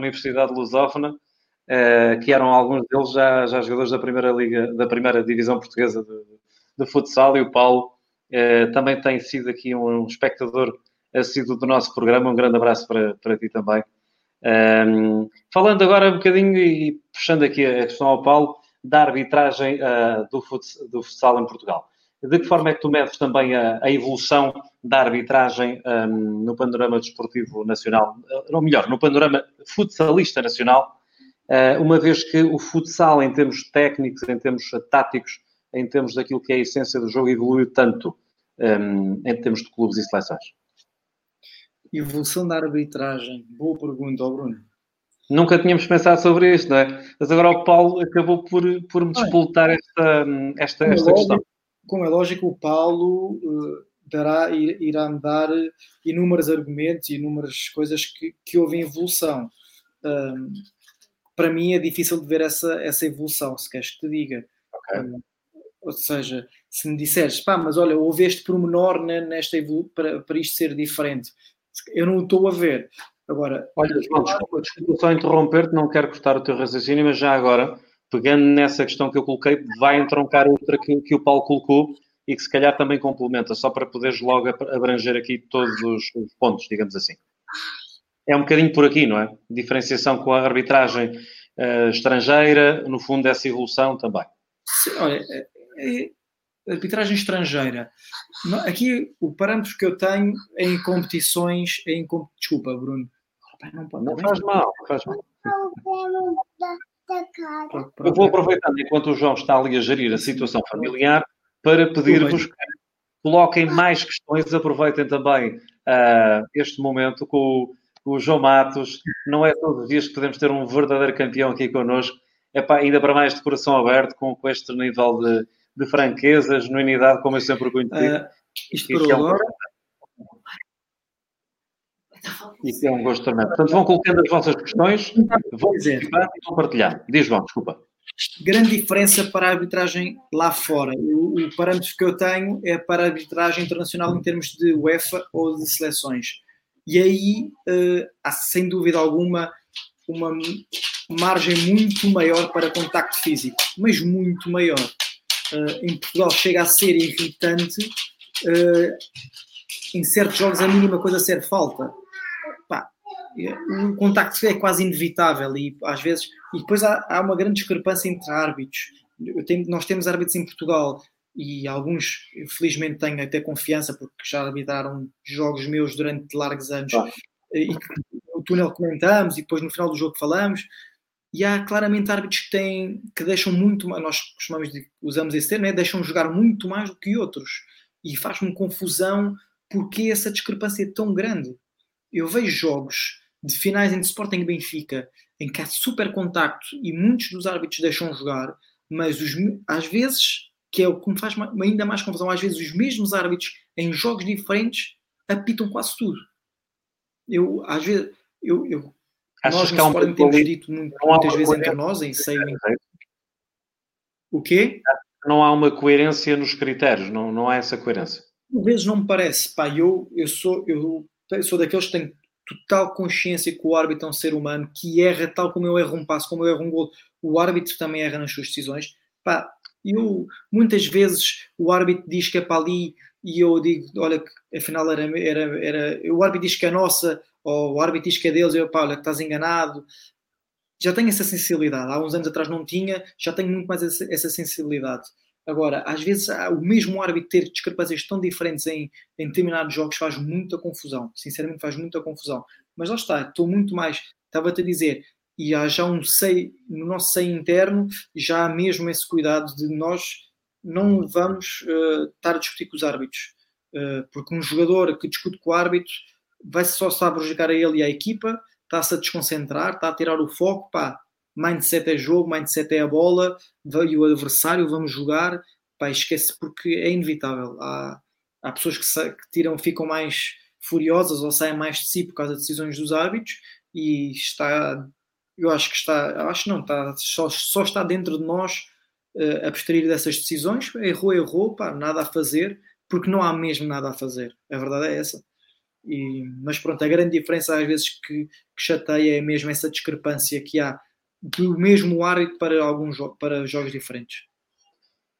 Universidade Lusófona, uh, que eram alguns deles já, já jogadores da primeira liga, da primeira divisão portuguesa de, de futsal, e o Paulo uh, também tem sido aqui um, um espectador assíduo do nosso programa. Um grande abraço para, para ti também. Um, falando agora um bocadinho e puxando aqui a questão ao Paulo, da arbitragem uh, do, futsal, do futsal em Portugal. De que forma é que tu medes também a, a evolução da arbitragem um, no panorama desportivo nacional, ou melhor, no panorama futsalista nacional, uh, uma vez que o futsal, em termos técnicos, em termos táticos, em termos daquilo que é a essência do jogo, evoluiu tanto um, em termos de clubes e seleções? Evolução da arbitragem. Boa pergunta, oh Bruno. Nunca tínhamos pensado sobre isto, não é? Mas agora o Paulo acabou por, por me despoltar esta, esta, esta questão. Como é lógico, o Paulo uh, dará, irá-me dar inúmeros argumentos e inúmeras coisas que, que houve em evolução. Um, para mim é difícil de ver essa, essa evolução, se queres que te diga. Okay. Um, ou seja, se me disseres, pá, mas olha, houve este pormenor nesta para, para isto ser diferente, eu não o estou a ver. Agora, olha, desculpa, desculpa só interromper-te, não quero cortar o teu raciocínio, mas já agora, pegando nessa questão que eu coloquei, vai entroncar outra que, que o Paulo colocou e que se calhar também complementa, só para poderes logo abranger aqui todos os, os pontos, digamos assim. É um bocadinho por aqui, não é? Diferenciação com a arbitragem uh, estrangeira, no fundo, essa evolução também. Sim, olha, é, é, arbitragem estrangeira. Aqui o parâmetro que eu tenho é em competições, é em desculpa, Bruno. Não, pode, não faz mal, faz mal. Eu vou aproveitando enquanto o João está ali a gerir a situação familiar para pedir-vos que coloquem mais questões, aproveitem também uh, este momento com o, o, João Matos. Não é todos os dias que podemos ter um verdadeiro campeão aqui connosco. Epá, ainda para mais de coração aberto, com, com este nível de, de franqueza, genuinidade, como eu sempre o conheci. Uh, isto por agora. Isso é um gosto também. Portanto, vão colocando as vossas questões, vão dizer e vão partilhar. Diz, João, desculpa. Grande diferença para a arbitragem lá fora. O, o parâmetro que eu tenho é para a arbitragem internacional em termos de UEFA ou de seleções. E aí uh, há sem dúvida alguma uma margem muito maior para contacto físico, mas muito maior. Uh, em Portugal chega a ser irritante uh, em certos jogos a mínima coisa ser falta. Pá, o contacto é quase inevitável e às vezes e depois há, há uma grande discrepância entre árbitros. Tenho, nós temos árbitros em Portugal e alguns, felizmente, tenho até confiança porque já arbitraram jogos meus durante largos anos ah. e o túnel comentamos e depois no final do jogo falamos e há claramente árbitros que têm que deixam muito mais, nós costumamos usamos esse termo, né? deixam jogar muito mais do que outros e faz-me confusão porque essa discrepância é tão grande. Eu vejo jogos de finais entre Sporting e Benfica em que há super contacto e muitos dos árbitros deixam jogar, mas os, às vezes, que é o que me faz ainda mais confusão, às vezes os mesmos árbitros em jogos diferentes apitam quase tudo. Eu, às vezes, eu, eu nós no Sporting temos dito muito, muitas vezes entre nós, em sei. O quê? Não há uma coerência nos critérios, não, não há essa coerência. Às vezes não me parece, pá, eu, eu, sou, eu, eu sou daqueles que têm total consciência que o árbitro é um ser humano, que erra tal como eu erro um passo, como eu erro um gol, o árbitro também erra nas suas decisões. Pá, eu, muitas vezes o árbitro diz que é para ali e eu digo, olha, que afinal era, era, era o árbitro diz que é nossa, ou o árbitro diz que é deles, eu, pá, olha, que estás enganado. Já tenho essa sensibilidade. Há uns anos atrás não tinha, já tenho muito mais essa, essa sensibilidade. Agora, às vezes o mesmo árbitro ter discrepâncias tão diferentes em, em determinados jogos faz muita confusão. Sinceramente, faz muita confusão. Mas lá está, estou muito mais. Estava-te a dizer, e há já um sei, no nosso seio interno, já há mesmo esse cuidado de nós não vamos uh, estar a discutir com os árbitros. Uh, porque um jogador que discute com o árbitro vai só a prejudicar a ele e à equipa, está-se a desconcentrar, está a tirar o foco, pá, mindset é jogo, mindset é a bola, veio o adversário, vamos jogar, pá, esquece porque é inevitável. Há, há pessoas que, que, tiram, ficam mais furiosas ou saem mais de si por causa de decisões dos árbitros e está, eu acho que está, acho não, está, só, só está dentro de nós uh, abstrair dessas decisões, errou, errou, pá, nada a fazer, porque não há mesmo nada a fazer. A verdade é essa. E, mas pronto, a grande diferença às vezes que, que, chateia é mesmo essa discrepância que há do mesmo árbitro para alguns para jogos diferentes.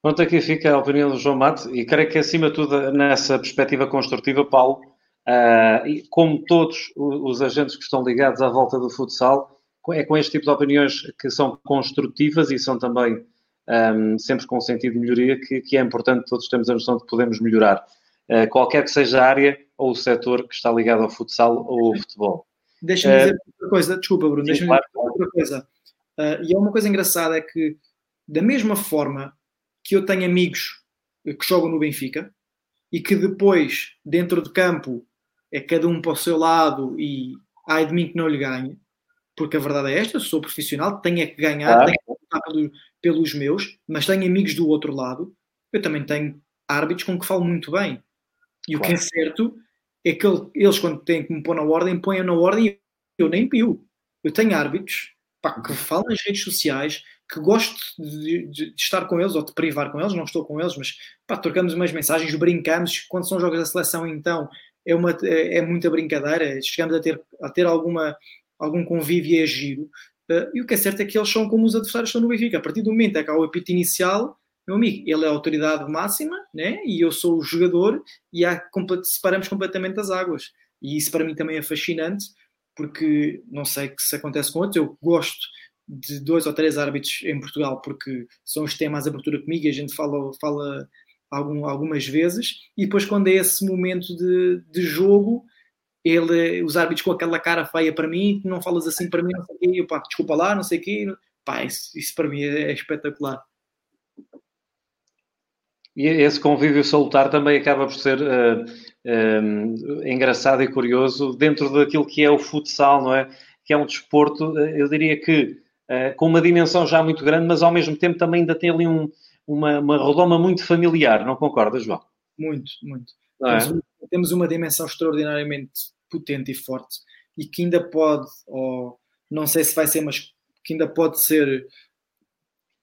Pronto, aqui fica a opinião do João Mato e creio que acima de tudo nessa perspectiva construtiva, Paulo, uh, como todos os agentes que estão ligados à volta do futsal, é com este tipo de opiniões que são construtivas e são também um, sempre com sentido de melhoria que, que, é importante todos termos a noção de que podemos melhorar. Uh, qualquer que seja a área ou o setor que está ligado ao futsal ou ao futebol. Deixa-me dizer uh, outra coisa, desculpa Bruno, deixa-me dizer outra coisa. Uh, e é uma coisa engraçada é que da mesma forma que eu tenho amigos que jogam no Benfica e que depois, dentro de campo, é cada um para o seu lado e ai de mim que não lhe ganhe, porque a verdade é esta, sou profissional, tenho é que ganhar, claro. tenho que lutar pelos, pelos meus, mas tenho amigos do outro lado, eu também tenho árbitros com que falo muito bem. E claro. o que é certo é que eles, quando têm que me pôr na ordem, põem na ordem e eu nem pio. Eu tenho árbitros pá, que falam nas redes sociais, que gosto de, de, de, estar com eles ou de privar com eles, não estou com eles, mas pá, trocamos umas mensagens, brincamos. Quando são jogos da seleção, então é, uma, é, é muita brincadeira, chegamos a ter, a ter alguma algum convívio e é giro. Uh, e o que é certo é que eles são como os adversários estão no Benfica. A partir do momento em que há o apito inicial, meu amigo, ele é a autoridade máxima né? e eu sou o jogador e há, separamos completamente as águas. E isso para mim também é fascinante, porque não sei se acontece com outros, eu gosto de dois ou três árbitros em Portugal, porque são os que têm mais abertura comigo e a gente fala, fala algum, algumas vezes, e depois quando é esse momento de, de jogo, ele, os árbitros com aquela cara feia para mim, não falas assim para mim, não sei o quê, eu, pá, desculpa lá, não sei o quê, pá, isso, isso para mim é, é espetacular. E esse convívio salutar também acaba por ser uh, uh, engraçado e curioso dentro daquilo que é o futsal, não é? Que é um desporto, eu diria que uh, com uma dimensão já muito grande, mas ao mesmo tempo também ainda tem ali um, uma, uma redoma muito familiar, não concordas, João? Muito, muito. É? Temos, temos uma dimensão extraordinariamente potente e forte e que ainda pode, ou não sei se vai ser, mas que ainda pode ser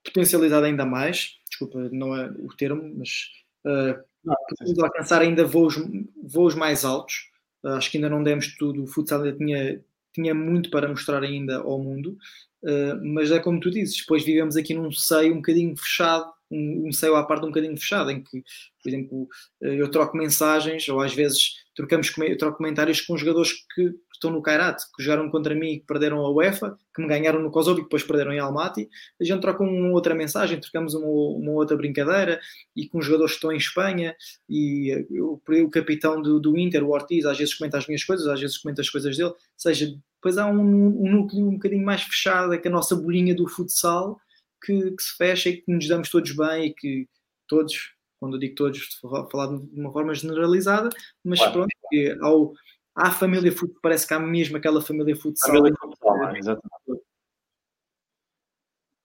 potencializada ainda mais. Desculpa, não é o termo, mas uh, podemos alcançar ainda voos, voos mais altos. Uh, acho que ainda não demos tudo. O futsal ainda tinha, tinha muito para mostrar ainda ao mundo, uh, mas é como tu dizes, depois vivemos aqui num seio um bocadinho fechado um, um seio à parte um bocadinho fechado, em que, por exemplo, eh, eu troco mensagens, ou às vezes trocamos, eu troco comentários com jogadores que estão no Kairat, que jogaram contra mim e que perderam a UEFA, que me ganharam no Kosovo e depois perderam em Almaty. A gente troca uma outra mensagem, trocamos uma, uma outra brincadeira e com jogadores que estão em Espanha e eh, eu, o capitão do, do Inter, o Ortiz, às vezes comenta as minhas coisas, às vezes comenta as coisas dele. Ou seja, depois há um, um núcleo um bocadinho mais fechado, é que a nossa bolinha do futsal que, que, se fecha e que nos damos todos bem e que todos, quando eu digo todos, estou falar de uma forma generalizada, mas claro. pronto, ao, à família futsal, parece que há mesmo aquela família futsal. Família futsal, exatamente.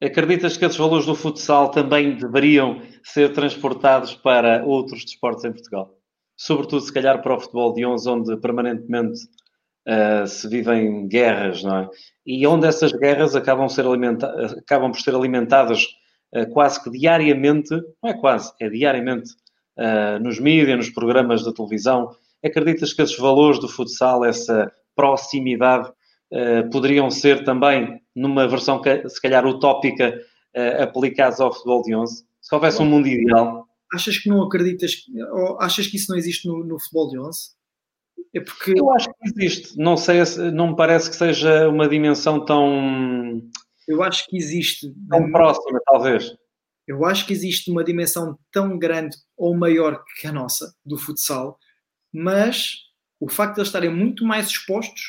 Acreditas que esses valores do futsal também deveriam ser transportados para outros desportos em Portugal? Sobretudo, se calhar, para o futebol de 11, onde permanentemente uh, se vivem guerras, não é? E onde essas guerras acabam, ser acabam por ser alimentadas quase que diariamente, não é quase, é diariamente, uh, nos mídias, nos programas de televisão. Acreditas que esses valores do futsal, essa proximidade, poderiam ser também, numa versão se calhar utópica, aplicados ao futebol de 11? Se houvesse um mundo ideal. Achas que não acreditas, ou achas que isso não existe no, no futebol de 11? É porque... Eu acho que existe. Não sei, não me parece que seja uma dimensão tão. Eu acho que existe. Tão próxima, talvez. Eu acho que existe uma dimensão tão grande ou maior que a nossa, do futsal, mas o facto de eles estarem muito mais expostos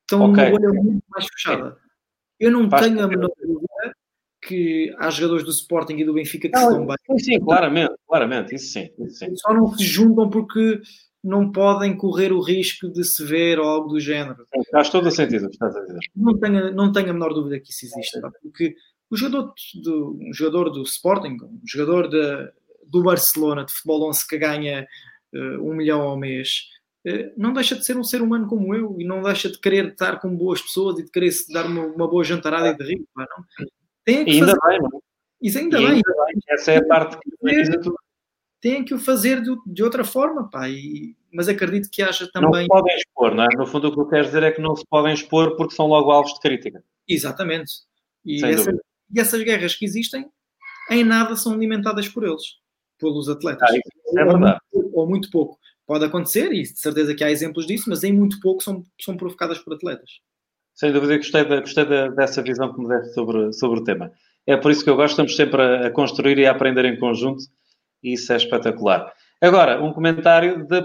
estão okay. numa bolha muito mais fechada. Eu não Faz tenho a menor dúvida que há jogadores do Sporting e do Benfica que não, estão bem. Sim, sim, claramente, claramente, isso sim, isso sim. Só não se juntam porque não podem correr o risco de se ver ou algo do género. Faz todo o sentido, estás a dizer. Não tenho, não tenho a menor dúvida que isso existe, porque o jogador do, um jogador do Sporting, um jogador de, do Barcelona de futebol 11 que ganha uh, um milhão ao mês, uh, não deixa de ser um ser humano como eu e não deixa de querer estar com boas pessoas e de querer dar uma, uma boa jantarada e de rir. Pá, não? Tem que ainda fazer... bem, não? Isso ainda, bem. ainda bem. Essa é a parte que tem que o fazer de, de outra forma, pá. E mas acredito que haja também. Não se podem expor, não é? No fundo, o que eu quero dizer é que não se podem expor porque são logo alvos de crítica. Exatamente. E, essa, e essas guerras que existem, em nada são alimentadas por eles, pelos atletas. Ah, é verdade. Ou muito, ou muito pouco. Pode acontecer, e de certeza que há exemplos disso, mas em muito pouco são, são provocadas por atletas. Sem dúvida, gostei, gostei de, dessa visão que me deste sobre, sobre o tema. É por isso que eu gosto, estamos sempre a, a construir e a aprender em conjunto, isso é espetacular. Agora, um comentário de,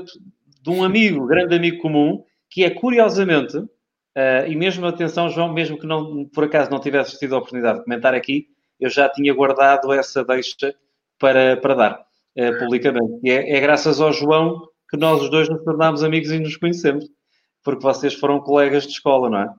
de um amigo, grande amigo comum, que é curiosamente, uh, e mesmo atenção, João, mesmo que não, por acaso não tivesse tido a oportunidade de comentar aqui, eu já tinha guardado essa deixa para, para dar uh, publicamente. E é, é, graças ao João que nós os dois nos tornámos amigos e nos conhecemos, porque vocês foram colegas de escola, não é?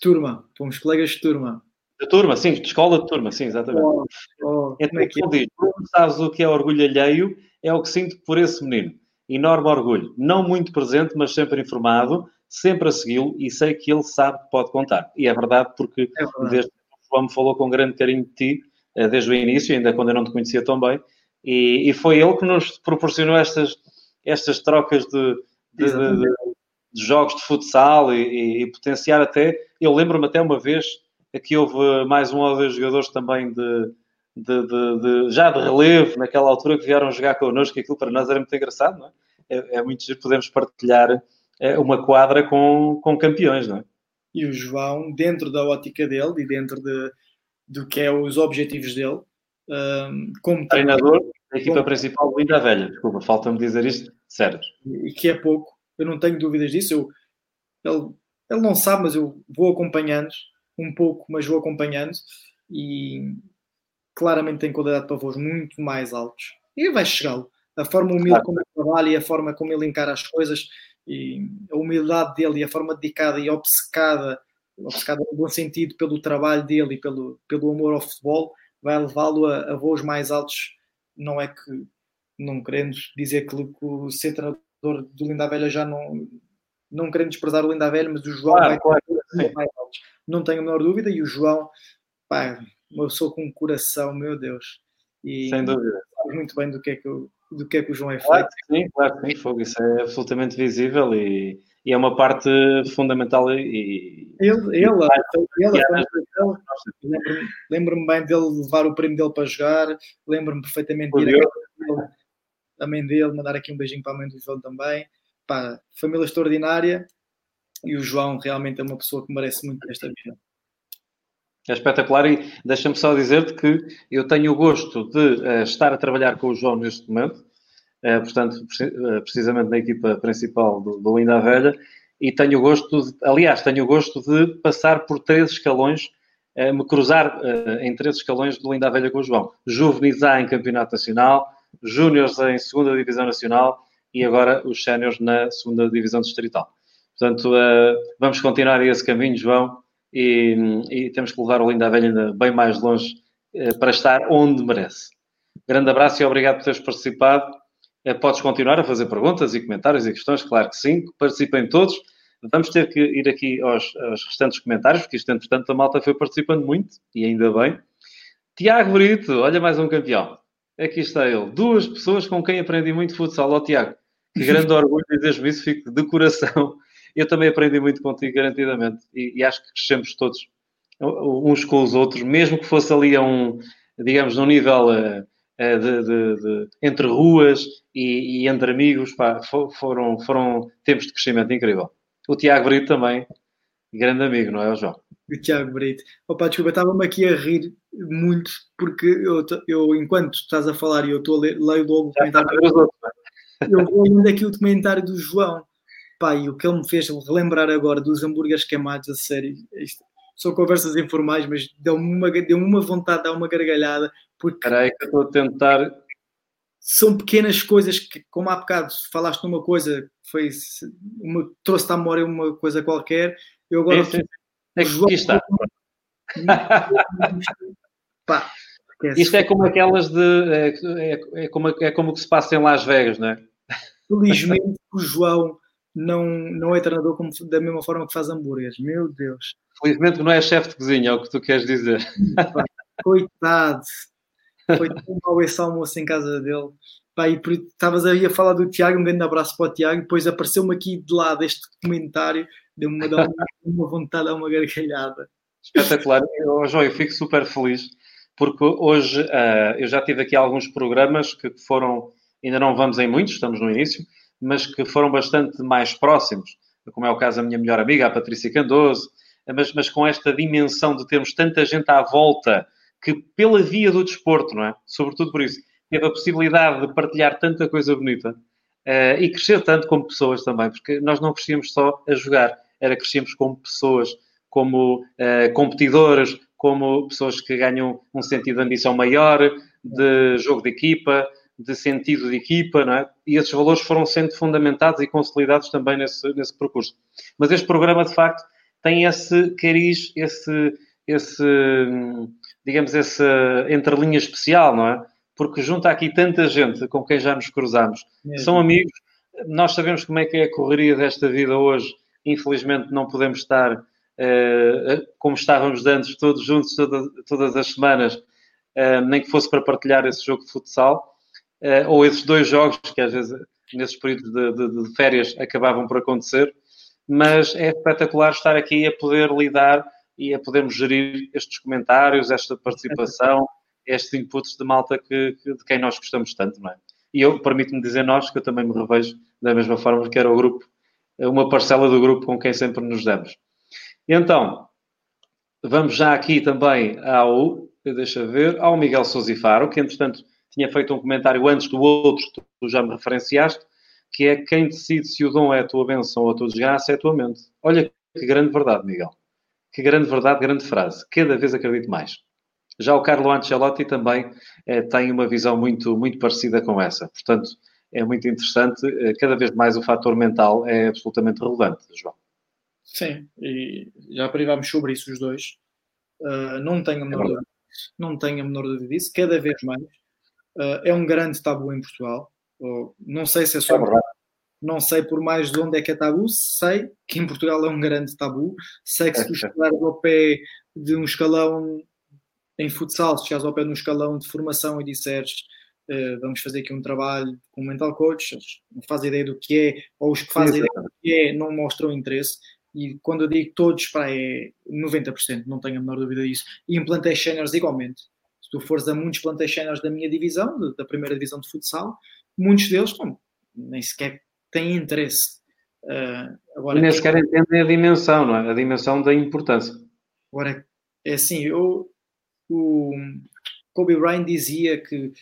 Turma, fomos colegas de turma. De turma, sim, de escola de turma, sim, exatamente. Oh, oh, então, é que é? diz, sabes o que é orgulho alheio? É o que sinto por esse menino. Enorme orgulho. Não muito presente, mas sempre informado, sempre a segui-lo e sei que ele sabe que pode contar. E é verdade, porque é verdade. desde que o João me falou com grande carinho de ti, eh, desde o início, ainda quando eu não te conhecia tão bem, e, e foi ele que nos proporcionou estas, estas trocas de, de, de, de jogos de futsal e, e, e potenciar até. Eu lembro-me até uma vez Aqui houve mais um ou dois jogadores também de, de, de, de, já de relevo, naquela altura, que vieram jogar connosco, aquilo para nós era muito engraçado, não é? É, é muito giro, podemos partilhar é, uma quadra com, com campeões, não é? E o João, dentro da ótica dele e dentro de, do que é os objetivos dele, um, como treinador da equipa como... principal do Linda Velha, desculpa, falta-me dizer isto, sério. E que é pouco, eu não tenho dúvidas disso, eu, ele, ele não sabe, mas eu vou acompanhando um pouco, mas vou acompanhando e claramente tem qualidade para voos muito mais altos. E vai chegá-lo. A forma humilde como ele trabalha e a forma como ele encara as coisas e a humildade dele e a forma dedicada e obcecada, obcecada no bom sentido pelo trabalho dele e pelo, pelo amor ao futebol, vai levá-lo a, a voos mais altos. Não é que, não querendo dizer que, o ser treinador do Linda Velha já não, não querendo desprezar o Linda Velha, mas o João claro, vai claro, mais altos não tenho a menor dúvida. E o João, pá, uma pessoa com um coração, meu Deus. E Sem dúvida. Sabe muito bem do que é que, eu, do que, é que o João é feito. Claro sim, claro que sim, fogo. Isso é absolutamente visível e, e é uma parte fundamental. E, ele, ele, ele, ele lembro-me bem dele levar o primo dele para jogar, lembro-me perfeitamente dele, a mãe dele, mandar aqui um beijinho para a mãe do João também. Pá, família extraordinária e o João realmente é uma pessoa que merece muito esta vida. É espetacular e deixa-me só dizer-te que eu tenho o gosto de uh, estar a trabalhar com o João neste momento, uh, portanto, uh, precisamente na equipa principal do, do Linda Velha, e tenho o gosto, de, aliás, tenho o gosto de passar por três escalões, me cruzar em três escalões do Linda Velha com o João. Juvenis A em Campeonato Nacional, Júniores em Segunda Divisão Nacional e agora os Séniores na Segunda Divisão Distrital. Portanto, uh, vamos continuar esse caminho, João, e, e, temos que levar o Linda Velha ainda bem mais longe uh, para estar onde merece. Grande abraço e obrigado por teres participado. Uh, podes continuar a fazer perguntas e comentários e questões, claro que sim, participem todos. Vamos ter que ir aqui aos, aos restantes comentários, porque isto, entretanto, a malta foi participando muito, e ainda bem. Tiago Brito, olha mais um campeão. Aqui está ele. Duas pessoas com quem aprendi muito futsal. Ó, oh, Tiago, que grande orgulho dizer-me isso, fico de coração eu também aprendi muito contigo, garantidamente, e, e, acho que crescemos todos uns com os outros, mesmo que fosse ali a um, digamos, num nível uh, uh, de, de, de, entre ruas e, e entre amigos, pá, for, foram, foram tempos de crescimento incrível. O Tiago Brito também, grande amigo, não é, João? O Tiago Brito. Opa, desculpa, estava-me aqui a rir muito, porque eu, eu enquanto estás a falar e eu estou a ler, leio logo o comentário. É? Eu vou lendo aqui o comentário do João Pá, e o que ele me fez relembrar agora dos hambúrgueres queimados, a sério, isto, são conversas informais, mas deu-me uma, deu uma vontade de dar uma gargalhada. Porque Espera aí que eu estou a tentar. São pequenas coisas que, como há bocado falaste numa coisa, foi uma, trouxe-te à memória uma coisa qualquer, eu agora. Sim. É que João, está. Pá, Isto é como aquelas de. É, é, é, como, é como o que se passa em Las Vegas, não é? Felizmente o João não, não é treinador como, da mesma forma que faz hambúrgueres. Meu Deus. Felizmente não é chefe de cozinha, é o que tu queres dizer. Coitado. Foi tão mau esse almoço em casa dele. Pá, e estavas aí a falar do Tiago, um grande abraço para o Tiago, depois apareceu-me aqui de lado este comentário, deu-me uma, uma vontade, uma gargalhada. Espetacular. Eu, João, eu fico super feliz, porque hoje uh, eu já tive aqui alguns programas que foram, ainda não vamos em muitos, estamos no início, mas que foram bastante mais próximos, como é o caso da minha melhor amiga, a Patrícia Candoso, mas, mas com esta dimensão de termos tanta gente à volta que pela via do desporto, não é? Sobretudo por isso, teve a possibilidade de partilhar tanta coisa bonita uh, e crescer tanto como pessoas também, porque nós não crescíamos só a jogar, era crescíamos como pessoas, como uh, competidoras, como pessoas que ganham um sentido de ambição maior, de jogo de equipa, de sentido de equipa, não é? E esses valores foram sendo fundamentados e consolidados também nesse, nesse percurso. Mas este programa, de facto, tem esse cariz, esse, esse digamos, esse entrelinha especial, não é? Porque junta aqui tanta gente com quem já nos cruzamos, são amigos, nós sabemos como é que é a correria desta vida hoje, infelizmente não podemos estar uh, como estávamos antes, todos juntos toda, todas as semanas, uh, nem que fosse para partilhar esse jogo de futsal, uh, ou esses dois jogos que às vezes nesses períodos de, de, de férias acabavam por acontecer, mas é espetacular estar aqui a poder lidar e a podermos gerir estes comentários, esta participação, estes inputs de malta que, que, de quem nós gostamos tanto, não é? E eu, permito-me dizer nós, que eu também me revejo da mesma forma que era o grupo, uma parcela do grupo com quem sempre nos damos. Então, vamos já aqui também ao, deixa ver, ao Miguel Faro, que entretanto tinha feito um comentário antes do outro, que tu já me referenciaste, que é quem decide se o dom é a tua bênção ou a tua desgraça é a tua mente. Olha que grande verdade, Miguel. Que grande verdade, grande frase. Cada vez acredito mais. Já o Carlo Ancelotti também eh, tem uma visão muito, muito parecida com essa. Portanto, é muito interessante. Eh, cada vez mais o fator mental é absolutamente relevante, João. Sim, e já privámos sobre isso os dois. Uh, não tenho a menor é dúvida disso. Não tenho a menor dúvida disso. Cada vez mais. Uh, é um grande tabu em Portugal. não sei se é só. É não sei por mais de onde é que é tabu, sei que em Portugal é um grande tabu. Sei que se tu chegares ao pé de um escalão em futsal, se chegares ao pé de um escalão de formação e disseres uh, vamos fazer aqui um trabalho com mental coach, não fazem ideia do que é, ou os que fazem ideia do que é não mostram interesse. E quando eu digo todos, para é 90%, não tenho a menor dúvida disso. E séniores igualmente. Se tu fores a muitos plantéis séniores da minha divisão, da primeira divisão de futsal, muitos deles não, nem sequer têm interesse. Uh, agora, e nem sequer entendem a dimensão, não é? A dimensão da importância. Agora, é assim, eu, o Kobe Bryant dizia que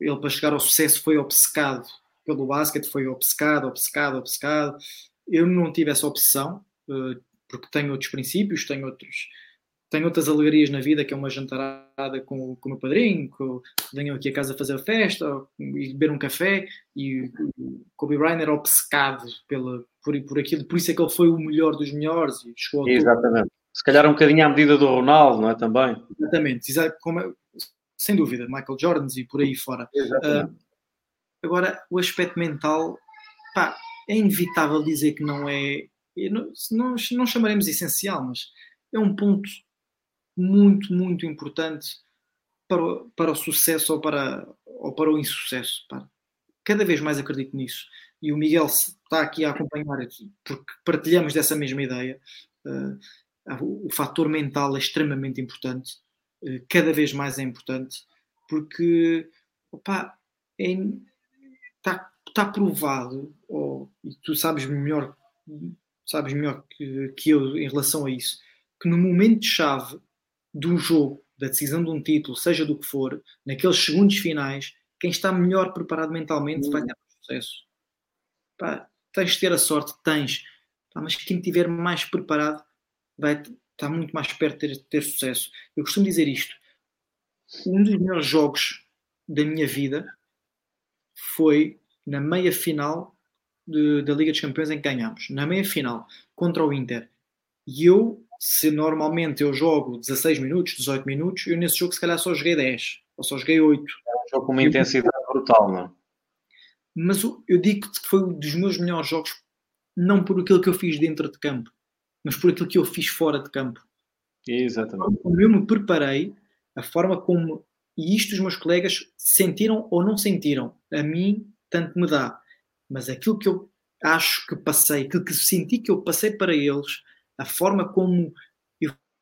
ele para chegar ao sucesso foi obcecado pelo basquete, foi obcecado, obcecado, obcecado. Eu não tive essa opção, uh, porque tenho outros princípios, tenho outros tenho outras alegrias na vida, que é uma jantarada com, com o meu padrinho, que venho aqui a casa fazer festa e beber um café. E o Kobe Bryant era obcecado pela, por, por aquilo, por isso é que ele foi o melhor dos melhores e chegou Exatamente. Se calhar um bocadinho à medida do Ronaldo, não é? Também. Exatamente, como é, sem dúvida, Michael Jordans e por aí fora. Uh, agora, o aspecto mental, pá, é inevitável dizer que não é. Não, não, não chamaremos essencial, mas é um ponto muito, muito importante para o, para o sucesso ou para, ou para o insucesso. Cada vez mais acredito nisso. E o Miguel está aqui a acompanhar porque partilhamos dessa mesma ideia. Uh, o, fator mental é extremamente importante, uh, cada vez mais é importante, porque opa, é, está, está provado, ou, e tu sabes melhor, sabes melhor que, que eu em relação a isso, que no momento de do jogo, da decisão de um título, seja do que for, naqueles segundos finais, quem está melhor preparado mentalmente vai ter sucesso. Pá, tens de ter a sorte, tens. Pá, mas quem estiver mais preparado vai estar muito mais perto de ter, ter sucesso. Eu costumo dizer isto. Um dos melhores jogos da minha vida foi na meia final de, da Liga dos Campeões em que ganhámos. Na meia final, contra o Inter. E eu se normalmente eu jogo 16 minutos, 18 minutos, eu nesse jogo se calhar só joguei 10, ou só joguei 8. É um jogo com uma intensidade brutal, não é? Mas eu digo que foi um dos meus melhores jogos, não por aquilo que eu fiz dentro de campo, mas por aquilo que eu fiz fora de campo. Exatamente. Como eu me preparei, a forma como, e isto os meus colegas sentiram ou não sentiram, a mim tanto me dá. Mas aquilo que eu acho que passei, aquilo que senti que eu passei para eles, a forma como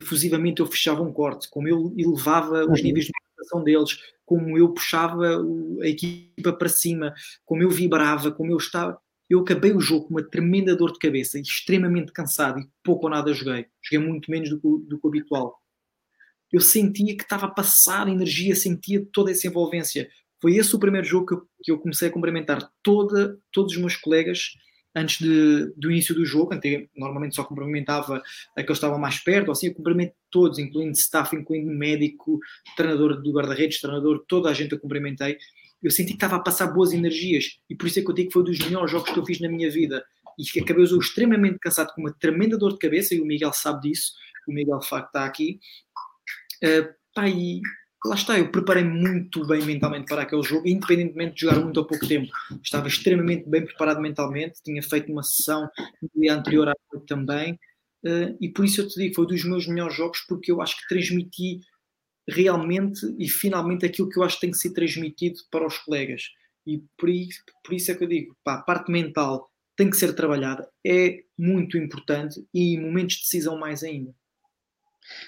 efusivamente eu fechava um corte, como eu elevava os uhum. níveis de motivação deles, como eu puxava a equipa para cima, como eu vibrava, como eu estava. Eu acabei o jogo com uma tremenda dor de cabeça, extremamente cansado e pouco ou nada joguei. Joguei muito menos do que, do que o habitual. Eu sentia que estava a passar energia, sentia toda essa envolvência. Foi esse o primeiro jogo que eu, que eu comecei a cumprimentar toda, todos os meus colegas antes de, do início do jogo, normalmente só cumprimentava aqueles que estavam mais perto, assim, eu cumprimento todos, incluindo staff, incluindo médico, treinador do guarda-redes, treinador, toda a gente eu cumprimentei. Eu senti que estava a passar boas energias e por isso é que eu digo que foi um dos melhores jogos que eu fiz na minha vida e acabei o extremamente cansado, com uma tremenda dor de cabeça, e o Miguel sabe disso, o Miguel de facto está aqui. Uh, pá, e lá está, eu preparei muito bem mentalmente para aquele jogo, independentemente de jogar muito ou pouco tempo. Estava extremamente bem preparado mentalmente, tinha feito uma sessão no dia anterior à noite também, uh, e por isso eu te digo, foi um dos meus melhores jogos, porque eu acho que transmiti realmente e finalmente aquilo que eu acho que tem que ser transmitido para os colegas. E por isso, por isso é que eu digo, pá, a parte mental tem que ser trabalhada, é muito importante e em momentos de decisão mais ainda.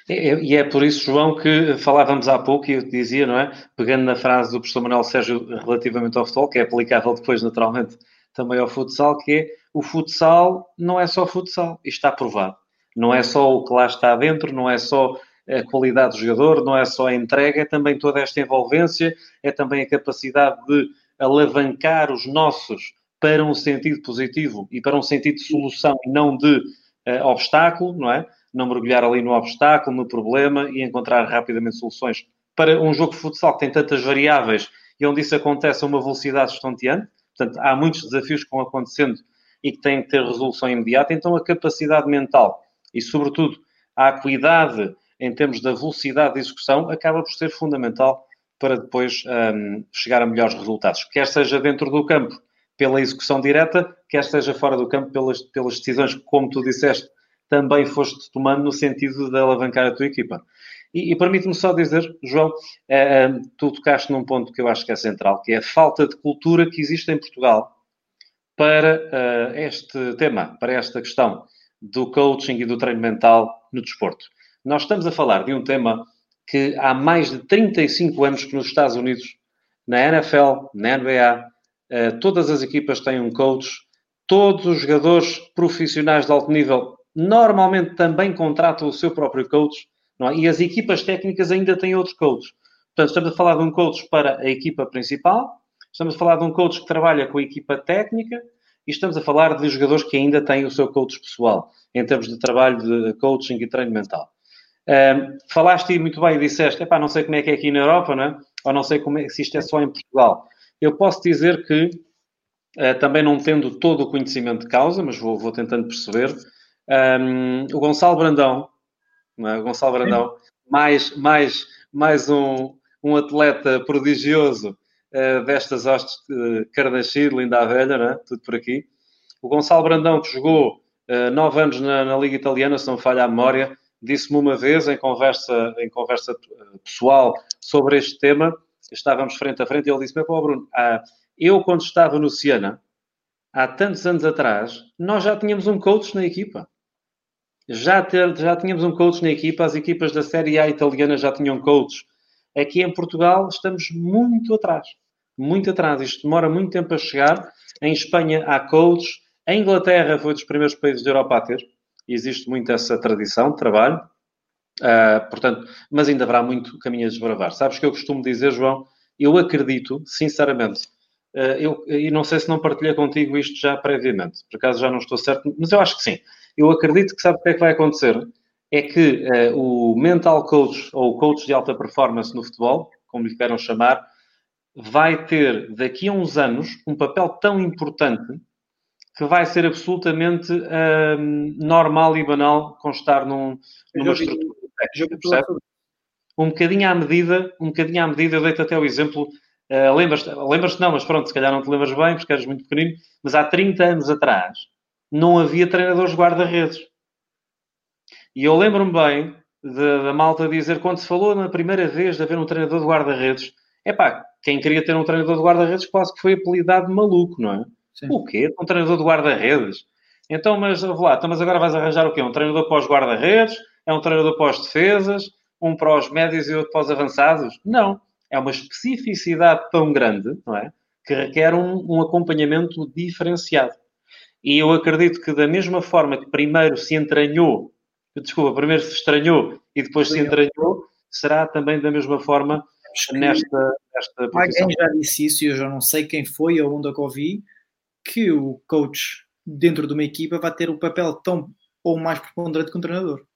E é por isso, João, que falávamos há pouco e eu dizia, não é? Pegando na frase do professor Manuel Sérgio relativamente ao futebol, que é aplicável depois, naturalmente, também ao futsal, que é o futsal não é só futsal, isto está provado. Não é só o que lá está dentro, não é só a qualidade do jogador, não é só a entrega, é também toda esta envolvência, é também a capacidade de alavancar os nossos para um sentido positivo e para um sentido de solução e não de uh, obstáculo, não é? Não mergulhar ali no obstáculo, no problema e encontrar rapidamente soluções. Para um jogo de futsal que tem tantas variáveis e onde isso acontece a uma velocidade estonteante, portanto, há muitos desafios que vão acontecendo e que têm que ter resolução imediata, então a capacidade mental e, sobretudo, a acuidade em termos da velocidade de execução acaba por ser fundamental para depois um, chegar a melhores resultados, quer seja dentro do campo pela execução direta, quer seja fora do campo pelas, pelas decisões que, como tu disseste, também foste tomando no sentido de alavancar a tua equipa. E, e permite-me só dizer, João, eh, tu tocaste num ponto que eu acho que é central, que é a falta de cultura que existe em Portugal para eh, este tema, para esta questão do coaching e do treino mental no desporto. Nós estamos a falar de um tema que há mais de 35 anos que nos Estados Unidos, na NFL, na NBA, eh, todas as equipas têm um coach, todos os jogadores profissionais de alto nível normalmente também contratam o seu próprio coach, é? e as equipas técnicas ainda têm outros coaches. Portanto, estamos a falar de um coach para a equipa principal, estamos a falar de um coach que trabalha com a equipa técnica e estamos a falar de jogadores que ainda têm o seu coach pessoal, em termos de trabalho de coaching e treino mental. Um, falaste muito bem e disseste, não sei como é que é aqui na Europa, não é? ou não sei como é, se isto é só em Portugal. Eu posso dizer que, uh, também não tendo todo o conhecimento de causa, mas vou, vou tentando perceber, um, o Gonçalo Brandão, é? o Gonçalo Brandão, mais, mais, mais um, um atleta prodigioso uh, destas hostes de Carnachir, linda a velha, é? tudo por aqui. O Gonçalo Brandão, que jogou uh, nove anos na, na, Liga Italiana, se não me falha a memória, disse-me uma vez, em conversa, em conversa eh, pessoal, sobre este tema, estávamos frente a frente, e ele disse-me, pô, Bruno, ah, eu quando estava no Siena, há tantos anos atrás, nós já tínhamos um coach na equipa já, ter, já tínhamos um coach na equipa, as equipas da Série A italiana já tinham coach. Aqui em Portugal estamos muito atrás. Muito atrás. Isto demora muito tempo a chegar. Em Espanha há coach. A Inglaterra foi dos primeiros países da Europa a ter. Existe muito essa tradição de trabalho. Uh, portanto, mas ainda haverá muito caminho a desbravar. Sabes que eu costumo dizer, João, eu acredito, sinceramente, uh, eu, e não sei se não partilhei contigo isto já previamente, por acaso já não estou certo, mas eu acho que sim eu acredito que sabe o que é que vai acontecer? É que uh, o mental coach ou coach de alta performance no futebol, como lhe queiram chamar, vai ter daqui a uns anos um papel tão importante que vai ser absolutamente uh, normal e banal constar num, numa estrutura. técnica, Um bocadinho à medida, um bocadinho à medida, eu dei-te até o exemplo, uh, lembras-te, lembras não, mas pronto, se calhar não te lembras bem, porque eras muito pequenino, mas há 30 anos atrás, não havia treinadores guarda-redes. E eu lembro-me bem da malta dizer, quando se falou na primeira vez de haver um treinador de guarda-redes, é pá, quem queria ter um treinador de guarda-redes quase que foi apelidado de maluco, não é? Sim. O quê? Um treinador de guarda-redes? Então, mas lá, então, mas agora vais arranjar o quê? Um treinador para os guarda-redes? É um treinador para os defesas? Um para os médios e outro para os avançados? Não. É uma especificidade tão grande, não é? Que requer um, um acompanhamento diferenciado. E eu acredito que da mesma forma que primeiro se entranhou, desculpa, primeiro se estranhou e depois se entranhou, será também da mesma forma nesta, nesta Alguém já disse isso e eu já não sei quem foi ou onde é que ouvi, que o coach dentro de uma equipa vai ter o um papel tão ou mais preponderante que um treinador.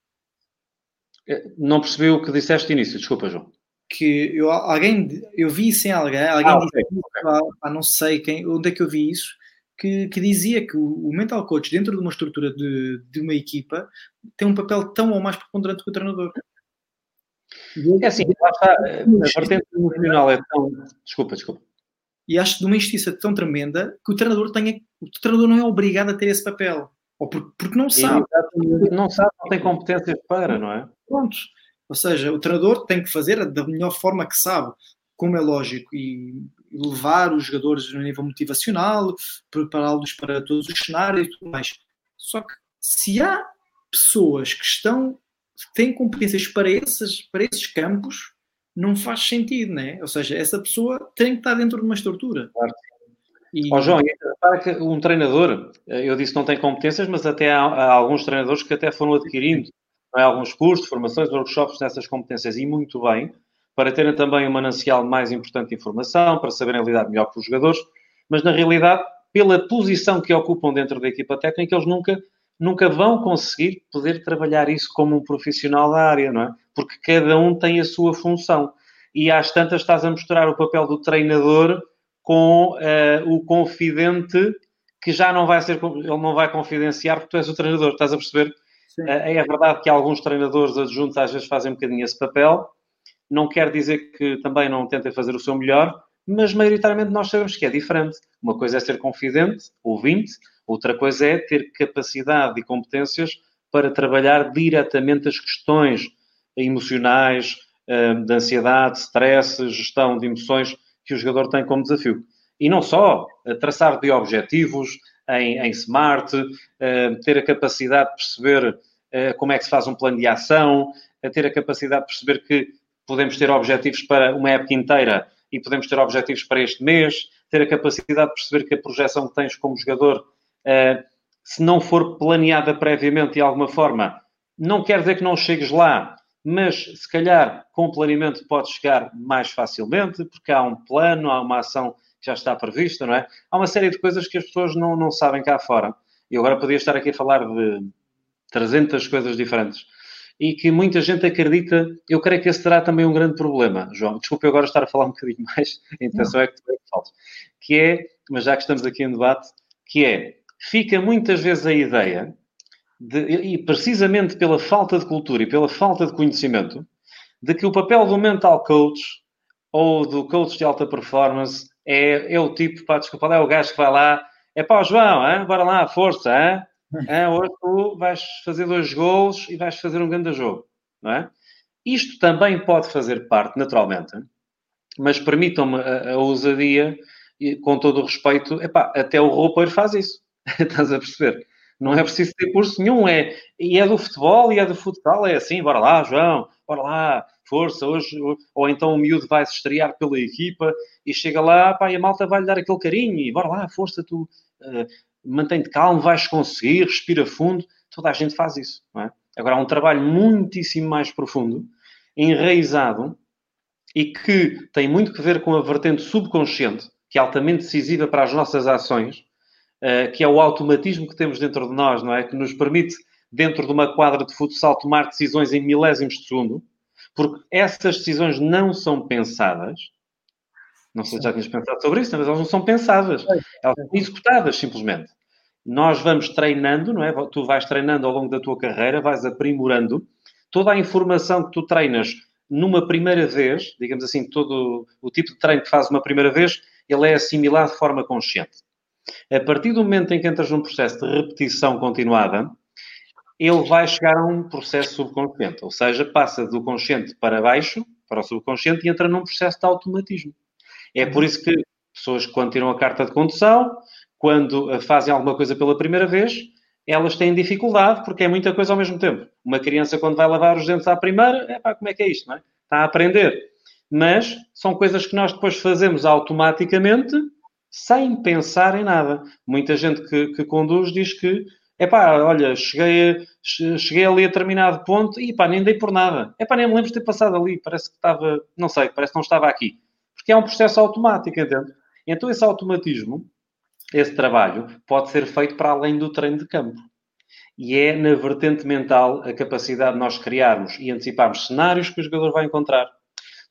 É, não percebi o que disseste de início, desculpa, João. Que eu, alguém, eu vi isso em alguém, alguém ah, disse, okay. Ah, não sei quem, onde é que eu vi isso, que, que dizia que o, o, mental coach dentro de uma estrutura de, de uma equipa tem um papel tão ou mais preponderante que o treinador. É assim, lá está, a vertente emocional é tão. Desculpa, desculpa. E acho de uma injustiça tão tremenda que o treinador tenha. O treinador não é obrigado a ter esse papel. Ou porque, porque não sabe. Não sabe, não tem competências para, não é? Pronto. Ou seja, o treinador tem que fazer da melhor forma que sabe, como é lógico, e levar os jogadores no nível motivacional, prepará-los para todos os cenários e tudo mais. Só que se há pessoas que estão têm competências para esses, para esses campos, não faz sentido, né? Ou seja, essa pessoa tem que estar dentro de uma estrutura. Claro. E... Oh, João, para que um treinador, eu disse que não tem competências, mas até há, há alguns treinadores que até foram adquirindo é, alguns cursos, formações, workshops nessas competências e muito bem, para terem também um manancial mais importante de informação, para saberem lidar melhor com os jogadores, mas na realidade, pela posição que ocupam dentro da equipa técnica, eles nunca nunca vão conseguir poder trabalhar isso como um profissional da área, não é? Porque cada um tem a sua função. E às tantas estás a mostrar o papel do treinador com uh, o confidente que já não vai ser, ele não vai confidenciar porque tu és o treinador, estás a perceber? Uh, é verdade que alguns treinadores adjuntos às vezes fazem um bocadinho esse papel, não quer dizer que também não tentem fazer o seu melhor, mas maioritariamente nós sabemos que é diferente. Uma coisa é ser confidente, ouvinte, Outra coisa é ter capacidade e competências para trabalhar diretamente as questões emocionais, eh, de ansiedade, stress, gestão de emoções que o jogador tem como desafio. E não só traçar de objetivos em, em smart, eh, ter a capacidade de perceber eh, como é que se faz um plano de ação, ter a capacidade de perceber que podemos ter objetivos para uma época inteira e podemos ter objetivos para este mês, ter a capacidade de perceber que a projeção que tens como jogador uh, se não for planeada previamente de alguma forma, não quer dizer que não chegues lá, mas se calhar com planeamento podes chegar mais facilmente, porque há um plano, há uma ação que já está prevista, não é? Há uma série de coisas que as pessoas não, não sabem cá fora. E agora podia estar aqui a falar de 300 coisas diferentes. E que muita gente acredita, eu creio que esse terá também um grande problema, João. Desculpe agora estar a falar um bocadinho mais, a intenção é que tu é que Que é, mas já que estamos aqui em debate, que é, fica muitas vezes a ideia, de, e precisamente pela falta de cultura e pela falta de conhecimento, de que o papel do mental coach ou do coach de alta performance é, é o tipo, pá, desculpa, é o gajo que vai lá, é pá, João, hein? bora lá, força, hein? Hein? hoje tu vais fazer dois gols e vais fazer um grande jogo, não é? Isto também pode fazer parte, naturalmente, mas permitam-me a, a ousadia, e, com todo o respeito, epá, até o roupeiro faz isso. Estás a perceber? Não é preciso ter curso nenhum, é, e é do futebol e é do futsal, é assim, bora lá, João, bora lá, força, hoje, ou então o miúdo vai se estrear pela equipa e chega lá, pá, e a malta vai-lhe dar aquele carinho e bora lá, força, tu uh, mantém-te calmo, vais conseguir, respira fundo, toda a gente faz isso, não é? Agora, há um trabalho muitíssimo mais profundo, enraizado, e que tem muito que ver com a vertente subconsciente, que é altamente decisiva para as nossas ações, eh, que é o automatismo que temos dentro de nós, não é? Que nos permite, dentro de uma quadra de futsal, tomar decisões em milésimos de segundo, porque essas decisões não são pensadas. Não sei se já tinhas pensado sobre isso, mas elas não são pensadas. Elas são executadas, simplesmente. Nós vamos treinando, não é? Tu vais treinando ao longo da tua carreira, vais aprimorando. Toda a informação que tu treinas numa primeira vez, digamos assim, todo o tipo de treino que fazes uma primeira vez, ele é assimilado de forma consciente. A partir do momento em que entras num processo de repetição continuada, ele vai chegar a um processo subconsciente, ou seja, passa do consciente para baixo, para o subconsciente, e entra num processo de automatismo. É por isso que pessoas quando tiram a carta de condução, quando eh, fazem alguma coisa pela primeira vez, elas têm dificuldade porque é muita coisa ao mesmo tempo. Uma criança, quando vai lavar os dentes à primeira, é pá, como é que é isto, não é? Está a aprender. Mas são coisas que nós depois fazemos automaticamente sem pensar em nada. Muita gente que, que conduz diz que, é pá, olha, cheguei, cheguei ali a determinado ponto e pá, nem dei por nada. É pá, nem me lembro de ter passado ali, parece que estava, não sei, parece que não estava aqui. Porque é um processo automático, entende? Então esse automatismo, esse trabalho, pode ser feito para além do treino de campo. E é na vertente mental a capacidade de nós criarmos e anteciparmos cenários que o jogador vai encontrar.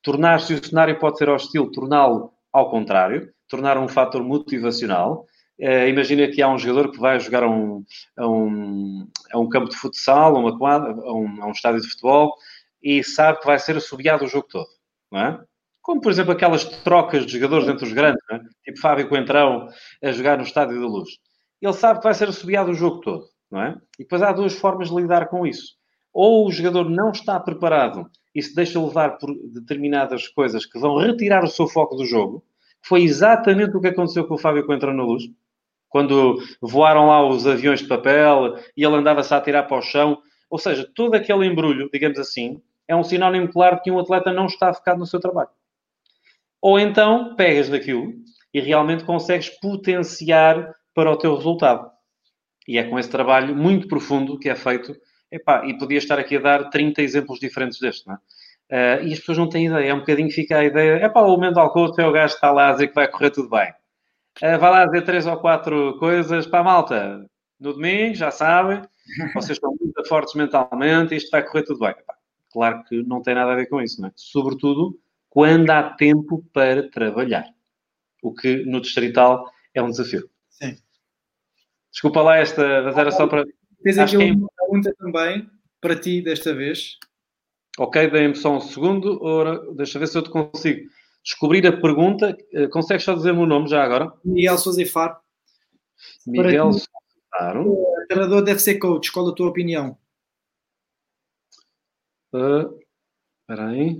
Tornar-se o cenário pode ser hostil, torná-lo ao contrário tornar um fator motivacional. Uh, imagina que há um jogador que vai jogar a um, a um, a um campo de futsal, a, uma quadra, a, um, a um estádio de futebol, e sabe que vai ser assobiado o jogo todo, não é? Como, por exemplo, aquelas trocas de jogadores entre os grandes, é? tipo Fábio Coentrão a jogar no Estádio da Luz. Ele sabe que vai ser assobiado o jogo todo, não é? E depois há duas formas de lidar com isso. Ou o jogador não está preparado e se deixa levar por determinadas coisas que vão retirar o seu foco do jogo, foi exatamente o que aconteceu com o Fábio Coentrão na luz. Quando voaram lá os aviões de papel e ele andava-se a atirar para o chão. Ou seja, todo aquele embrulho, digamos assim, é um sinónimo claro de que um atleta não está focado no seu trabalho. Ou então pegas daquilo e realmente consegues potenciar para o teu resultado. E é com esse trabalho muito profundo que é feito. Epá, e podia estar aqui a dar 30 exemplos diferentes deste, não é? Uh, e as pessoas não têm ideia. É um bocadinho que fica a ideia. É o mental coach, é o gajo que está lá a dizer que vai correr tudo bem. Uh, vai lá dizer três ou quatro coisas para a malta. No domingo, já sabem, vocês estão muito fortes mentalmente, isto vai correr tudo bem. Claro que não tem nada a ver com isso, não é? Sobretudo quando há tempo para trabalhar. O que no distrital é um desafio. Sim. Desculpa lá esta, mas era só para. Tens aqui é uma pergunta também para ti desta vez. Ok, dê-me só um segundo. Ora, deixa ver se eu te consigo descobrir a pergunta. Eh, consegues só dizer-me o nome já agora? Miguel Sousa Faro. Miguel Sousa Faro. O treinador deve ser coach. Qual a tua opinião? Uh, espera aí.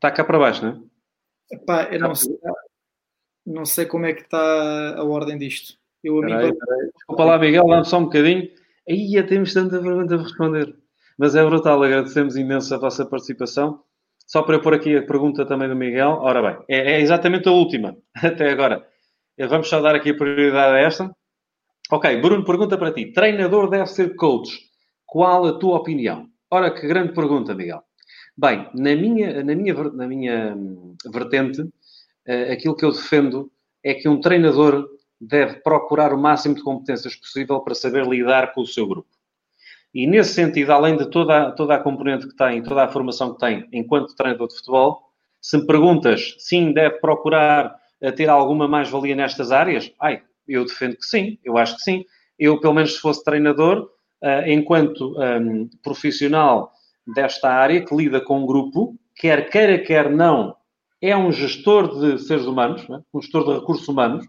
Está cá para baixo, não é? Epá, eu não sei, não sei como é que está a ordem disto. Eu, amigo... Peraí, peraí. Desculpa lá, Miguel, dá-me só um bocadinho. Aí temos tanta pergunta a responder. Mas é brutal, agradecemos imenso a vossa participação. Só para eu pôr aqui a pergunta também do Miguel. Ora bem, é, é exatamente a última, até agora. Vamos só dar aqui a prioridade a esta. Ok, Bruno, pergunta para ti. Treinador deve ser coach. Qual a tua opinião? Ora, que grande pergunta, Miguel. Bem, na minha, na minha, na minha hum, vertente, uh, aquilo que eu defendo é que um treinador deve procurar o máximo de competências possível para saber lidar com o seu grupo. E nesse sentido, além de toda, toda a componente que tem, toda a formação que tem enquanto treinador de futebol, se me perguntas, sim, deve procurar eh, ter alguma mais-valia nestas áreas? Ai, eu defendo que sim, eu acho que sim. Eu, pelo menos, se fosse treinador, eh, enquanto um, profissional desta área, que lida com um grupo, quer queira, quer não, é um gestor de seres humanos, é? um gestor de recursos humanos,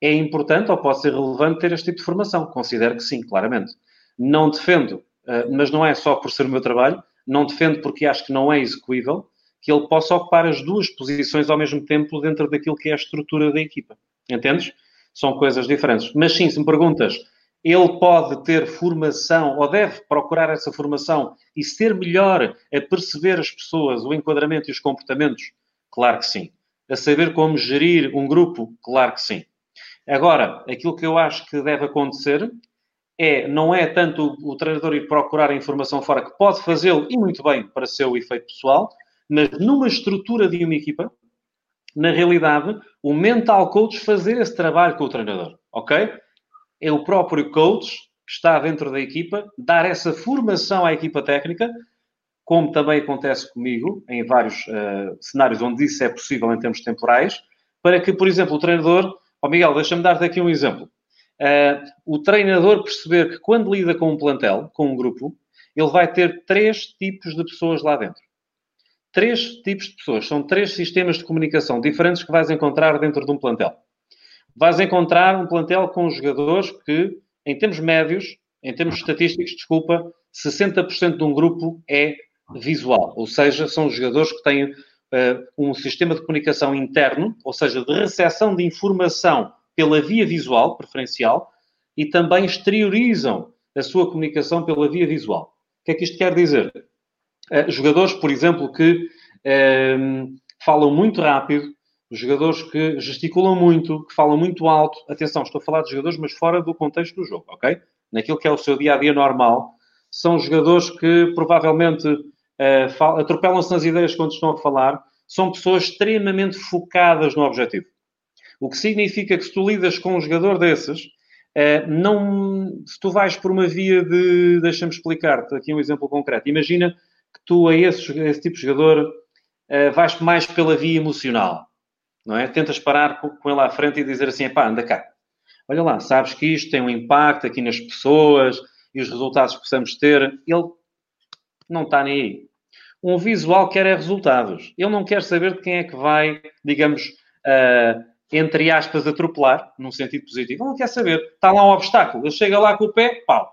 é importante ou pode ser relevante ter este tipo de formação? Considero que sim, claramente. Não defendo, eh, mas não é só por ser o meu trabalho, não defendo porque acho que não é execuível que ele possa ocupar as duas posições ao mesmo tempo dentro daquilo que é a estrutura da equipa. Entendes? São coisas diferentes. Mas sim, se me perguntas, ele pode ter formação ou deve procurar essa formação e ser melhor a perceber as pessoas, o enquadramento e os comportamentos? Claro que sim. A saber como gerir um grupo? Claro que sim. Agora, aquilo que eu acho que deve acontecer é, não é tanto o, o treinador ir procurar a informação fora, que pode fazê-lo e muito bem para seu efeito pessoal, mas numa estrutura de uma equipa, na realidade, o mental coach fazer esse trabalho com o treinador, ok? É o próprio coach que está dentro da equipa, dar essa formação à equipa técnica, como também acontece comigo em vários uh, cenários onde isso é possível em termos temporais, para que, por exemplo, o treinador, oh Miguel, deixa-me dar-te aqui um exemplo uh, o treinador perceber que quando lida com um plantel, com um grupo, ele vai ter três tipos de pessoas lá dentro. Três tipos de pessoas. São três sistemas de comunicação diferentes que vais encontrar dentro de um plantel. Vais encontrar um plantel com jogadores que, em termos médios, em termos estatísticos, desculpa, 60% de um grupo é visual. Ou seja, são jogadores que têm uh, um sistema de comunicação interno, ou seja, de recepção de informação pela via visual, preferencial, e também exteriorizam a sua comunicação pela via visual. O que é que isto quer dizer? Uh, jogadores, por exemplo, que uh, falam muito rápido, jogadores que gesticulam muito, que falam muito alto. Atenção, estou a falar de jogadores, mas fora do contexto do jogo, ok? Naquilo que é o seu dia a dia normal. São jogadores que provavelmente uh, atropelam-se nas ideias quando estão a falar. São pessoas extremamente focadas no objetivo. O que significa que se tu lidas com um jogador desses, uh, não, se tu vais por uma via de. Deixa-me explicar-te aqui um exemplo concreto. Imagina que tu, a esse, a esse tipo de jogador, uh, vais mais pela via emocional não é? Tentas parar com ele à frente e dizer assim, pá, anda cá. Olha lá, sabes que isto tem um impacto aqui nas pessoas e os resultados que possamos ter. Ele não está nem aí. Um visual quer é resultados. Ele não quer saber de quem é que vai, digamos, uh, entre aspas, atropelar, num sentido positivo. Ele não quer saber. Está lá um obstáculo. Ele chega lá com o pé, pau.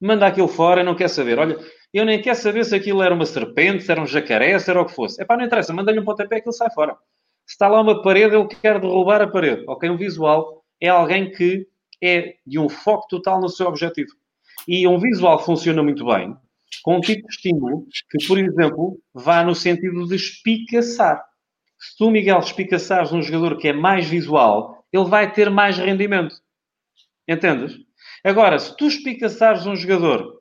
Manda aquilo fora e não quer saber. Olha, eu nem quero saber se aquilo era uma serpente, se era um jacaré, se era o que fosse. É pá, não interessa. Manda-lhe um pontapé que ele sai fora. Se está lá uma parede, ele quer derrubar a parede. Ok? Um visual é alguém que é de um foco total no seu objetivo. E um visual funciona muito bem com um tipo de estímulo que, por exemplo, vá no sentido de espicaçar. Se tu, Miguel, espicaçares um jogador que é mais visual, ele vai ter mais rendimento. Entendes? Agora, se tu espicaçares um jogador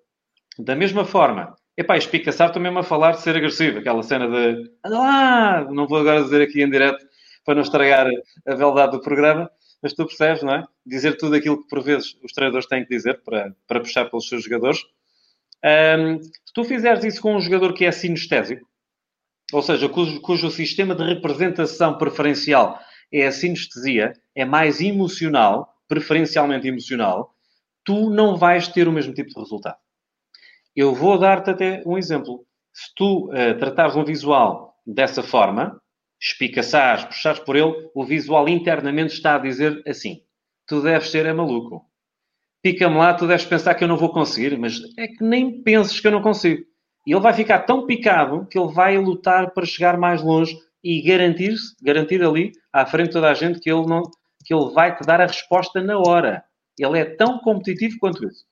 da mesma forma Epá, espicaçar também a falar de ser agressivo. Aquela cena de anda lá, não vou agora dizer aqui em direto para não estragar a beldade do programa, mas tu percebes, não é? Dizer tudo aquilo que por vezes os treinadores têm que dizer para, para puxar pelos seus jogadores. Um, se tu fizeres isso com um jogador que é sinestésico, ou seja, cujo, cujo sistema de representação preferencial é a sinestesia, é mais emocional, preferencialmente emocional, tu não vais ter o mesmo tipo de resultado. Eu vou dar-te até um exemplo. Se tu uh, tratares um visual dessa forma, espicaçares, puxares por ele, o visual internamente está a dizer assim: tu deves ser maluco. Pica-me lá, tu deves pensar que eu não vou conseguir, mas é que nem penses que eu não consigo. E ele vai ficar tão picado que ele vai lutar para chegar mais longe e garantir garantir ali, à frente de toda a gente, que ele, não, que ele vai te dar a resposta na hora. Ele é tão competitivo quanto isso.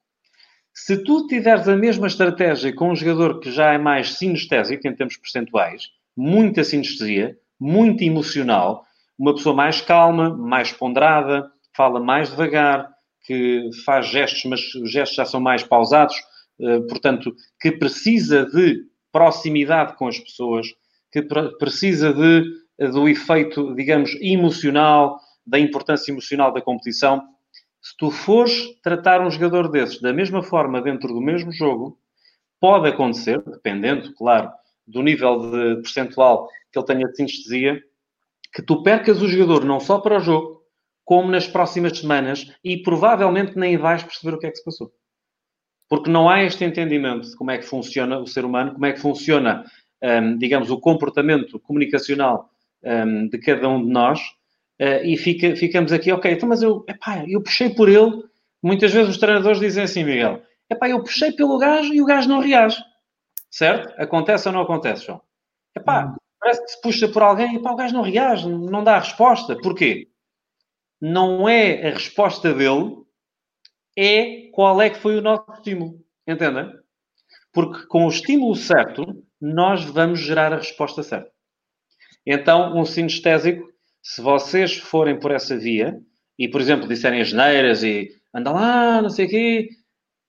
Se tu tiveres a mesma estratégia com um jogador que já é mais sinestésico em termos percentuais, muita sinestesia, muito emocional, uma pessoa mais calma, mais ponderada, fala mais devagar, que faz gestos, mas os gestos já são mais pausados, eh, portanto, que precisa de proximidade com as pessoas, que precisa de, do efeito, digamos, emocional, da importância emocional da competição se tu fores tratar um jogador desses da mesma forma dentro do mesmo jogo, pode acontecer, dependendo, claro, do nível de percentual que ele tenha de sinestesia, que tu percas o jogador não só para o jogo, como nas próximas semanas e provavelmente nem vais perceber o que é que se passou. Porque não há este entendimento de como é que funciona o ser humano, como é que funciona, um, digamos, o comportamento comunicacional um, de cada um de nós, Uh, e fica, ficamos aqui, ok, então, mas eu, epá, eu puxei por ele. Muitas vezes os treinadores dizem assim, Miguel, epá, eu puxei pelo gajo e o gajo não reage. Certo? Acontece ou não acontece, João? Epá, hum. parece que se puxa por alguém e o gajo não reage, não dá a resposta. Porquê? Não é a resposta dele, é qual é que foi o nosso estímulo. Entendem? Porque com o estímulo certo, nós vamos gerar a resposta certa. Então, um sinestésico se vocês forem por essa via e, por exemplo, disserem as neiras e andam lá, não sei o quê,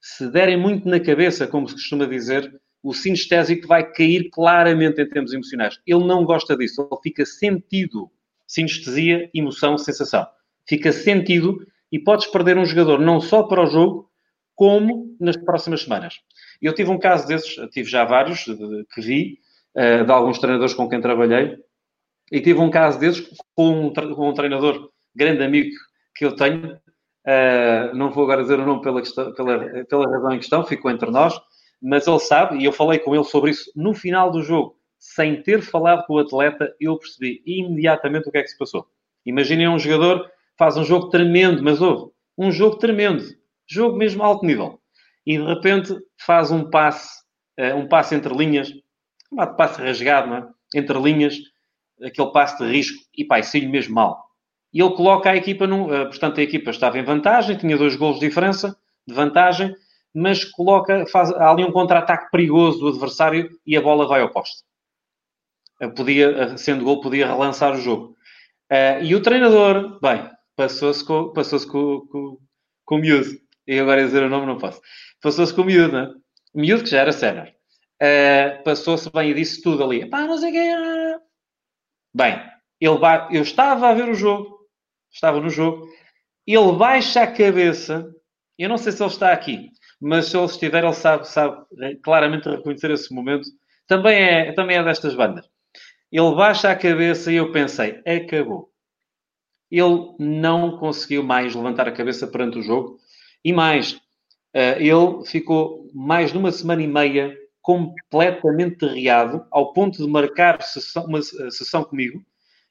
se derem muito na cabeça, como se costuma dizer, o sinestésico vai cair claramente em termos emocionais. Ele não gosta disso, ele fica sentido. Sinestesia, emoção, sensação. Fica sentido e podes perder um jogador não só para o jogo, como nas próximas semanas. Eu tive um caso desses, tive já vários que vi, eh, de alguns treinadores com quem trabalhei, e tive um caso desses com um, com um treinador, grande amigo que eu tenho. Uh, não vou agora dizer o nome pela, questão, pela, pela razão em questão, ficou entre nós, mas ele sabe, e eu falei com ele sobre isso no final do jogo, sem ter falado com o atleta, eu percebi imediatamente o que é que se passou. Imaginem um jogador faz um jogo tremendo, mas houve um jogo tremendo, jogo mesmo alto nível, e de repente faz um passe, uh, um passe entre linhas, um passe rasgado, é? entre linhas, aquele passe de risco e pá, saiu mesmo mal. E ele coloca a equipa, num, uh, portanto, a equipa estava em vantagem, tinha dois golos de diferença, de vantagem, mas coloca, faz há ali um contra-ataque perigoso do adversário e a bola vai ao poste. Uh, podia, sendo gol, podia relançar o jogo. e o treinador, bem, passou-se com, passou com, com, com o miúdo. E agora dizer o nome não posso. Passou-se com o miúdo, né? O miúdo que já era sénior. Uh, passou-se bem e disse tudo ali. Pá, não sei quem é. Bem, ele vai, eu estava a ver o jogo, estava no jogo, ele baixa a cabeça, eu não sei se ele está aqui, mas se ele estiver, ele sabe, sabe claramente reconhecer esse momento. Também é, também é destas bandas. Ele baixa a cabeça e eu pensei, acabou. Ele não conseguiu mais levantar a cabeça perante o jogo. E mais, eh, ele ficou mais de uma semana e meia completamente riado, ao ponto de marcar sessão, uma eh, sessão comigo,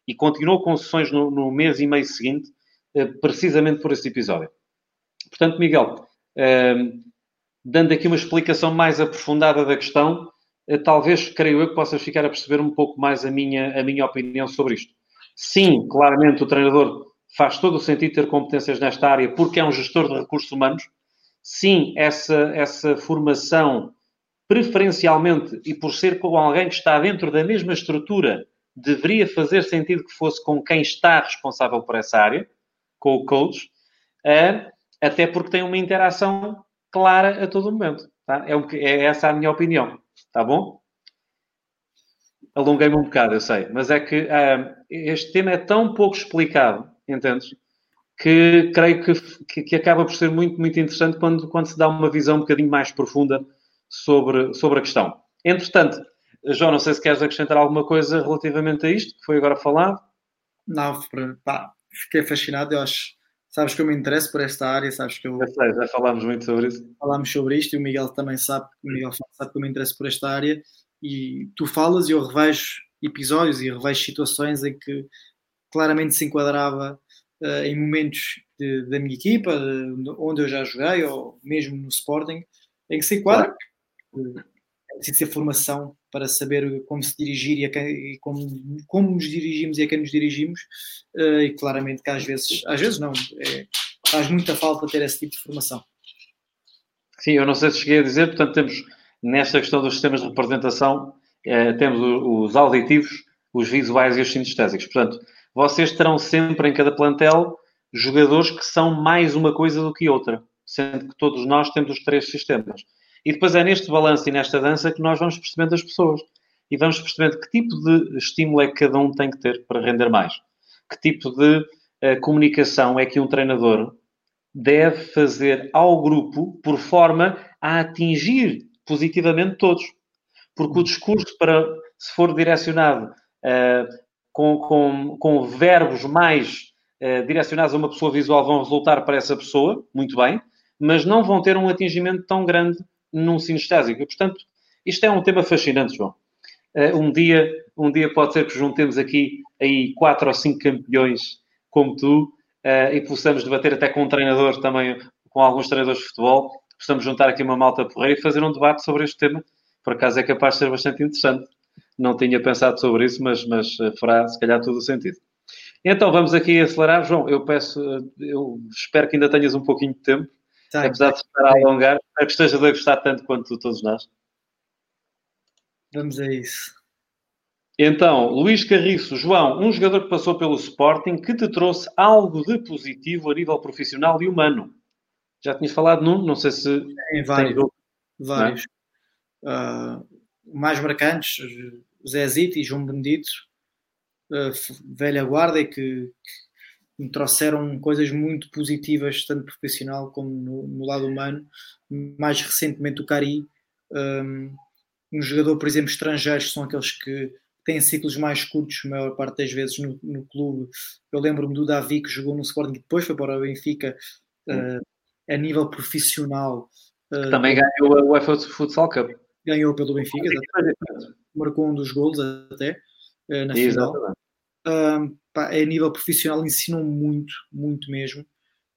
e continuou com sessões no, no, mês e meio seguinte, eh, precisamente por esse episódio. Portanto, Miguel, dando aqui uma explicação mais aprofundada da questão, talvez, creio eu, que possas ficar a perceber um pouco mais a minha, a minha opinião sobre isto. Sim, claramente o treinador faz todo o sentido ter competências nesta área porque é um gestor de recursos humanos. Sim, essa, essa formação, preferencialmente e por ser com alguém que está dentro da mesma estrutura, deveria fazer sentido que fosse com quem está responsável por essa área, com o coach, até porque tem uma interação clara a todo momento. Tá? É, é essa a minha opinião. Tá bom? alonguei-me um bocado, eu sei, mas é que uh, este tema é tão pouco explicado, entendes? Que creio que, que, que, acaba por ser muito, muito interessante quando, quando se dá uma visão um bocadinho mais profunda sobre, sobre a questão. Entretanto, João, não sei se queres acrescentar alguma coisa relativamente a isto que foi agora falado. Não, pá, fiquei fascinado, eu acho. Sabes que eu me interesso por esta área, sabes que eu. Já sei, já falámos muito sobre isso. Falámos sobre isto e o Miguel também sabe, o Miguel sabe que eu me interesso por esta área e tu falas e eu revejo episódios e revejo situações em que claramente se enquadrava uh, em momentos de, da minha equipa, de, onde eu já joguei, ou mesmo no Sporting, em que se enquadra. Claro. É preciso ter formação para saber como se dirigir e, quem, e como, como nos dirigimos e a quem nos dirigimos, uh, e claramente que às vezes, às vezes não, é, faz muita falta ter esse tipo de formação. Sim, eu não sei se cheguei a dizer, portanto temos nesta questão dos sistemas de representação, eh, temos os auditivos, os visuais e os sinestésicos. Portanto, vocês terão sempre em cada plantel jogadores que são mais uma coisa do que outra, sendo que todos nós temos os três sistemas. E depois é neste balanço e nesta dança que nós vamos percebendo as pessoas e vamos percebendo que tipo de estímulo é que cada um tem que ter para render mais. Que tipo de uh, comunicação é que um treinador deve fazer ao grupo por forma a atingir positivamente todos. Porque o discurso, para, se for direcionado uh, com, com, com verbos mais uh, direcionados a uma pessoa visual, vão resultar para essa pessoa, muito bem, mas não vão ter um atingimento tão grande num sinestésico. E, portanto, isto é um tema fascinante, João. Uh, um, dia, um dia pode ser que juntemos aqui aí quatro ou cinco campeões como tu e possamos debater até com um treinador também, com alguns treinadores de futebol, possamos juntar aqui uma malta porreira e fazer um debate sobre este tema. Por acaso é capaz de ser bastante interessante. Não tinha pensado sobre isso, mas, mas eh, fará se calhar todo o sentido. Então vamos aqui acelerar. João, eu peço, eu espero que ainda tenhas um pouquinho de tempo, tá, apesar de estar a alongar. Espero que estejas a gostar tanto quanto todos nós. Vamos a isso. Então, Luís Carriço, João, um jogador que passou pelo Sporting que te trouxe algo de positivo a nível profissional e humano. Já tinhas falado num, não sei se. Tem vários. Tem vários. Uh, mais marcantes, Zé Zito e João Benedito, uh, velha guarda, que, que, me trouxeram coisas muito positivas, tanto profissional como no, no lado humano. Mais recentemente, o Cari, um, um jogador, por exemplo, estrangeiros, são aqueles que têm ciclos mais curtos, a maior parte das vezes no, no clube. Eu lembro-me do Davi, que jogou no Sporting e depois foi para o Benfica. Uh, a nível profissional. Uh, também ganhou a UEFA Futsal Cup. Ganhou pelo Benfica, marcou um dos golos até uh, na final. Uh, pá, a nível profissional ensinou muito, muito mesmo.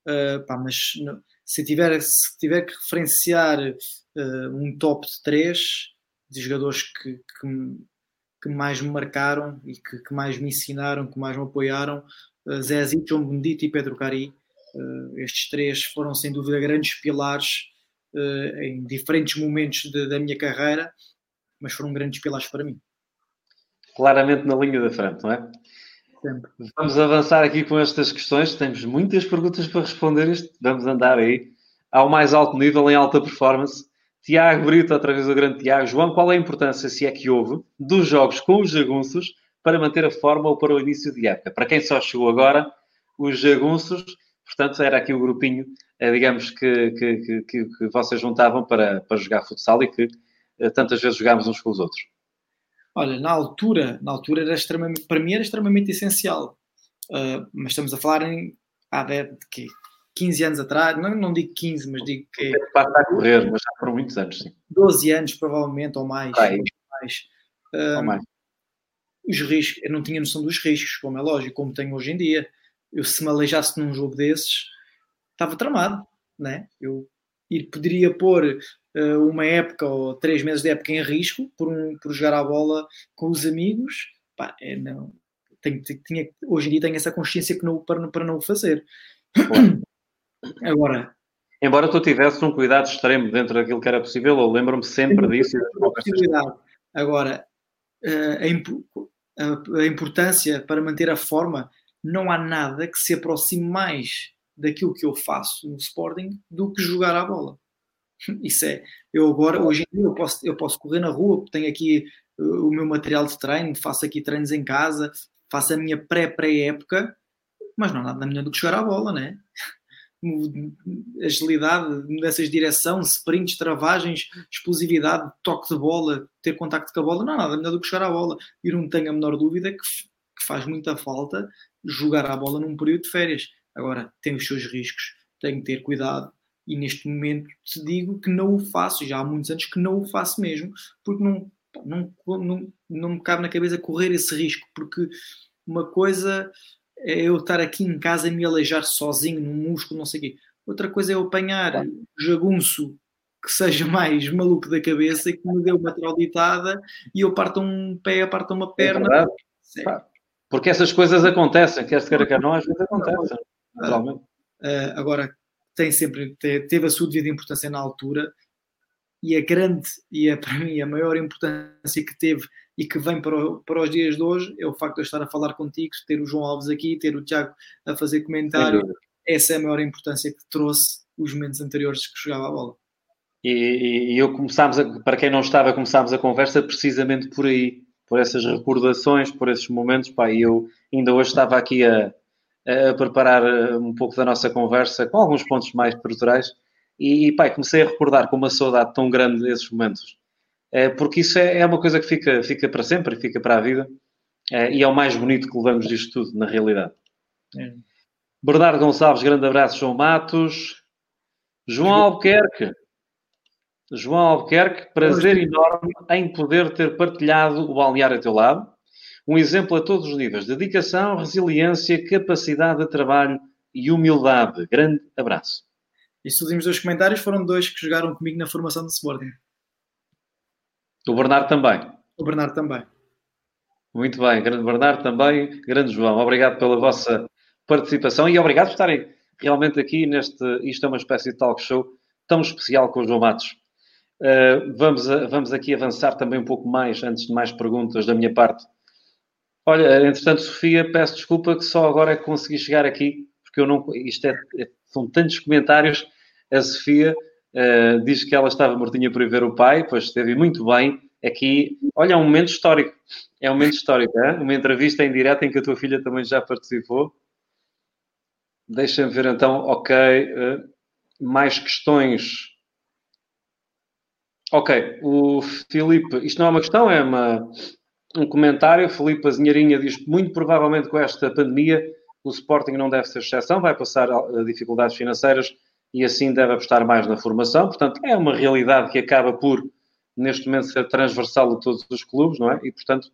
Uh, pá, mas no, se, tiver, se tiver que referenciar um top de três de jogadores que, que, que mais me marcaram e que, que mais me ensinaram, que mais me apoiaram, uh, Zezito, João Benedito e Pedro Cari. Uh, estes três foram sem dúvida grandes pilares uh, em diferentes momentos de, da minha carreira, mas foram grandes pilares para mim. Claramente na linha da frente, não é? Sempre. Vamos avançar aqui com estas questões. Temos muitas perguntas para responder. Isto. Vamos andar aí ao mais alto nível, em alta performance. Tiago Brito, outra vez o grande Tiago. João, qual é a importância, se é que houve, dos jogos com os jagunços para manter a forma ou para o início de época? Para quem só chegou agora, os jagunços, portanto, era aqui o grupinho, eh, digamos, que, que, que, que vocês juntavam para, para jogar futsal e que eh, tantas vezes jogámos uns com os outros. Olha, na altura, na altura era extremamente, para mim era extremamente essencial. Uh, mas estamos a falar em há de, de 15 anos atrás, não, não digo 15, mas digo que. É para a correr, mas já foram muitos anos, sim. 12 anos, provavelmente, ou mais. Ah, é. mais. Uh, ou mais. Os riscos, eu não tinha noção dos riscos, como é lógico, como tenho hoje em dia. Eu, se me aleijasse num jogo desses, estava tramado, né? Eu ir, poderia pôr uh, uma época ou três meses de época em risco por, um, por jogar a bola com os amigos. Pá, é, não, tenho, tinha, hoje em dia tenho essa consciência que não, para, para não o fazer. Agora. Embora tu tivesses um cuidado extremo dentro daquilo que era possível, eu lembro-me sempre disso. Possibilidade. Agora, eh, a importância para manter a forma, não há nada que se aproxime mais daquilo que eu faço no Sporting do que jogar a bola. Isso é, eu agora, hoje em dia, eu posso, eu posso correr na rua, tenho aqui uh, o meu material de treino, faço aqui treinos em casa, faço a minha pré-pré-época, mas não há nada melhor do que jogar a bola, né? Agilidade, mudanças de direção, sprints, travagens, explosividade, toque de bola, ter contacto com a bola, não há nada melhor do que jogar a bola. E não tenho a menor dúvida que, que faz muita falta jogar a bola num período de férias. Agora, tem os seus riscos, tenho que ter cuidado, e neste momento te digo que não o faço, já há muitos anos que não o faço mesmo, porque não, não, não, não me cabe na cabeça correr esse risco, porque uma coisa é eu estar aqui em casa e me aleijar sozinho num músculo, não sei o quê. Outra coisa é eu apanhar o jagunço que seja mais maluco da cabeça e que me dê uma trauditada e eu parto um pé, parto uma perna. É porque essas coisas acontecem, quer se queira quer não, às vezes acontecem, naturalmente. Uh, agora, tem sempre, teve a sua devida importância na altura e a grande, e a, para mim a maior importância que teve e que vem para, o, para os dias de hoje é o facto de eu estar a falar contigo, ter o João Alves aqui, ter o Tiago a fazer comentário. Essa é a maior importância que trouxe os momentos anteriores que jogava a bola. E, e eu começámos, a, para quem não estava, começámos a conversa precisamente por aí, por essas recordações, por esses momentos. Pá, e eu ainda hoje estava aqui a, a preparar eh, um pouco da nossa conversa com alguns pontos mais estruturais e, pai, comecei a recordar com uma saudade tão grande esses momentos. É, porque isso é, é, uma coisa que fica, fica para sempre, fica para a vida é, e é o mais bonito que levamos disto tudo, na realidade. É. Bernardo Gonçalves, grande abraço, João Matos. João Albuquerque. João Albuquerque, prazer enorme em poder ter partilhado o balneário a teu lado um exemplo a todos os níveis: dedicação, resiliência, capacidade de trabalho e humildade. Grande abraço. Estes últimos dois comentários foram dois que jogaram comigo na formação do Sporting. O Bernardo também. O Bernardo também. Muito bem, grande Bernardo também, grande João. Obrigado pela vossa participação e obrigado por estarem realmente aqui neste. Isto é uma espécie de talk show tão especial com o João Matos. Uh, vamos, a, vamos aqui avançar também um pouco mais, antes de mais perguntas da minha parte, Olha, entretanto, Sofia, peço desculpa que só agora é que consegui chegar aqui, porque eu não. Isto é, é são tantos comentários. A Sofia uh, diz que ela estava mortinha por ir ver o pai, pois esteve muito bem. Aqui, olha, é um momento histórico. É um momento histórico, é? Uma entrevista em direto em que a tua filha também já participou. Deixa-me ver então, ok. Uh, mais questões. Ok, o Filipe, isto não é uma questão, é uma, um comentário. Felipe Azinharinha diz que muito provavelmente com esta pandemia o Sporting não deve ser exceção, vai passar a dificuldades financeiras e assim deve apostar mais na formação. Portanto, é uma realidade que acaba por, neste momento, ser transversal a todos os clubes, não é? E, portanto,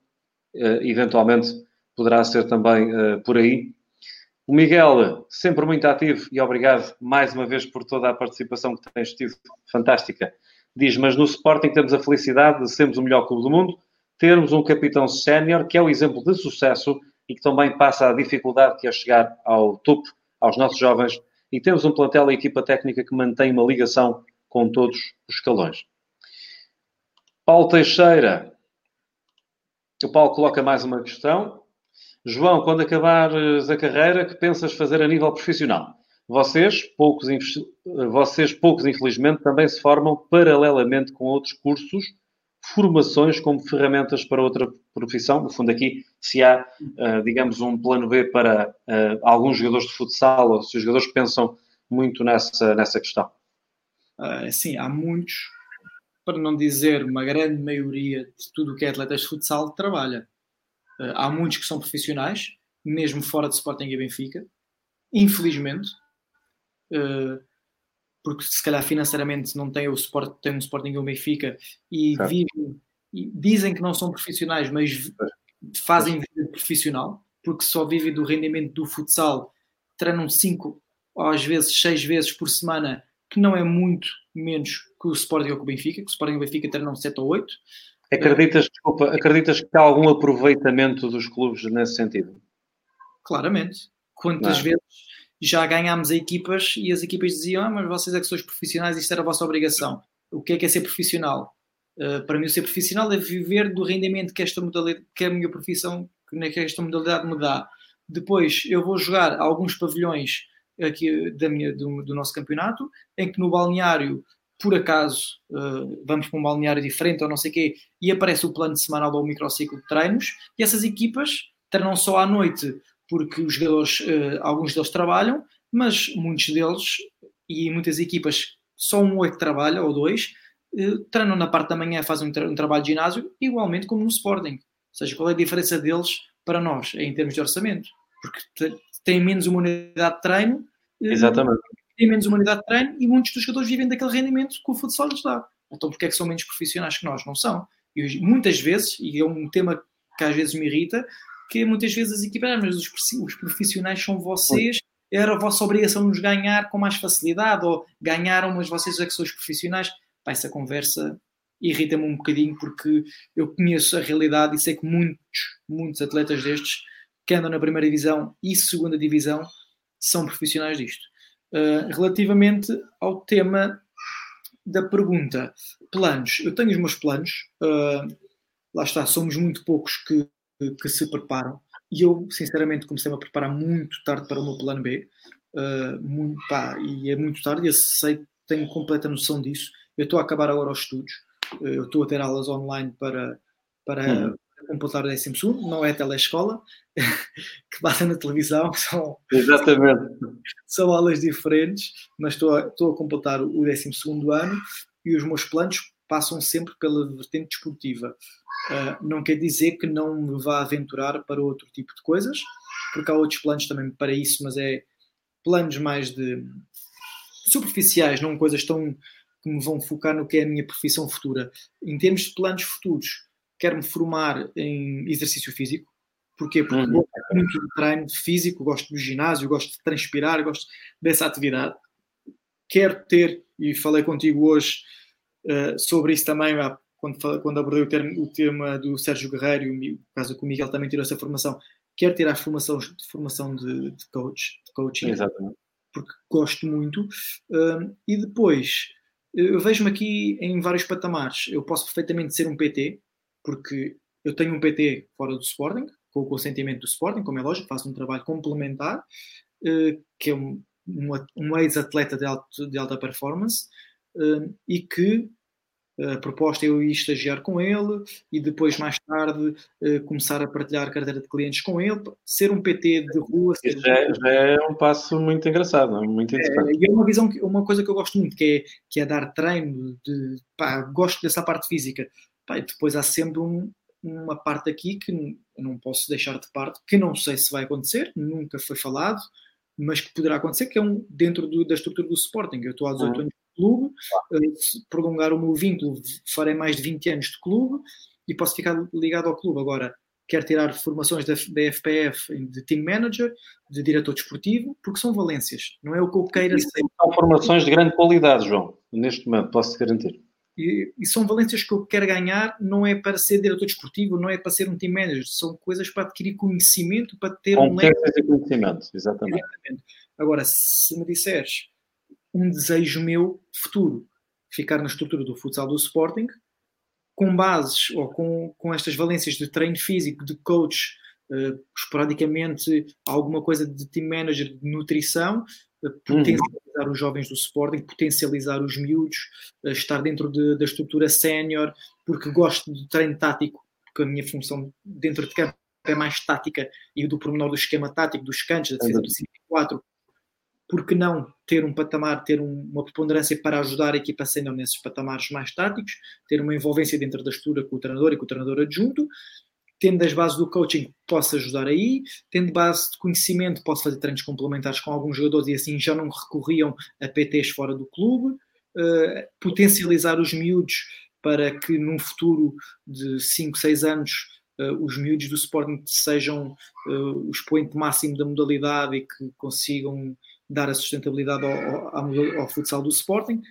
eh, eventualmente poderá ser também eh, por aí. O Miguel, sempre muito ativo e obrigado mais uma vez por toda a participação que tens tido, fantástica. Diz, mas no Sporting temos a felicidade de sermos o melhor clube do mundo, termos um capitão sénior que é o exemplo de sucesso e que também passa a dificuldade que é chegar ao topo, aos nossos jovens, e temos um plantel e equipa técnica que mantém uma ligação com todos os escalões. Paulo Teixeira. O Paulo coloca mais uma questão. João, quando acabares a carreira, que pensas fazer a nível profissional? Vocês, poucos, vocês, poucos infelizmente, também se formam paralelamente com outros cursos formações como ferramentas para outra profissão. No fundo, aqui, se há, uh, digamos, um plano B para uh, alguns jogadores de futsal, ou se os jogadores pensam muito nessa, nessa questão. Uh, sim, há muitos, para não dizer uma grande maioria de tudo o que é atletas de futsal, trabalha. Há muitos que são profissionais, mesmo fora de Sporting e Benfica, infelizmente. Uh, porque se calhar financeiramente não tem o suporte, tem um Sporting e um Benfica e vivem, e dizem que não são profissionais, mas fazem vida profissional, porque só vivem do rendimento do futsal, treinam 5 ou às vezes 6 vezes por semana, que não é muito menos que o Sporting ou que o Benfica, que o Sporting e o Benfica treinam 7 ou 8. Acreditas, desculpa, acreditas que há algum aproveitamento dos clubes nesse sentido? Claramente. Quantas não. vezes já ganhámos equipas e as equipas diziam: ah, mas vocês é que sois profissionais, isto era a vossa obrigação. O que é que é ser profissional? Uh, para mim, ser profissional é viver do rendimento que esta modalidade, que a minha profissão, que esta modalidade me dá. Depois, eu vou jogar alguns pavilhões aqui da minha, do, do nosso campeonato, em que no balneário, por acaso, uh, vamos para um balneário diferente ou não sei o quê, e aparece o plano semanal ou o microciclo de treinos, e essas equipas treinam só à noite porque os jogadores, uh, alguns deles trabalham, mas muitos deles e muitas equipas, só um é que trabalha, ou dois, uh, treinam na parte da manhã, fazem um, tra um, trabalho de ginásio, igualmente como no Sporting. Ou seja, qual é a diferença deles para nós, em termos de orçamento? Porque têm menos uma unidade de treino. Eh, Exatamente. Têm menos uma unidade de treino e muitos dos jogadores vivem daquele rendimento que o futsal lhes dá. Então, porque é que são menos profissionais que nós? Não são. E muitas vezes, e é um tema que às vezes me irrita, que muitas vezes as equipas, mas os, os profissionais são vocês, era a vossa obrigação nos ganhar com mais facilidade, ou ganharam, mas vocês é que são os profissionais. Pá, essa conversa irrita-me um bocadinho porque eu conheço a realidade e sei que muitos, muitos atletas destes que andam na primeira divisão e segunda divisão são profissionais disto. Uh, relativamente ao tema da pergunta, planos. Eu tenho os meus planos, uh, lá está, somos muito poucos que que se preparam. E eu, sinceramente, comecei-me a preparar muito tarde para o meu plano B. Uh, muito, pá, e é muito tarde, eu sei, tenho completa noção disso. Eu estou a acabar agora os estudos, uh, eu estou a ter aulas online para, para uhum. completar o décimo segundo, não é a telescola, que passa na televisão, são, Exatamente. são aulas diferentes, mas estou a, estou a completar o décimo segundo ano e os meus planos passam sempre pela vertente desportiva. Uh, não quer dizer que não me vá aventurar para outro tipo de coisas, porque há outros planos também para isso, mas é planos mais de superficiais, não coisas tão que me vão focar no que é a minha profissão futura. Em termos de planos futuros, quero-me formar em exercício físico. Porquê? Porque uhum. gosto muito de treino físico, gosto do ginásio, gosto de transpirar, gosto dessa atividade. Quero ter, e falei contigo hoje uh, sobre isso também, há quando, quando abordei o, termo, o, tema do Sérgio Guerreiro, o caso que o Miguel também tirou essa formação, quero tirar a formação, formação de, de coach, de coaching, Exatamente. porque gosto muito. Um, e depois, eu vejo-me aqui em vários patamares. Eu posso perfeitamente ser um PT, porque eu tenho um PT fora do Sporting, com o consentimento do Sporting, como é lógico, faço um trabalho complementar, uh, que é um, um, um ex-atleta de, alto, de alta performance, e que a proposta é eu ir estagiar com ele e depois, mais tarde, começar a partilhar carteira de clientes com ele, ser um PT de rua. Já, é, já, é um passo muito engraçado, é muito interessante. É, e é uma visão, uma coisa que eu gosto muito, que é, que é dar treino, de, pá, gosto dessa parte física. Pá, depois há sempre um, uma parte aqui que não posso deixar de parte, que não sei se vai acontecer, nunca foi falado, mas que poderá acontecer, que é um dentro do, da estrutura do Sporting. Eu estou há 18 uhum. anos clube, uh, prolongar o meu vínculo, farei mais de 20 anos de clube e posso ficar ligado ao clube. Agora, quero tirar formações da, da FPF de team manager, de diretor desportivo, porque são valências, não é o que eu queira ser. São formações de grande qualidade, João, neste momento, posso te garantir. E, e, são valências que eu quero ganhar, não é para ser diretor desportivo, não é para ser um team manager, são coisas para adquirir conhecimento, para ter um e conhecimento, exatamente. exatamente. Agora, se me disseres um desejo meu futuro, ficar na estrutura do futsal do Sporting, com bases ou com, com estas valências de treino físico, de coach, uh, esporadicamente alguma coisa de team manager, de nutrição, uh, potencializar uhum. os jovens do Sporting, potencializar os miúdos, uh, estar dentro de, da estrutura sénior, porque gosto de treino tático, porque a minha função dentro de campo é mais tática e do pormenor do esquema tático, dos cantos, da defesa do 5-4, por que não ter um patamar, ter um, uma preponderância para ajudar a equipa sendo nesses patamares mais táticos, ter uma envolvência dentro da estrutura com o treinador e com o treinador adjunto, tendo as bases do coaching, posso ajudar aí, tendo base de conhecimento, posso fazer treinos complementares com alguns jogadores e assim já não recorriam a PTs fora do clube, uh, potencializar os miúdos para que num futuro de 5, 6 anos uh, os miúdos do Sporting sejam uh, o expoente máximo da modalidade e que consigam dar a sustentabilidade ao, ao, ao futsal do Sporting.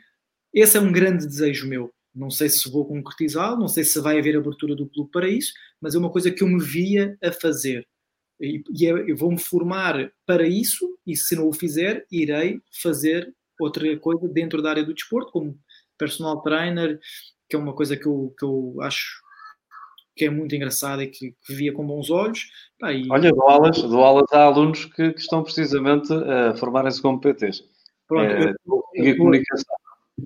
Esse é um grande desejo meu. Não sei se vou concretizá-lo, não sei se vai haver abertura do clube para isso, mas é uma coisa que eu me via a fazer. E, e é, eu vou-me formar para isso, e se não o fizer, irei fazer outra coisa dentro da área do desporto, como personal trainer, que é uma coisa que eu, que eu acho que é muito engraçada e que, que via com bons olhos. Pá, e... Olha, do aulas, do aulas há alunos que, que estão precisamente a formarem-se como PTs. Pronto, é, eu, comunicação.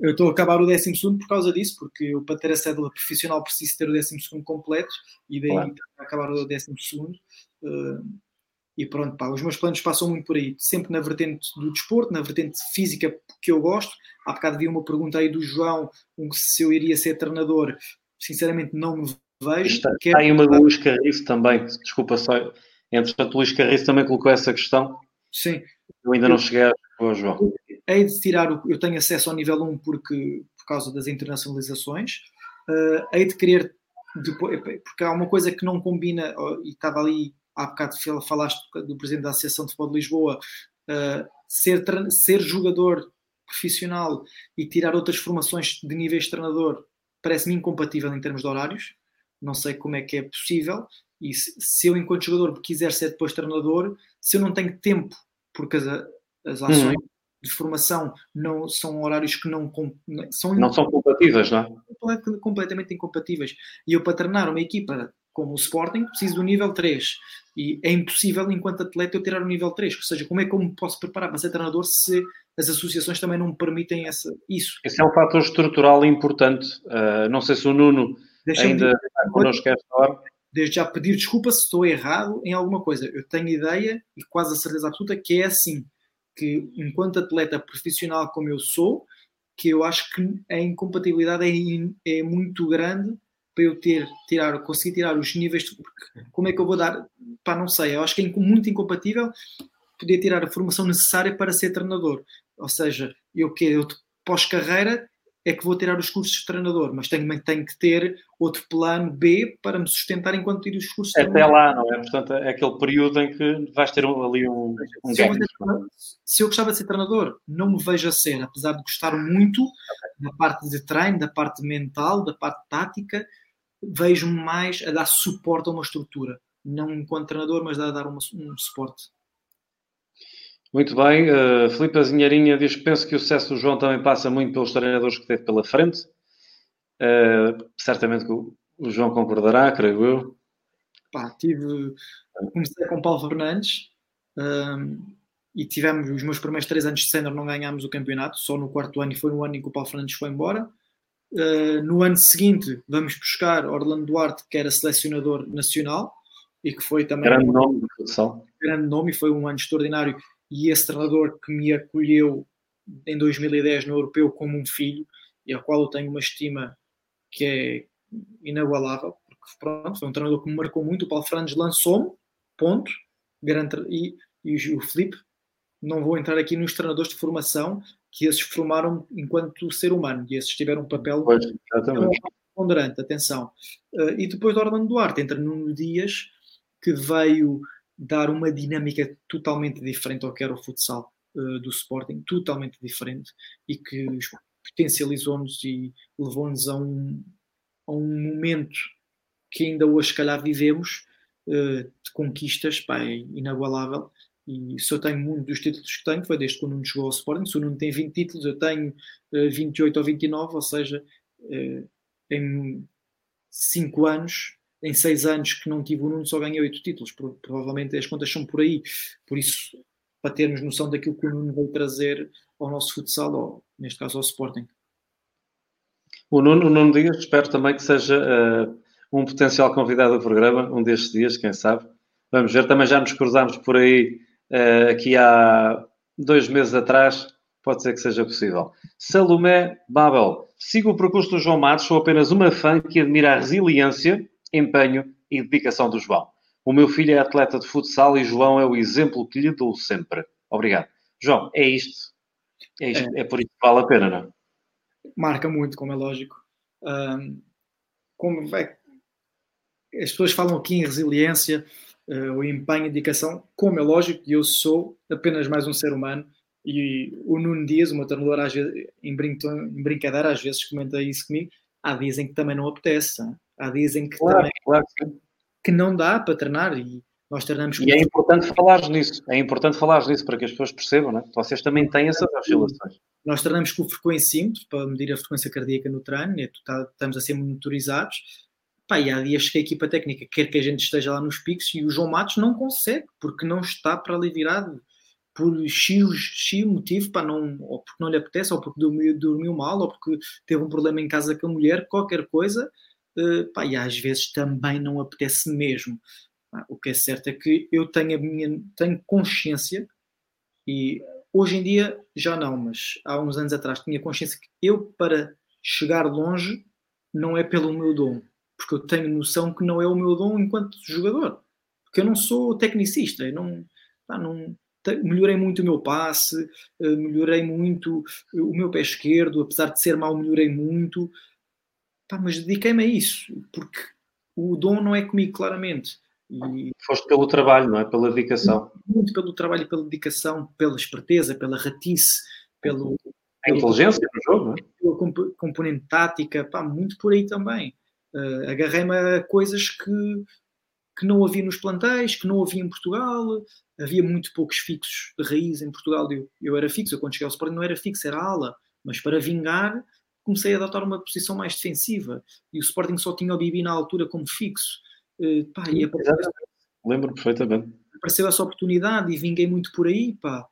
Eu estou a acabar o 12 por causa disso, porque eu, para ter a cédula profissional, preciso ter o 12 completo e daí claro. acabar o 12. Uh, e pronto, pá, os meus planos passam muito por aí, sempre na vertente do desporto, na vertente física que eu gosto. Há bocado havia uma pergunta aí do João um, se eu iria ser treinador. Sinceramente, não me vejo. Está, que é... uma do Luís Carriço também, desculpa só. Entretanto, o Luís Carriço também colocou essa questão. Sim. Eu ainda eu, não cheguei a João. Hei de tirar, o, eu tenho acesso ao nível 1 porque, por causa das internacionalizações. Uh, hei de querer, depois, porque há uma coisa que não combina, e estava ali, há bocado falaste do presidente da Associação de Futebol de Lisboa, uh, ser, ser jogador profissional e tirar outras formações de níveis de treinador parece-me incompatível em termos de horários não sei como é que é possível. E se, se eu, enquanto jogador, quiser ser depois treinador, se eu não tenho tempo, porque as, as ações uhum. de formação não são horários que não são, não são compatíveis, não é? Completamente incompatíveis. E eu, para treinar uma equipa como o Sporting, preciso do nível 3. E é impossível, enquanto atleta, eu tirar o nível 3. Ou seja, como é que eu me posso preparar para ser treinador se as associações também não me permitem essa, isso? Esse é um fator estrutural importante. Uh, não sei se o Nuno ainda está connosco esta hora. Desde já pedir desculpa se estou errado em alguma coisa. Eu tenho ideia e quase a certeza absoluta que é assim, que enquanto atleta profissional como eu sou, que eu acho que a incompatibilidade é, é muito grande para eu ter, tirar, conseguir tirar os níveis, de, como é que eu vou dar, pá, não sei, eu acho que é muito incompatível poder tirar a formação necessária para ser treinador. Ou seja, eu que eu pós-carreira é que vou tirar os cursos de treinador, mas tenho, tenho que ter outro plano B para me sustentar enquanto tiro os cursos de Até treinador. lá, não é? Portanto, é aquele período em que vais ter ali um, um se, eu, se eu gostava de ser treinador, não me vejo a ser, apesar de gostar muito da parte de treino, da parte mental, da parte tática, vejo-me mais a dar suporte a uma estrutura. Não enquanto treinador, mas a dar uma, um suporte. Muito bem. Uh, Filipe Azinharinha diz que penso que o sucesso do João também passa muito pelos treinadores que teve pela frente. Uh, certamente que o, o, João concordará, creio eu. Pá, tive... Comecei com Paulo Fernandes um, e tivemos os meus primeiros três anos de sénior não ganhámos o campeonato, só no quarto ano e foi no ano em que o Paulo Fernandes foi embora. Uh, no ano seguinte vamos buscar Orlando Duarte, que era selecionador nacional e que foi também grande nome de futsal. Grande nome e foi um ano extraordinário e esse treinador que me acolheu em 2010 no Europeu como um filho e ao qual eu tenho uma estima que é inabalável, porque pronto, foi um treinador que me marcou muito. O Paulo Fernandes lançou-me, ponto, grande, e, e o Felipe, não vou entrar aqui nos treinadores de formação, que esses formaram enquanto ser humano, e esses tiveram um papel pois, ponderante, atenção. Uh, e depois do Orlando Duarte, entra Nuno Dias, que veio dar uma dinâmica totalmente diferente ao que era o futsal uh, do Sporting, totalmente diferente, e que potencializou-nos e levou-nos a um, a um momento que ainda hoje, se calhar, vivemos uh, de conquistas, pá, é inabalável. E se eu tenho muito dos títulos que tenho, foi desde que o Nuno chegou ao Sporting. Se o Nuno tem 20 títulos, eu tenho uh, 28 ou 29, ou seja, em 5 anos, em 6 anos que não tive o Nuno, só ganhei 8 títulos. Provavelmente as contas são por aí. Por isso, para termos noção daquilo que o Nuno veio trazer ao nosso futsal, ou neste caso ao Sporting. O Nuno, o Nuno Dias, espero também que seja uh, um potencial convidado do programa, um destes dias, quem sabe. Vamos ver, também já nos cruzámos por aí uh, aqui há dois meses atrás, pode ser que seja possível. Salomé Babel, sigo o percurso do João Matos, sou apenas uma fã que admira a resiliência, empenho e dedicação do João. O meu filho é atleta de futsal e João é o exemplo que lhe dou sempre. Obrigado. João, é isto. É, isto. é. é por isso que vale a pena, não é? Marca muito, como é lógico. Um, como é, as pessoas falam aqui em resiliência, uh, o empenho, dedicação, como é lógico, eu sou apenas mais um ser humano e o Nuno Dias, o meu treinador, às vezes, em, em brincadeira, às vezes comenta isso comigo, há dias em que também não apetece, há dias em que claro, também claro que não dá para treinar e nós treinamos. E é importante falar nisso, é importante falar nisso para que as pessoas percebam, não é? Vocês também têm essas oscilações. Nós treinamos com frequencímetro para medir a frequência cardíaca no treino, né? tá, estamos a ser monitorizados. Pá, e há dias que a equipa técnica quer que a gente esteja lá nos picos e o João Matos não consegue, porque não está para ali virado por X, X motivo, pá, não, ou porque não lhe apetece, ou porque dormiu, dormiu mal, ou porque teve um problema em casa com a mulher, qualquer coisa, pá, e às vezes também não apetece mesmo. o que é certo é que eu tenho minha tenho consciência e hoje em dia já não, mas há uns anos atrás tinha consciência que eu para chegar longe não é pelo meu dom, porque eu tenho noção que não é o meu dom enquanto jogador, porque eu não sou tecnicista, eu não, pá, não melhorei muito o meu passe, eh, melhorei muito o meu pé esquerdo, apesar de ser mau, melhorei muito. Pá, mas dediquei-me a isso, porque o dom não é comigo, claramente. E... Foste pelo trabalho, não é? Pela dedicação. Muito pelo trabalho e pela dedicação, pela esperteza, pela ratice, pelo. A inteligência do jogo, não é? Pela comp componente tática, pá, muito por aí também. Uh, Agarrei-me a coisas que, que não havia nos plantéis, que não havia em Portugal. Havia muito poucos fixos de raiz em Portugal. Eu, eu era fixo, eu quando cheguei ao Sporting não era fixo, era ala. Mas para vingar, comecei a adotar uma posição mais defensiva e o Sporting só tinha o Bibi na altura como fixo. Uh, pá, e apareceu, Lembro perfeitamente. Apareceu essa oportunidade e vinguei muito por aí. Pá.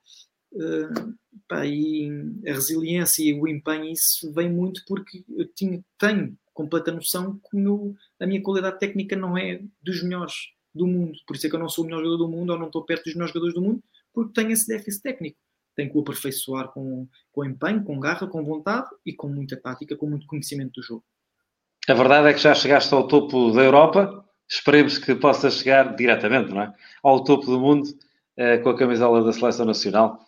Uh, pá, e a resiliência e o empenho, isso vem muito porque eu tinha, tenho completa noção que meu, a minha qualidade técnica não é dos melhores do mundo. Por isso é que eu não sou o melhor jogador do mundo ou não estou perto dos melhores jogadores do mundo, porque tenho esse déficit técnico tem que o aperfeiçoar com, com empenho, com garra, com vontade e com muita tática, com muito conhecimento do jogo. A verdade é que já chegaste ao topo da Europa, esperemos que possa chegar diretamente não é? ao topo do mundo eh, com a camisola da Seleção Nacional.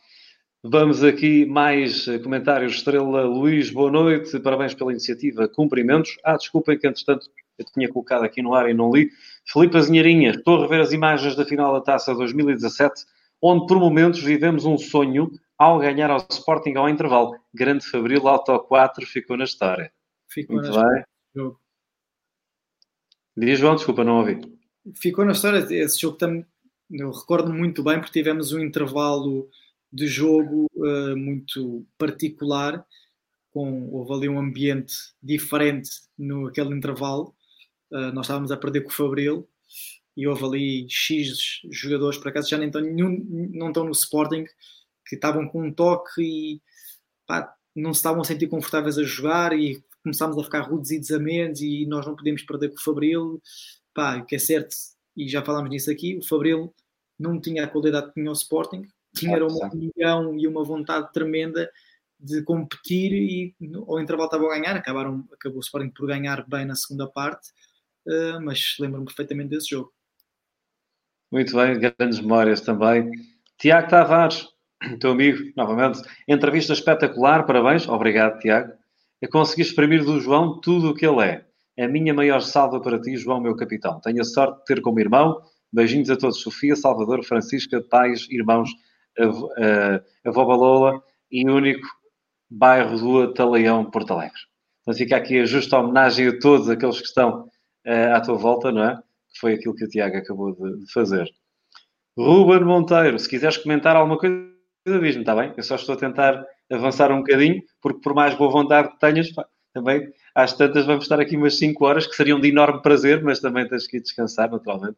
Vamos aqui mais eh, comentários. Estrela Luís, boa noite, parabéns pela iniciativa, cumprimentos. Ah, desculpem que entretanto eu tinha colocado aqui no ar e não li. Filipe Azinheirinha, estou a rever as imagens da final da Taça 2017 onde por momentos vivemos um sonho ao ganhar ao Sporting ao intervalo. Grande Fabril, Auto 4, ficou na história. Ficou Muito na bem. Jogo. Diz, João, desculpa, não ouvi. Ficou na história. Esse jogo também, eu recordo muito bem, porque tivemos um intervalo de jogo uh, muito particular, com, houve ali um ambiente diferente no aquele intervalo. Uh, nós estávamos a perder com o Fabril e houve ali X jogadores, por acaso já nem estão, nenhum, não estão no Sporting, que estavam com um toque e pá, não se estavam a sentir confortáveis a jogar e começámos a ficar reduzidos a menos e nós não podemos perder com o Fabril, pá, o que é certo, e já falámos nisso aqui, o Fabril não tinha a qualidade que tinha o Sporting, tinha uma união e uma vontade tremenda de competir e ao intervalo estava a ganhar, acabaram, acabou o Sporting por ganhar bem na segunda parte, uh, mas lembro-me perfeitamente desse jogo. Muito bem, grandes memórias também. Tiago Tavares, teu amigo, novamente, entrevista espetacular, parabéns, obrigado, Tiago. Eu consegui exprimir do João tudo o que ele é. É a minha maior salva para ti, João, meu capitão. Tenho a sorte de ter como irmão. Beijinhos a todos, Sofia, Salvador, Francisca, pais, irmãos, a, a, a Balola e único bairro do Ataleão, Porto Alegre. Então fica aqui a justa homenagem a todos aqueles que estão uh, à tua volta, não é? Foi aquilo que o Tiago acabou de, fazer. Ruben Monteiro, se quiseres comentar alguma coisa, diz-me, está bem? Eu só estou a tentar avançar um bocadinho, porque por mais boa vontade que tenhas, também às tantas vamos estar aqui umas 5 horas, que seriam de enorme prazer, mas também tens que ir descansar, naturalmente.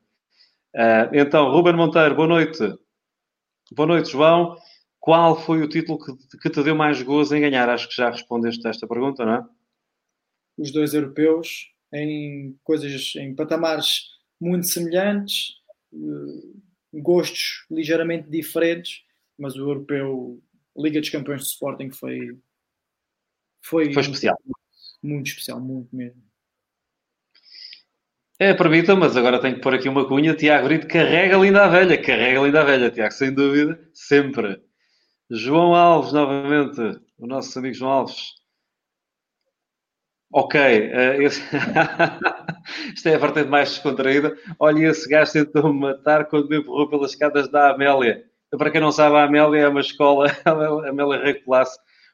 Uh, então, Ruben Monteiro, boa noite. Boa noite, João. Qual foi o título que, que te deu mais gozo em ganhar? Acho que já respondeste a esta pergunta, não é? Os dois europeus, em coisas, em patamares muito semelhantes, eh, gostos ligeiramente diferentes, mas o europeu Liga dos Campeões de Sporting foi foi, foi especial. Muito especial, muito mesmo. É, permita, mas agora tenho que pôr aqui uma cunha. Tiago Brito carrega linda a velha, carrega linda a velha, Tiago, sem dúvida, sempre. João Alves, novamente, o nosso amigo João Alves. Ok, uh, esse... isto é a vertente mais descontraída. Olha, esse gajo tentou-me matar quando me empurrou pelas escadas da Amélia. Para quem não sabe, a Amélia é uma escola, a Amélia Rei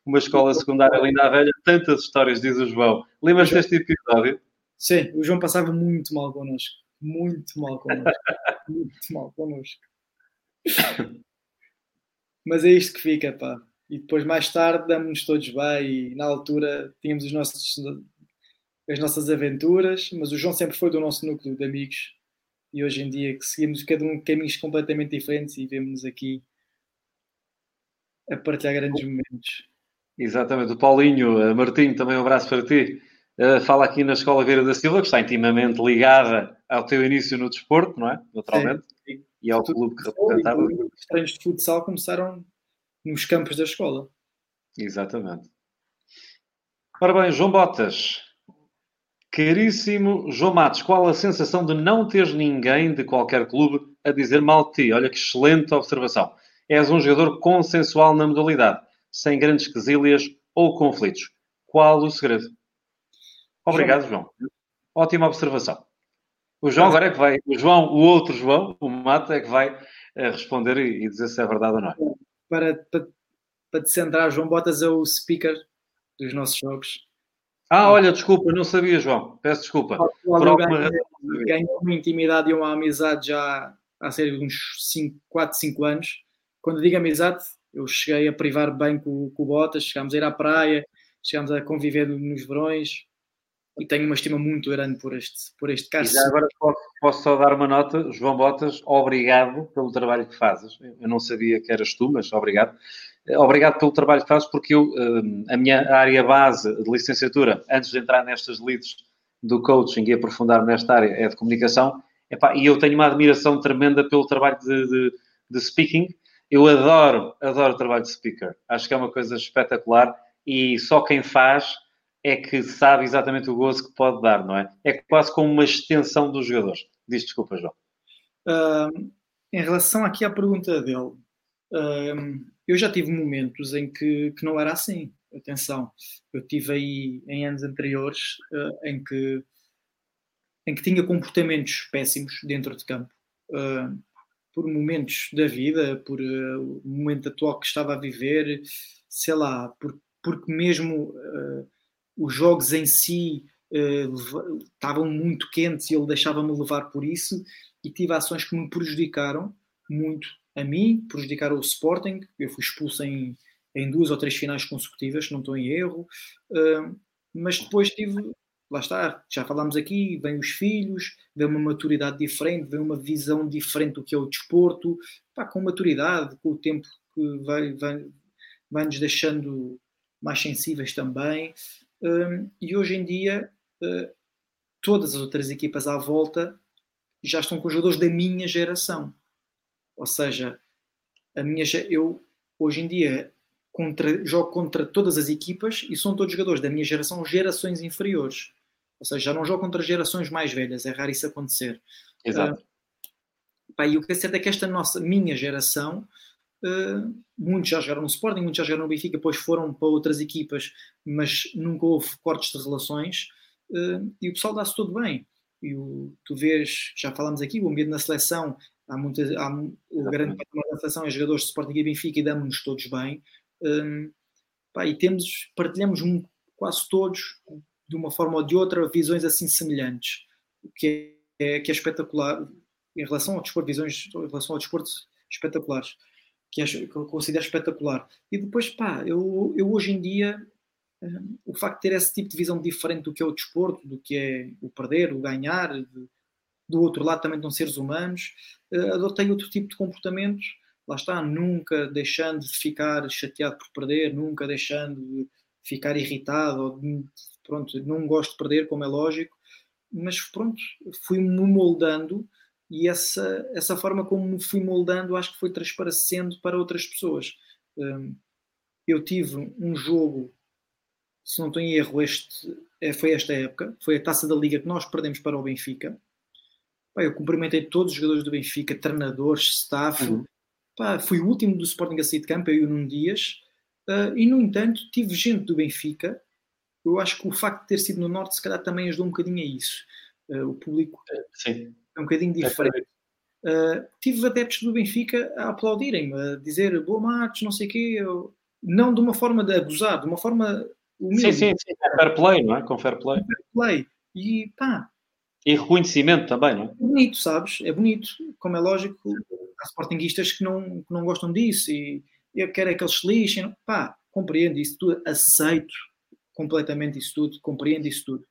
uma escola secundária linda à velha. Tantas histórias, diz o João. Lembras deste episódio? Sim, o João passava muito mal connosco. Muito mal connosco. muito mal connosco. Mas é isto que fica, pá. E depois, mais tarde, damos-nos todos bem. E na altura tínhamos os nossos, as nossas aventuras. Mas o João sempre foi do nosso núcleo de amigos. E hoje em dia, que seguimos cada um caminhos completamente diferentes e vemos-nos aqui a partilhar grandes momentos. Exatamente. O Paulinho, eh, Martinho, também um abraço para ti. Uh, fala aqui na Escola Vieira da Silva, que está intimamente ligada ao teu início no desporto, não é? Naturalmente. Sim. E ao clube que representava. Os treinos de futsal começaram nos campos da escola. Exatamente. Ora bem, João Botas. Caríssimo João Matos, qual a sensação de não teres ninguém de qualquer clube a dizer mal de ti? Olha que excelente observação. És um jogador consensual na modalidade, sem grandes quesílias ou conflitos. Qual o segredo? Obrigado, João. Ótima observação. O João agora é que vai, o João, o outro João, o Mato, é que vai eh, responder e, dizer se é verdade ou não. Para, para, para te centrar, João Botas é o speaker dos nossos jogos. Ah, olha, desculpa, não sabia, João. Peço desculpa. Por razão. Ganhou uma intimidade e uma amizade já há cerca de uns 5, 4, 5 anos. Quando digo amizade, eu cheguei a privar bem com, com o Botas, chegámos a ir à praia, chegámos a conviver nos verões, e tenho uma estima muito grande por este, por este caso. E já agora posso, posso, só dar uma nota, João Botas, obrigado pelo trabalho que fazes. Eu não sabia que eras tu, mas obrigado. Obrigado pelo trabalho que fazes, porque eu, hum, a minha área base de licenciatura, antes de entrar nestas leads do coaching e aprofundar nesta área, é de comunicação. Epá, e eu tenho uma admiração tremenda pelo trabalho de, de, de speaking. Eu adoro, adoro o trabalho de speaker. Acho que é uma coisa espetacular e só quem faz é que sabe exatamente o gozo que pode dar, não é? É quase como uma extensão dos jogadores. Diz desculpa, João. Uh, em relação aqui à pergunta dele, uh, eu já tive momentos em que, que não era assim. Atenção, eu tive aí em anos anteriores uh, em que em que tinha comportamentos péssimos dentro de campo, por momentos da vida, por o momento atual que estava a viver, sei lá, por, porque mesmo os jogos em si uh, estavam muito quentes e ele deixava-me levar por isso e tive ações que me prejudicaram muito a mim, prejudicaram o Sporting, eu fui expulso em, em duas ou três finais consecutivas, não estou em erro, uh, mas depois tive, lá está, já falámos aqui, vem os filhos, vem uma maturidade diferente, vem uma visão diferente do que é o desporto, pá, com maturidade, com o tempo que vai, vai, vai nos deixando mais sensíveis também. Um, e hoje em dia, uh, todas as outras equipas à volta já estão com jogadores da minha geração. Ou seja, a minha, eu hoje em dia contra, jogo contra todas as equipas e são todos jogadores da minha geração, gerações inferiores. Ou seja, já não jogo contra gerações mais velhas, é raro isso acontecer. Exato. Uh, pá, e o que é certo é que esta nossa, minha geração Uh, muitos já jogaram no Sporting, muitos já jogaram no Benfica, depois foram para outras equipas, mas nunca houve cortes de relações uh, e o pessoal dá-se tudo bem. E o, tu vês, já falámos aqui, o ambiente na seleção, há muitas, há, o grande patamar da seleção é jogadores de Sporting e Benfica e damos-nos todos bem. Um, Pá, e temos, partilhamos um, quase todos, de uma forma ou de outra, visões assim semelhantes, o que é, que é espetacular em relação ao desporto, visões em relação ao desporto espetaculares, que, é, que eu considero espetacular. E depois, pá, eu, eu hoje em dia, um, o facto de ter esse tipo de visão diferente do que é o desporto, do que é o perder, o ganhar, de, do outro lado também são seres humanos, uh, adotei outro tipo de comportamento, lá está, nunca deixando de ficar chateado por perder, nunca deixando de ficar irritado, ou de, pronto, não gosto de perder, como é lógico, mas pronto, fui-me moldando e essa, essa forma como me fui moldando acho que foi transparecendo para outras pessoas. Um, eu tive um jogo, se não estou em erro, este, é, foi esta época, foi a taça da Liga que nós perdemos para o Benfica. eu cumprimentei todos os jogadores do Benfica, treinadores, staff. Uhum. Pá, fui o último do Sporting a sair de campo, eu e o Nuno Dias. Uh, e, no entanto, tive gente do Benfica. Eu acho que o facto de ter sido no Norte, se calhar, também ajudou um bocadinho a isso. Uh, o público Sim. É um bocadinho diferente. Uh, tive adeptos do Benfica a aplaudirem-me, a dizer boa Matos, não sei o quê. Eu... Não de uma forma de abusar, de uma forma humilde. Sim, sim, sim. É fair play, não é? Com fair play. fair play. E pá. E reconhecimento também, não é? É bonito, sabes? É bonito. Como é lógico, há sportinguistas que não, que não gostam disso e eu quero é que eles se lixem. Pá, compreendo isso tudo, aceito completamente isso tudo, compreendo isso tudo.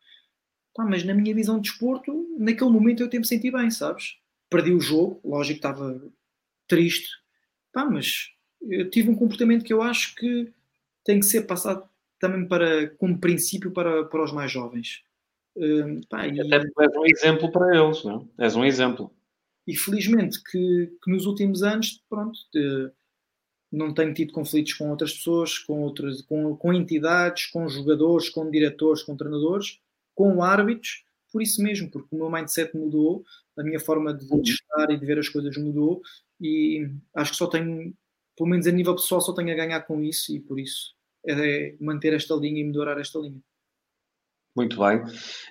Pá, mas na minha visão de desporto, naquele momento eu me senti bem, sabes? Perdi o jogo, lógico que estava triste, pá, mas eu tive um comportamento que eu acho que tem que ser passado também para, como princípio para, para os mais jovens. Uh, pá, e... Até porque és um exemplo para eles, não? É? És um exemplo. E felizmente que, que nos últimos anos, pronto, de, não tenho tido conflitos com outras pessoas, com outras, com, com entidades, com jogadores, com diretores, com treinadores, com árbitros, por isso mesmo, porque o meu mindset mudou, a minha forma de, de estar e de ver as coisas mudou, e acho que só tenho, pelo menos a nível pessoal, só tenho a ganhar com isso, e por isso é manter esta linha e melhorar esta linha. Muito bem.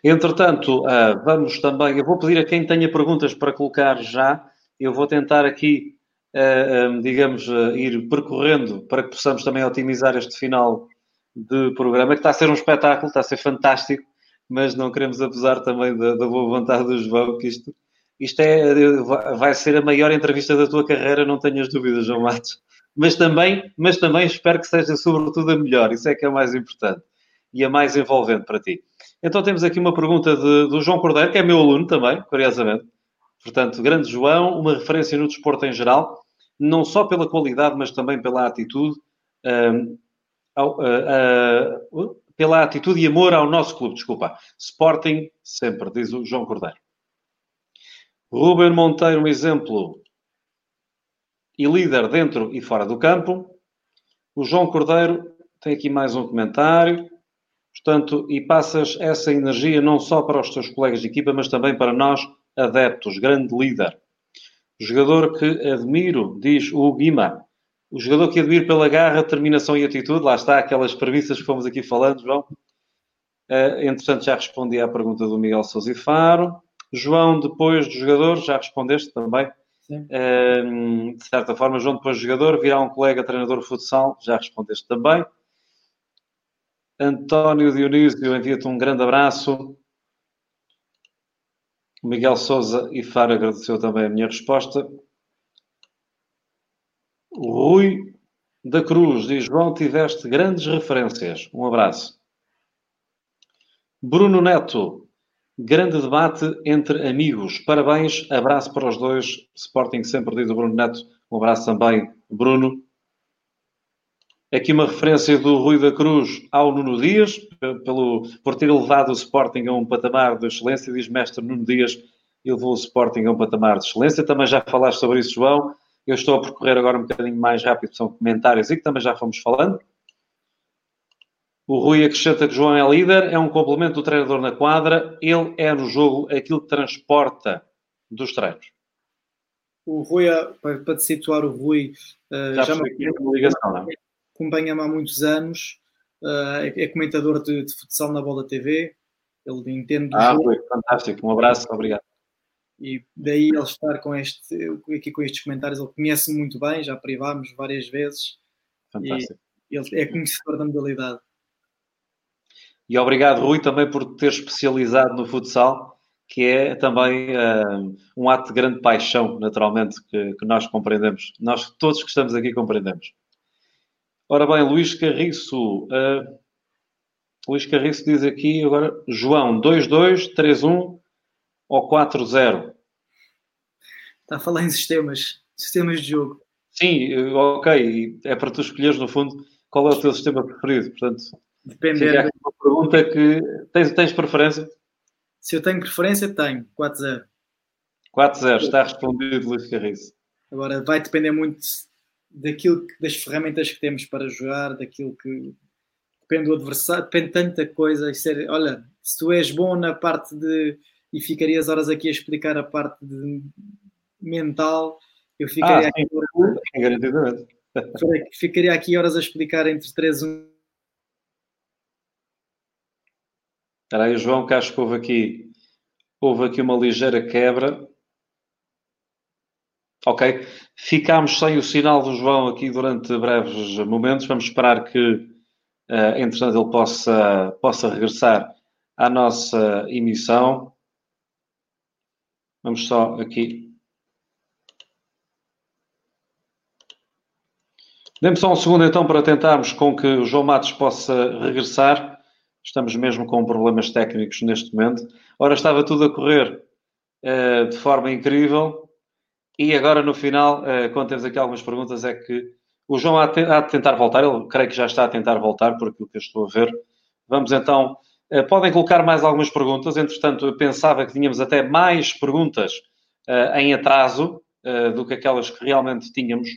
Entretanto, uh, vamos também. Eu vou pedir a quem tenha perguntas para colocar já. Eu vou tentar aqui, uh, um, digamos, ir percorrendo para que possamos também otimizar este final de programa, que está a ser um espetáculo, está a ser fantástico mas não queremos abusar também da, da boa vontade do João, que isto, isto é, vai ser a maior entrevista da tua carreira, não tenhas dúvidas, João Matos. Mas também, mas também espero que seja, sobretudo, a melhor. Isso é que é o mais importante e a mais envolvente para ti. Então temos aqui uma pergunta de, do João Cordeiro, que é meu aluno também, curiosamente. Portanto, grande João, uma referência no desporto em geral, não só pela qualidade, mas também pela atitude. Um, uh, uh, pela atitude e amor ao nosso clube, desculpa. Sporting, sempre, diz o João Cordeiro. Ruben Monteiro, um exemplo e líder dentro e fora do campo. O João Cordeiro tem aqui mais um comentário. Portanto, e passas essa energia não só para os teus colegas de equipa, mas também para nós, adeptos. Grande líder. Jogador que admiro, diz o Guima. O jogador que admira pela garra, determinação e atitude, lá está, aquelas premissas que fomos aqui falando, João. Uh, entretanto, já respondi à pergunta do Miguel Sousa e Faro. João, depois do jogador, já respondeste também. Uh, de certa forma, João, depois do jogador, virá um colega treinador de futsal, já respondeste também. António Dionísio, envia-te um grande abraço. Miguel Souza e Faro agradeceu também a minha resposta. Rui da Cruz diz: João, tiveste grandes referências. Um abraço. Bruno Neto, grande debate entre amigos. Parabéns, abraço para os dois. Sporting sempre diz o Bruno Neto. Um abraço também, Bruno. Aqui uma referência do Rui da Cruz ao Nuno Dias, pelo, por ter levado o Sporting a um patamar de excelência. Diz mestre Nuno Dias, levou o Sporting a um patamar de excelência. Também já falaste sobre isso, João. Eu estou a percorrer agora um bocadinho mais rápido, são comentários e que também já fomos falando. O Rui acrescenta que João é líder, é um complemento do treinador na quadra, ele é no jogo aquilo que transporta dos treinos. O Rui, para te situar, o Rui uh, já, já me não é? acompanha-me há muitos anos, uh, é comentador de, de, futsal na Bola TV, ele entende do ah, jogo. Rui, fantástico, um abraço, obrigado e daí ele estar com este, aqui com estes comentários, ele conhece-me muito bem, já privámos várias vezes. Fantástico. E, Ele é conhecedor da modalidade. E obrigado, Rui, também por ter especializado no futsal, que é também uh, um ato de grande paixão, naturalmente, que, que, nós compreendemos. Nós todos que estamos aqui compreendemos. Ora bem, Luís Carriço. Uh, Luís Carriço diz aqui agora, João, 2-2, 3-1 ou 4-0? Está a falar em sistemas, sistemas de jogo. Sim, ok. É para tu escolheres, no fundo, qual é o teu sistema preferido. Portanto, Dependendo. uma pergunta que tens, tens preferência? Se eu tenho preferência, tenho. 4-0. 4-0, está respondido, Luís Carriço. Agora, vai depender muito daquilo que, das ferramentas que temos para jogar, daquilo que depende do adversário, depende de tanta coisa. Ser, olha, se tu és bom na parte de e ficarias horas aqui a explicar a parte mental, eu ficaria, ah, aqui, ficaria aqui horas a explicar entre 3 1 Espera aí, João, que acho que houve aqui, houve aqui uma ligeira quebra. Ok. Ficámos sem o sinal do João aqui durante breves momentos. Vamos esperar que, uh, entretanto, ele possa, possa regressar à nossa emissão. Vamos só aqui. Dê-me só um segundo então para tentarmos com que o João Matos possa regressar. Estamos mesmo com problemas técnicos neste momento. Ora, estava tudo a correr uh, de forma incrível e agora no final, uh, quando temos aqui algumas perguntas, é que o João há de tentar voltar. Ele creio que já está a tentar voltar, por aquilo que eu estou a ver. Vamos então. Uh, podem colocar mais algumas perguntas. Entretanto, eu pensava que tínhamos até mais perguntas em atraso do que aquelas que realmente tínhamos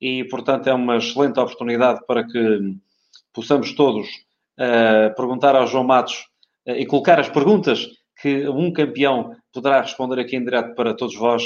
e, portanto, é uma excelente oportunidade para que possamos todos uh, perguntar ao João Matos uh, e colocar as perguntas que um campeão poderá responder aqui em direto para todos vós.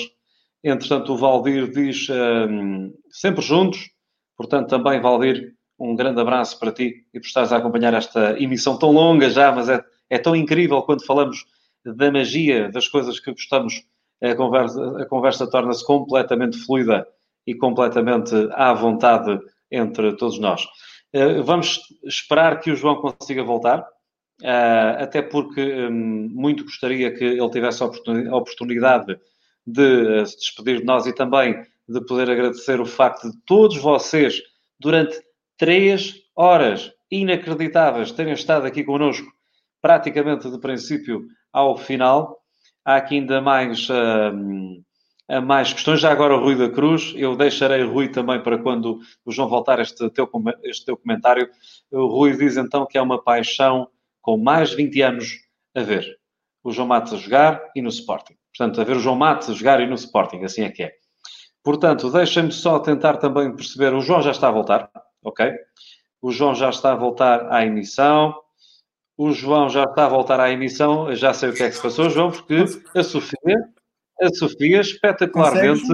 Entretanto, o Valdir diz uh, sempre juntos. Portanto, também, Valdir, um grande abraço para ti e por estares a acompanhar esta emissão tão longa já, mas é, é tão incrível quando falamos da magia, das coisas que gostamos. A conversa, a conversa torna-se completamente fluida e completamente à vontade entre todos nós. Eh, vamos esperar que o João consiga voltar, eh, até porque hum, muito gostaria que ele tivesse a oportunidade de eh, se despedir de nós e também de poder agradecer o facto de todos vocês, durante três horas inacreditáveis, terem estado aqui connosco, praticamente de princípio ao final. Há aqui ainda mais. A mais questões. Já agora o Rui da Cruz, eu deixarei o Rui também para quando o João voltar este teu, este teu comentário. O Rui diz então que é uma paixão com mais de 20 anos a ver o João Matos a jogar e no Sporting. Portanto, a ver o João Matos a jogar e no Sporting, assim é que é. Portanto, deixem-me só tentar também perceber. O João já está a voltar, ok? O João já está a voltar à emissão. O João já está a voltar à emissão. Eu já sei o que é que se passou, João, porque a Sofia a Sofia espetacularmente.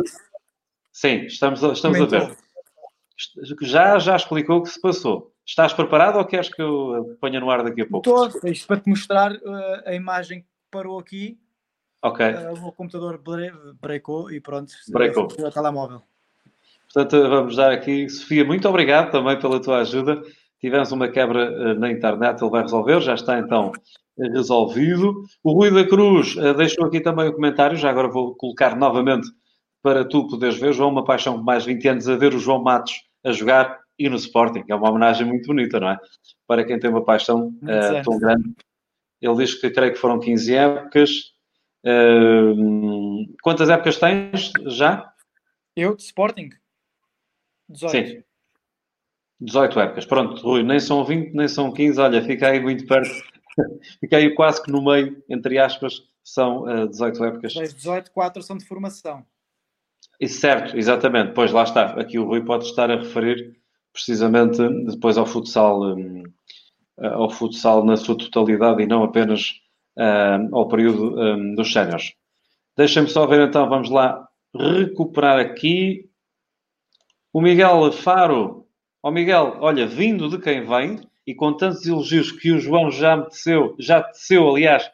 Sim, estamos, a, estamos a ver. Já, já explicou o que se passou. Estás preparado ou queres que eu ponha no ar daqui a pouco? Estou, isto para te mostrar uh, a imagem que parou aqui. Ok. Uh, o computador brecou e pronto. Brecou. O telemóvel. Portanto, vamos dar aqui. Sofia, muito obrigado também pela tua ajuda. Tivemos uma quebra uh, na internet, ele vai resolver. Já está então resolvido. O Rui da Cruz uh, deixou aqui também o comentário, já agora vou colocar novamente para tu poderes ver. João, uma paixão de mais de 20 anos a ver o João Matos a jogar e no Sporting. É uma homenagem muito bonita, não é? Para quem tem uma paixão uh, tão grande. Ele diz que creio que foram 15 épocas. Uh, quantas épocas tens já? Eu, de Sporting? 18. Sim. 18 épocas. Pronto, Rui, nem são 20, nem são 15. Olha, fica aí muito perto Fiquei quase que no meio, entre aspas, são uh, 18 épocas. Das 18, 4 são de formação. E certo, exatamente. Pois lá está. Aqui o Rui pode estar a referir precisamente depois ao futsal, um, ao futsal na sua totalidade e não apenas um, ao período um, dos séniores. Deixem-me só ver então, vamos lá recuperar aqui. O Miguel Faro. Ó oh, Miguel, olha, vindo de quem vem, e com tantos elogios que o João já me teceu, já teceu, aliás,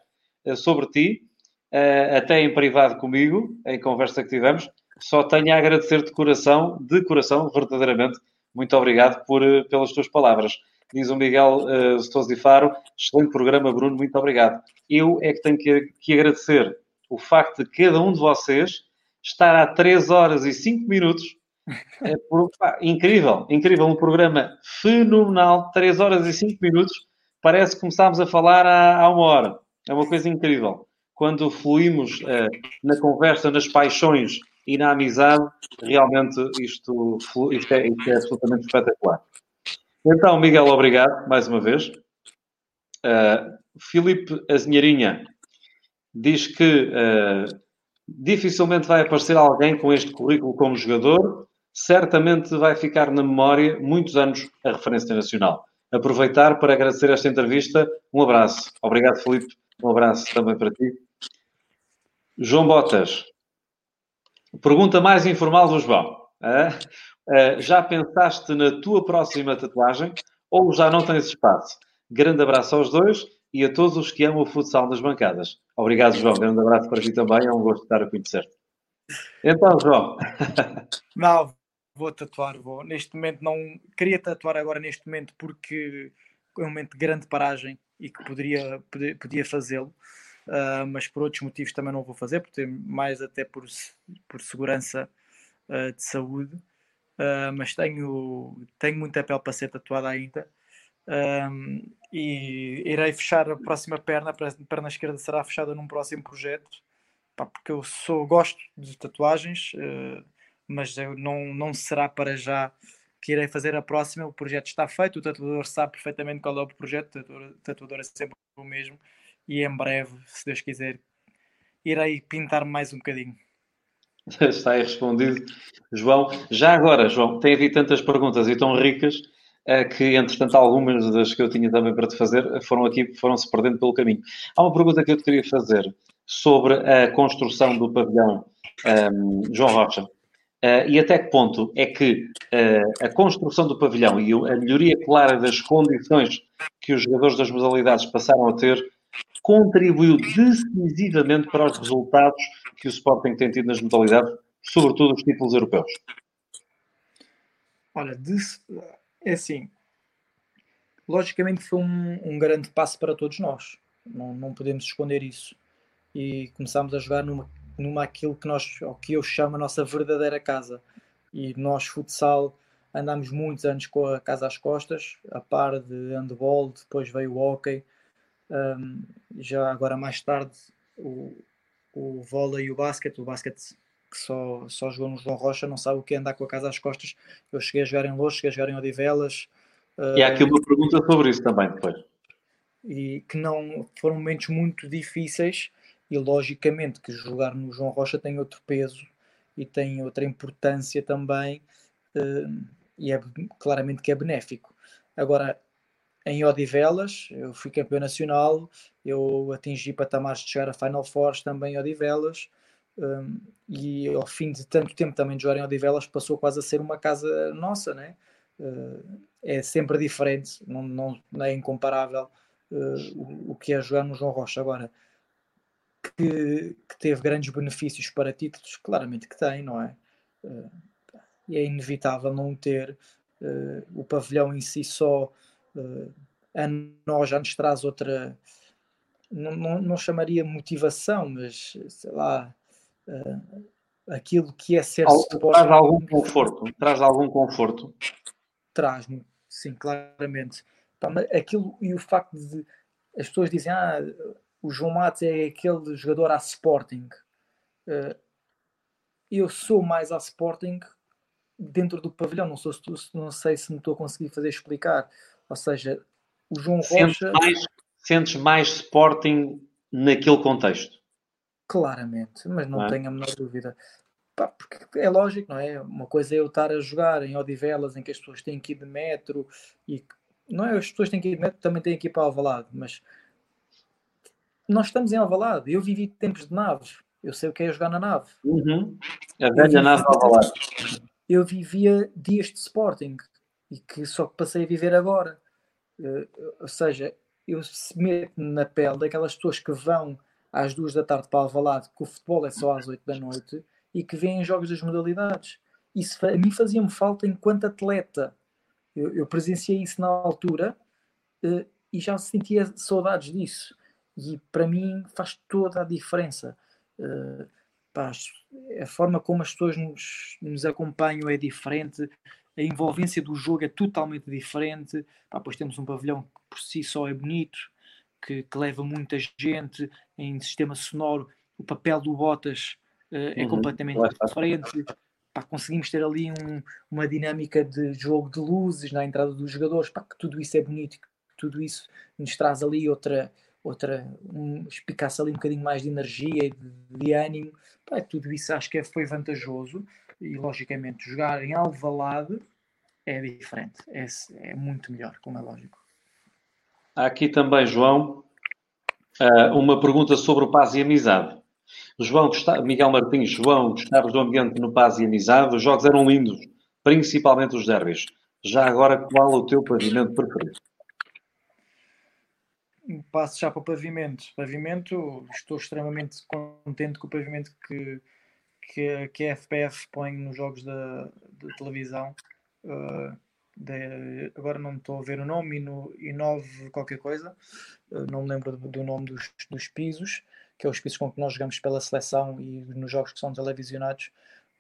eh, sobre ti, eh, até em privado comigo, em conversa que tivemos, só tenho a agradecer de coração, de coração, verdadeiramente, muito obrigado por, pelas tuas palavras. Diz o Miguel uh, Sousa Faro, excelente programa, Bruno, muito obrigado. Eu é que tenho que, que agradecer o facto de cada um de vocês estar há 3 horas e 5 minutos. É por, pá, incrível, incrível, um programa fenomenal, 3 horas e 5 minutos. Parece que começámos a falar há, há uma hora. É uma coisa incrível. Quando fluímos uh, na conversa, nas paixões e na amizade, realmente isto, isto, é, isto é absolutamente espetacular. Então, Miguel, obrigado mais uma vez. Uh, Filipe Azinharinha diz que uh, dificilmente vai aparecer alguém com este currículo como jogador, certamente vai ficar na memória muitos anos a referência nacional. Aproveitar para agradecer esta entrevista. Um abraço. Obrigado, Filipe. Um abraço também para ti. João Botas. Pergunta mais informal do João. Já pensaste na tua próxima tatuagem ou já não tens espaço? Grande abraço aos dois e a todos os que amam o futsal nas bancadas. Obrigado, João. Grande abraço para ti também. É um gosto estar a conhecer-te. Então, João. Não, vou tatuar. Vou. Neste momento não queria tatuar agora neste momento porque é um momento de grande paragem e que poderia, podia, podia fazê-lo. Uh, mas por outros motivos também não vou fazer, porque mais até por, por segurança uh, de saúde, uh, mas tenho, tenho muita pele para ser tatuada ainda. E irei fechar a próxima perna, a perna esquerda será fechada num próximo projeto, pá, porque eu sou, gosto de tatuagens, mas não, não será para já que irei fazer a próxima. O projeto está feito, o tatuador sabe perfeitamente qual é o projeto, o tatuador, o tatuador é sempre o mesmo, e em breve, se Deus quiser, irei pintar mais um bocadinho. Está aí respondido. João, já agora, João, tem havido tantas perguntas e tão ricas uh, que, entretanto, algumas das que eu tinha também para te fazer foram aqui, foram-se perdendo pelo caminho. Há uma pergunta que eu te queria fazer sobre a construção do pavilhão um, ehm, João Rocha. Uh, e até que ponto é que uh, a construção do pavilhão e a melhoria clara das condições que os jogadores das modalidades passaram a ter contribuiu decisivamente para os resultados que o Sporting tem tido nas modalidades, sobretudo os títulos europeus? Olha, é assim, logicamente foi um, um, grande passo para todos nós, não, não podemos esconder isso. E começámos a jogar numa, numa aquilo que nós, o que eu chamo a nossa verdadeira casa. E nós, futsal, andámos muitos anos com a casa às costas, a par de handball, depois veio o hockey, um, já agora mais tarde o, o vôlei e o basquete, o basquete que só, só jogou no João Rocha, não sabe o que é andar com a casa às costas. Eu cheguei a jogar em Lourdes, cheguei a jogar em Odivelas. E há aqui uma pergunta sobre isso também depois. E que não foram momentos muito difíceis e logicamente que jogar no João Rocha tem outro peso e tem outra importância também uh, e é claramente que é benéfico. Agora, em Odivelas, eu fui campeão nacional, eu atingi patamares de chegar a Final Four também em Odivelas, um, e ao fim de tanto tempo também de jogar em Odivelas passou quase a ser uma casa nossa, né? Uh, é sempre diferente, não, não, não é incomparável o, o, que é jogar no João Rocha. Agora, que, que, teve grandes benefícios para títulos, claramente que tem, não é? Uh, é inevitável não ter o pavilhão em si só a nós já nos traz outra, não, não, não chamaria motivação, mas sei lá, uh, aquilo que é ser Al, Traz algum conforto, traz algum conforto. Traz-me, sim, claramente. aquilo e o facto de as pessoas dizem, ah, o João Matos é aquele jogador a Sporting. Uh, eu sou mais a Sporting dentro do pavilhão, não, sou, não sei se me estou a conseguir fazer explicar. Ou seja, o João sentes Rocha. Mais, sentes mais Sporting naquele contexto? Claramente, mas não, não é? tenho a menor dúvida. Pá, porque é lógico, não é? Uma coisa é eu estar a jogar em Odivelas em que as pessoas têm que ir de metro e não é as pessoas têm que ir de metro, também têm que ir para Alvalade, mas nós estamos em Alvalade. Eu vivi tempos de nave, eu sei o que é jogar na nave. Uhum. A velha nave Alvalade. Eu vivia dias de Sporting e que só passei a viver agora. Uh, ou seja, eu se meto na pele daquelas pessoas que vão às duas da tarde para Alvalade, que o futebol é só às oito da noite, e que vêem jogos das modalidades. Isso a mim fazia-me falta enquanto atleta. Eu, eu presenciei isso na altura uh, e já sentia saudades disso. E para mim faz toda a diferença. Uh, pá, a forma como as pessoas nos, nos, acompanham é diferente, a envolvência do jogo é totalmente diferente. Pá, pois temos um pavilhão que por si só é bonito, que, que leva muita gente em sistema sonoro. O papel do Botas uh, é uhum, completamente diferente. Pá, conseguimos ter ali um, uma dinâmica de jogo de luzes na entrada dos jogadores, pá, que tudo isso é bonito, que tudo isso nos traz ali outra, outra um, espicaça ali um bocadinho mais de energia e de, de, ânimo. Pá, tudo isso acho que é, foi vantajoso e logicamente jogar em Alvalade é diferente, é, é muito melhor, como é lógico. Há aqui também, João, eh, uma pergunta sobre o paz e amizade. João, Miguel Martins, João, gostavas do ambiente no paz e amizade? Os jogos eram lindos, principalmente os derbys. Já agora, qual o teu pavimento preferido? Passo já para o pavimento. Pavimento, estou extremamente contente com o pavimento que, que, que a FPF põe nos jogos da, da televisão. Uh, de, agora não estou a ver o nome, e 9 qualquer coisa, uh, não me lembro do, do nome dos, dos pisos, que é os pisos com que nós jogamos pela seleção e nos jogos que são televisionados.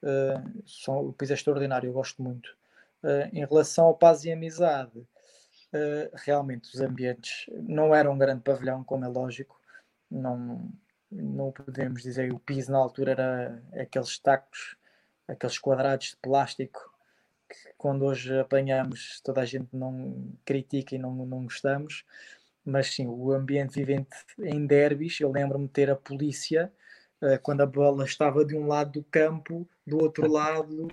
Uh, são, o piso é extraordinário, eu gosto muito. em relação ao paz e amizade, uh, realmente os ambientes não eram um grande pavilhão, como é lógico, não, não podemos dizer o piso na altura era aqueles tacos, aqueles quadrados de plástico que quando hoje apanhamos toda a gente não critica e não, não gostamos, mas sim, o ambiente vivente em derbys, eu lembro-me de ter a polícia uh, quando a bola estava de um lado do campo, do outro lado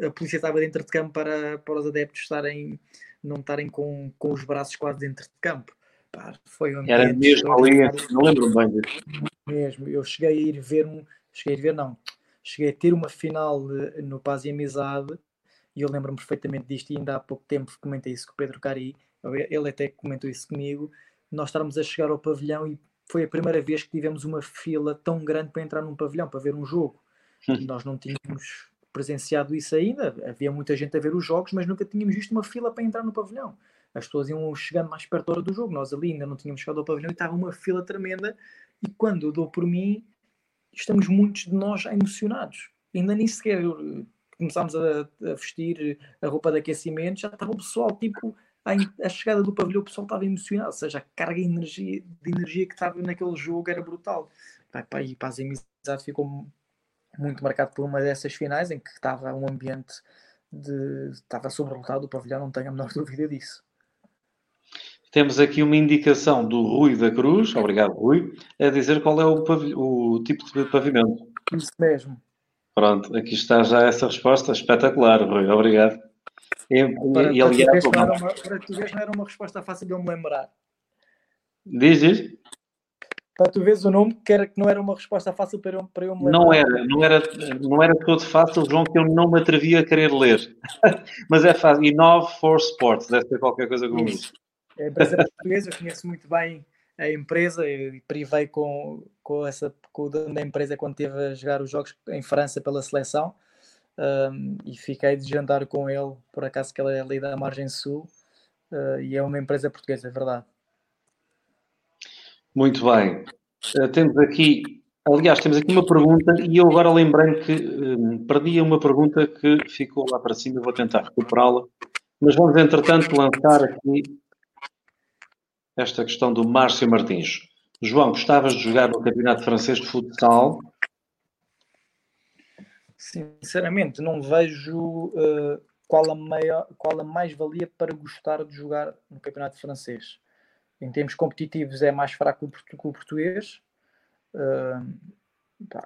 a polícia estava dentro de campo para, para os adeptos estarem não estarem com, com os braços quase dentro de campo. Pá, foi um Era mesmo ali, não lembro bem disso. Mesmo, eu cheguei a ir ver um, cheguei a ir ver, não, cheguei a ter uma final no Paz e Amizade e eu lembro-me perfeitamente disto e ainda há pouco tempo comentei isso com o Pedro Cari, ele até comentou isso comigo, nós estávamos a chegar ao pavilhão e foi a primeira vez que tivemos uma fila tão grande para entrar num pavilhão, para ver um jogo. nós não tínhamos presenciado isso ainda. Havia muita gente a ver os jogos, mas nunca tínhamos visto uma fila para entrar no pavilhão. As pessoas iam chegando mais perto da hora do jogo. Nós ali ainda não tínhamos chegado ao pavilhão e estava uma fila tremenda. E quando eu dou por mim, estamos muitos de nós emocionados. Ainda nem sequer eh, começámos a, a vestir a roupa de aquecimento, já estava o pessoal tipo a, chegada do pavilhão, o pessoal estava emocionado, ou seja, a carga de energia, de energia que estava naquele jogo era brutal. Pai, e para as amizades ficou muito marcado por uma dessas finais em que estava um ambiente de estava sobrelotado o pavilhão, não tenho a menor dúvida disso. Temos aqui uma indicação do Rui da Cruz, obrigado Rui, a dizer qual é o, o tipo de pavimento. Isso mesmo. Pronto, aqui está já essa resposta, espetacular, Rui, obrigado. E, para, e, aliás, para, tu ver, não era uma resposta fácil de eu me lembrar. Diz, diz para tu veres o nome, que, era, que não era uma resposta fácil para eu, para eu me lembrar. Não era, não era, não era todo fácil, João, que eu não me atrevia a querer ler. Mas é fácil. Inove for Sports, deve ser qualquer coisa como isso. É a empresa portuguesa, eu conheço muito bem a empresa e privei com, com, essa, com o dono da empresa quando esteve a jogar os jogos em França pela seleção um, e fiquei de jantar com ele, por acaso que ele é ali da margem sul uh, e é uma empresa portuguesa, é verdade. Muito bem. Uh, temos aqui, aliás, temos aqui uma pergunta e eu agora lembrei-me que uh, perdi uma pergunta que ficou lá para cima, vou tentar recuperá-la. Mas vamos, entretanto, lançar aqui esta questão do Márcio Martins. João, gostavas de jogar no Campeonato Francês de Futsal? Sinceramente, não vejo uh, qual, a qual a mais-valia para gostar de jogar no Campeonato Francês em termos competitivos é mais fraco que o português.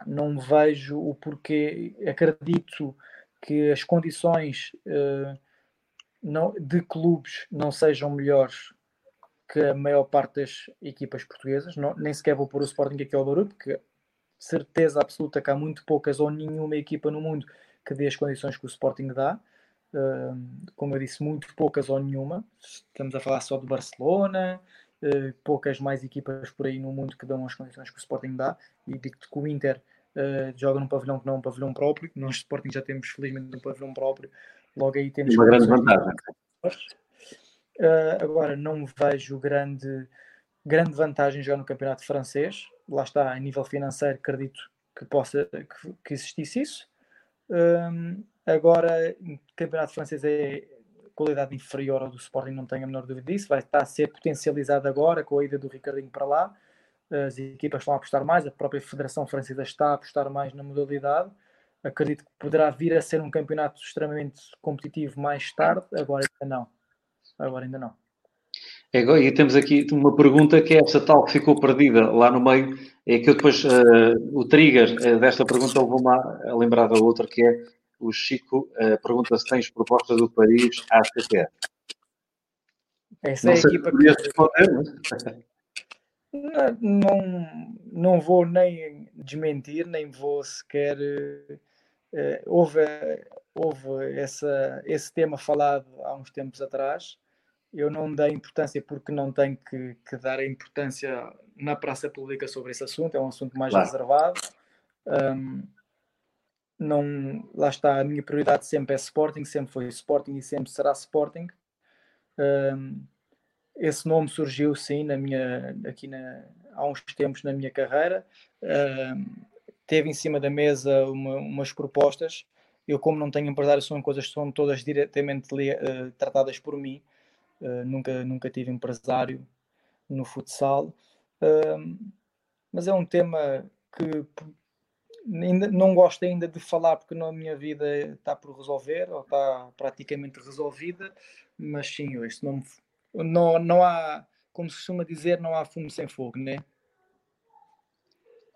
Não vejo o porquê. Acredito que as condições não, de clubes não sejam melhores que a maior parte das equipas portuguesas. Nem sequer vou pôr o Sporting aqui ao Barulho, porque certeza absoluta que há muito poucas ou nenhuma equipa no mundo que dê as condições que o Sporting dá. Como eu disse, muito poucas ou nenhuma. Estamos a falar só do Barcelona, uh, poucas mais equipas por aí no mundo que dão as condições que o Sporting dá, e digo-te que o Inter uh, joga num pavilhão que não é um pavilhão próprio, nós Sporting já temos felizmente um pavilhão próprio, logo aí temos uma grande vantagem. Uh, agora, não vejo grande, grande vantagem em jogar no campeonato francês. Lá está, a nível financeiro, acredito que possa que, que existisse isso. Um, agora, o campeonato francês é qualidade inferior ao do Sporting, não tenho a menor dúvida disso. Vai estar a ser potencializado agora com a ida do Ricardinho para lá. As equipas estão a apostar mais, a própria Federação Francesa está a apostar mais na modalidade. Acredito que poderá vir a ser um campeonato extremamente competitivo mais tarde, agora ainda não. Agora ainda não. É, e temos aqui uma pergunta que é essa tal que ficou perdida lá no meio, é que eu depois, uh, o trigger uh, desta pergunta levou-me a lembrar da outra, que é o Chico uh, pergunta se tens proposta do Paris à CPF. Essa não é a equipa que... Responder, não, não, não vou nem desmentir, nem vou sequer... houve houve essa, esse tema falado há uns tempos atrás eu não dei importância porque não tenho que, que, dar a importância na praça pública sobre esse assunto, é um assunto mais claro. reservado. Um, não, lá está, a minha prioridade sempre é Sporting, sempre foi Sporting e sempre será Sporting. Um, esse nome surgiu sim na minha, aqui na, há uns tempos na minha carreira. Um, teve em cima da mesa uma, umas propostas. Eu, como não tenho empresário, são coisas que são todas diretamente uh, tratadas por mim. Uh, nunca, nunca tive empresário no futsal, uh, mas é um tema que ainda não gosto ainda de falar porque na minha vida está por resolver ou está praticamente resolvida, mas sim, isso não, não, não há, como se costuma dizer, não há fumo sem fogo, né?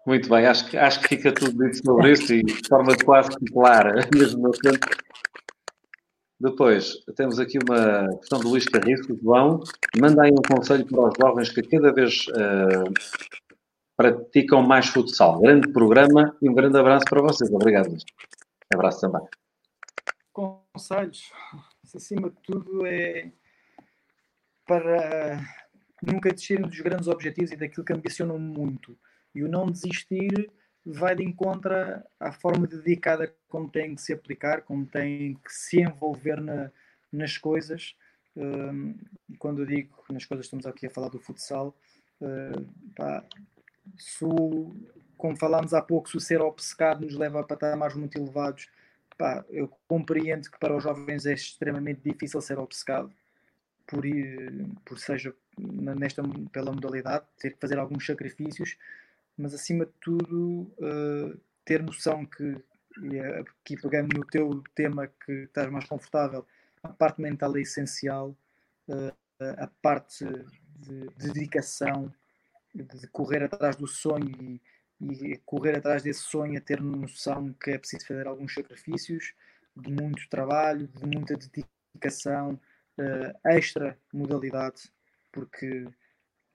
Muito bem, acho que, acho que fica tudo dito sobre isso e de forma quase clara, mesmo no tempo depois, temos aqui uma questão do Luís Carriço, João. Manda aí um conselho para os jovens que cada vez uh, praticam mais futsal. Grande programa e um grande abraço para vocês. Obrigado. Abraço também. Conselhos, acima de tudo, é para nunca desistirem dos grandes objetivos e daquilo que ambicionam muito. E o não desistir vai de encontro à forma dedicada como tem que se aplicar, como tem que se envolver na, nas coisas. Um, quando eu digo nas coisas, estamos aqui a falar do futsal. Pá, se o, como falámos há pouco, se o ser obcecado nos leva a patamares muito elevados, pá, eu compreendo que para os jovens é extremamente difícil ser obcecado, por, por seja nesta, pela modalidade, ter que fazer alguns sacrifícios, mas acima de tudo uh, ter noção que, e aqui pegando no teu tema que estás mais confortável, a parte mental é essencial, uh, a parte de dedicação, de correr atrás do sonho e, e, correr atrás desse sonho, a ter noção que é preciso fazer alguns sacrifícios, de muito trabalho, de muita dedicação, uh, extra modalidade, porque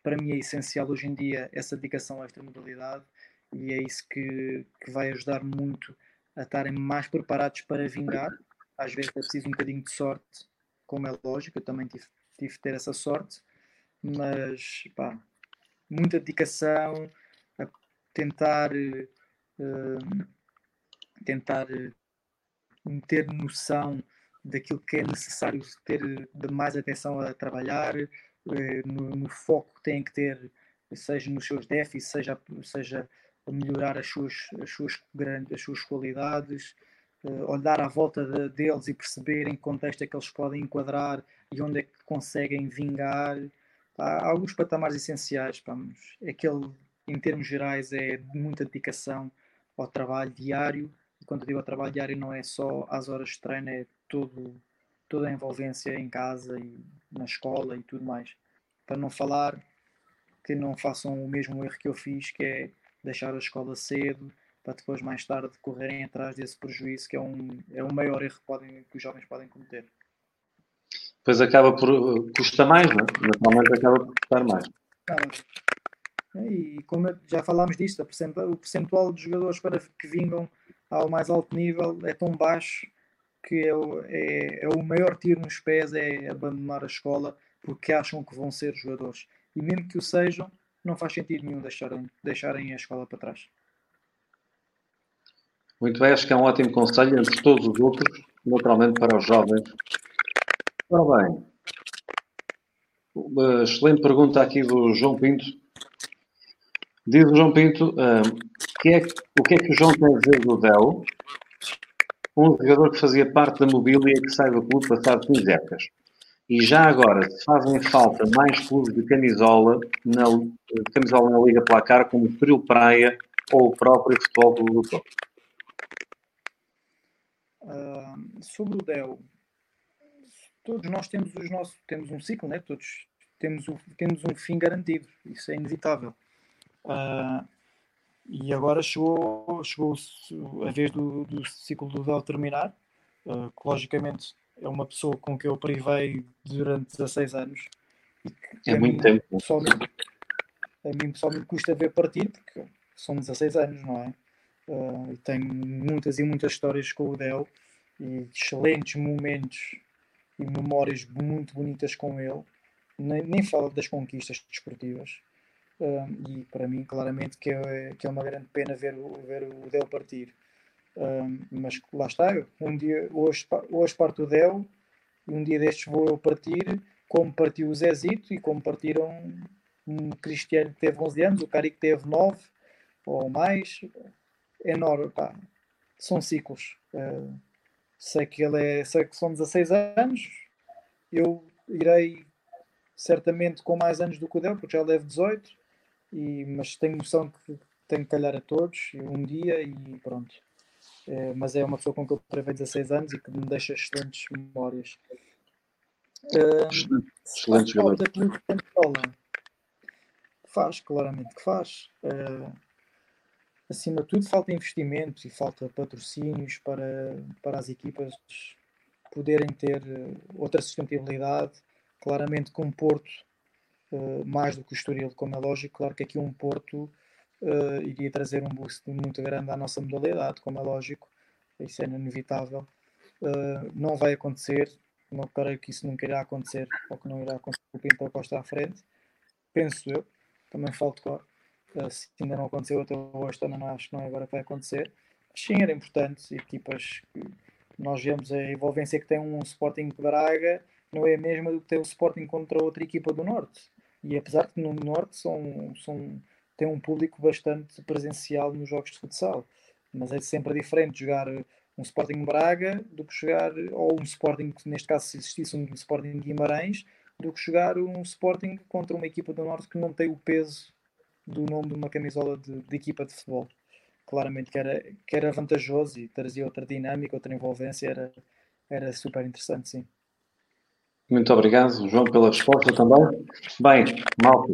para mim é essencial hoje em dia essa dedicação à extramodalidade e é isso que, que vai ajudar muito a estarem mais preparados para vingar. Às vezes é preciso um bocadinho de sorte, como é lógico, eu também tive, tive de ter essa sorte, mas pá, muita dedicação a tentar uh, tentar ter noção daquilo que é necessário ter de mais atenção a trabalhar, eh, no, no, foco que têm que ter, seja nos seus déficits, seja, seja a melhorar as suas, as suas, grandes, as suas qualidades, uh, olhar à volta de, deles e perceber em que contexto é que eles podem enquadrar e onde é que conseguem vingar. Há alguns patamares essenciais, vamos. Aquele, em termos gerais, é de muita dedicação ao trabalho diário. E quando digo ao trabalho diário, não é só às horas de treino, é todo, toda a envolvência em casa e na escola e tudo mais. Para não falar que não façam o mesmo erro que eu fiz, que é deixar a escola cedo, para depois mais tarde correrem atrás desse prejuízo, que é um, é o maior erro que, podem, que os jovens podem cometer. Pois acaba por custa mais, não é? Naturalmente acaba por custar mais. E como já falámos disto, o percentual de jogadores para que vingam ao mais alto nível é tão baixo que é o, é, é o maior tiro nos pés é abandonar a escola porque acham que vão ser jogadores. E mesmo que o sejam, não faz sentido nenhum deixarem, deixarem a escola para trás. Muito bem, acho que é um ótimo conselho entre todos os outros, naturalmente para os jovens Ora bem, uma excelente pergunta aqui do João Pinto. Diz o João Pinto, uh, que é, o que é que o João tem a dizer do Del? Um jogador que fazia parte da mobília que sai do clube passado 15 épocas. E já agora, se fazem falta mais clubes de camisola na, de camisola na Liga Placar, como o Praia ou o próprio Futebol do? Uh, sobre o Del, todos nós temos os nossos, temos um ciclo, né? Todos temos, o, temos um fim garantido, isso é inevitável. Uh, e agora chegou, chegou a vez do, do ciclo do Del terminar, uh, que logicamente é uma pessoa com quem eu privei durante 16 anos. é muito tempo. Pessoalmente, a mim pessoalmente custa ver partir, porque são 16 anos, não é? Uh, e tenho muitas e muitas histórias com o Del e excelentes momentos e memórias muito bonitas com ele. Nem, nem falo das conquistas desportivas. Uh, e para mim, claramente, que é, que é uma grande pena ver, ver o Del partir. Um, mas lá está, um dia, hoje, hoje parte o Del, e um dia destes vou eu partir, como partiu o Zezito e como partiram um Cristiano que teve 11 anos, o Cari que teve 9 ou mais. É enorme, pá. São ciclos. Sei que ele é, sei que são 16 anos, eu irei certamente com mais anos do que o Del, porque já leve 18, e, mas tenho noção que tenho que calhar a todos um dia e pronto. É, mas é uma pessoa com que eu prevei 16 anos e que me deixa excelentes memórias. Uh, excelente jogador. Faz, claramente que faz. Uh, acima de tudo, falta investimento e falta patrocínios para, para as equipas poderem ter outra sustentabilidade. Claramente, com um Porto, uh, mais do que o Estoril, como é lógico, claro que aqui um Porto uh, iria trazer um boost muito grande à nossa modalidade, como é lógico, isso é inevitável. Uh, não vai acontecer, não creio que isso nunca irá acontecer, ou que não irá acontecer com o Pinto Costa à frente, penso eu, também falta claro. Uh, se ainda não aconteceu até hoje, também não acho que não é agora que vai acontecer. Mas sim, era importante, equipas que nós vemos a envolvência que tem um Sporting Braga, não é a mesma do que ter o Sporting contra outra equipa do Norte. E apesar de no Norte são, são tem um público bastante presencial nos jogos de futsal. Mas é sempre diferente jogar um Sporting Braga do que jogar, ou um Sporting, neste caso, se existisse um Sporting Guimarães, do que jogar um Sporting contra uma equipa do Norte que não tem o peso do nome de uma camisola de, de equipa de futebol. Claramente que era, que era vantajoso e trazia outra dinâmica, outra envolvência, era, era super interessante, sim. Muito obrigado, João, pela resposta também. Bem, Malta,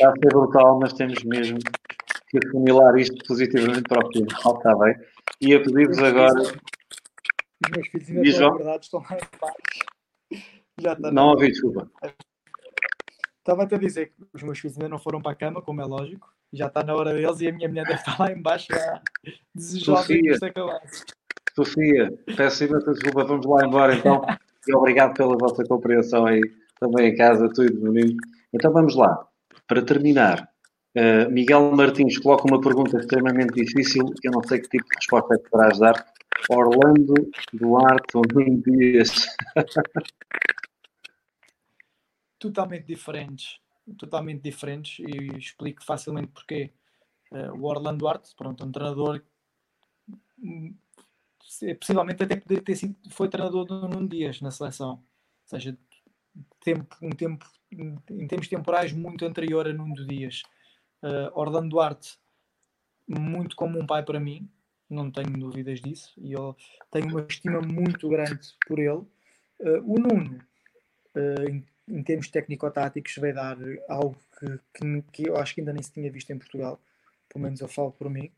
Está a ser brutal, mas temos mesmo que assimilar isto positivamente para o final, está bem? E a pedir-vos agora. Os meus filhos ainda estão acordados, estão lá embaixo. Já está não ouvi, desculpa. Estava-te a dizer que os meus filhos ainda não foram para a cama, como é lógico. Já está na hora deles e a minha mulher deve estar lá embaixo a desejar que isto acabasse. Sofia, peço imensa desculpa, vamos lá embora então. E obrigado pela vossa compreensão aí também em casa, tu e o menino. Então vamos lá. Para terminar, uh, Miguel Martins coloca uma pergunta extremamente difícil, que eu não sei que tipo de resposta é que poderás dar. Orlando Duarte ou Nuno Dias? Totalmente diferentes. Totalmente diferentes e explico facilmente porquê. Uh, o Orlando Duarte, pronto, um treinador possivelmente até poderia ter sido, foi treinador do Nuno Dias na seleção. Ou seja, tempo, um tempo em termos temporais, muito anterior a Nuno Dias. Uh, Orlando Duarte, muito como um pai para mim, não tenho dúvidas disso, e eu tenho uma estima muito grande por ele. Uh, o Nuno, uh, em, termos técnico-táticos, vai dar algo que, que, que, eu acho que ainda nem se tinha visto em Portugal, pelo menos eu falo por mim.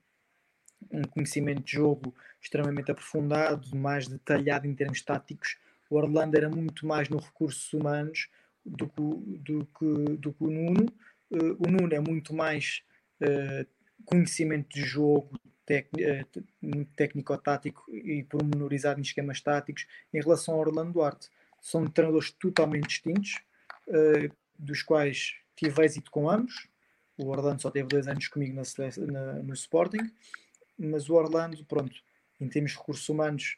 Um conhecimento de jogo extremamente aprofundado, mais detalhado em termos táticos. O Orlando era muito mais no recursos humanos, do que, do que, do que o Nuno. Uh, o Nuno é muito mais uh, conhecimento de jogo, uh, técnico-tático e pormenorizado em esquemas táticos em relação ao Orlando Duarte. São treinadores totalmente distintos, dos quais tive êxito com ambos. O Orlando só teve dois anos comigo na, na, no Sporting, mas o Orlando, pronto, em termos de recursos humanos,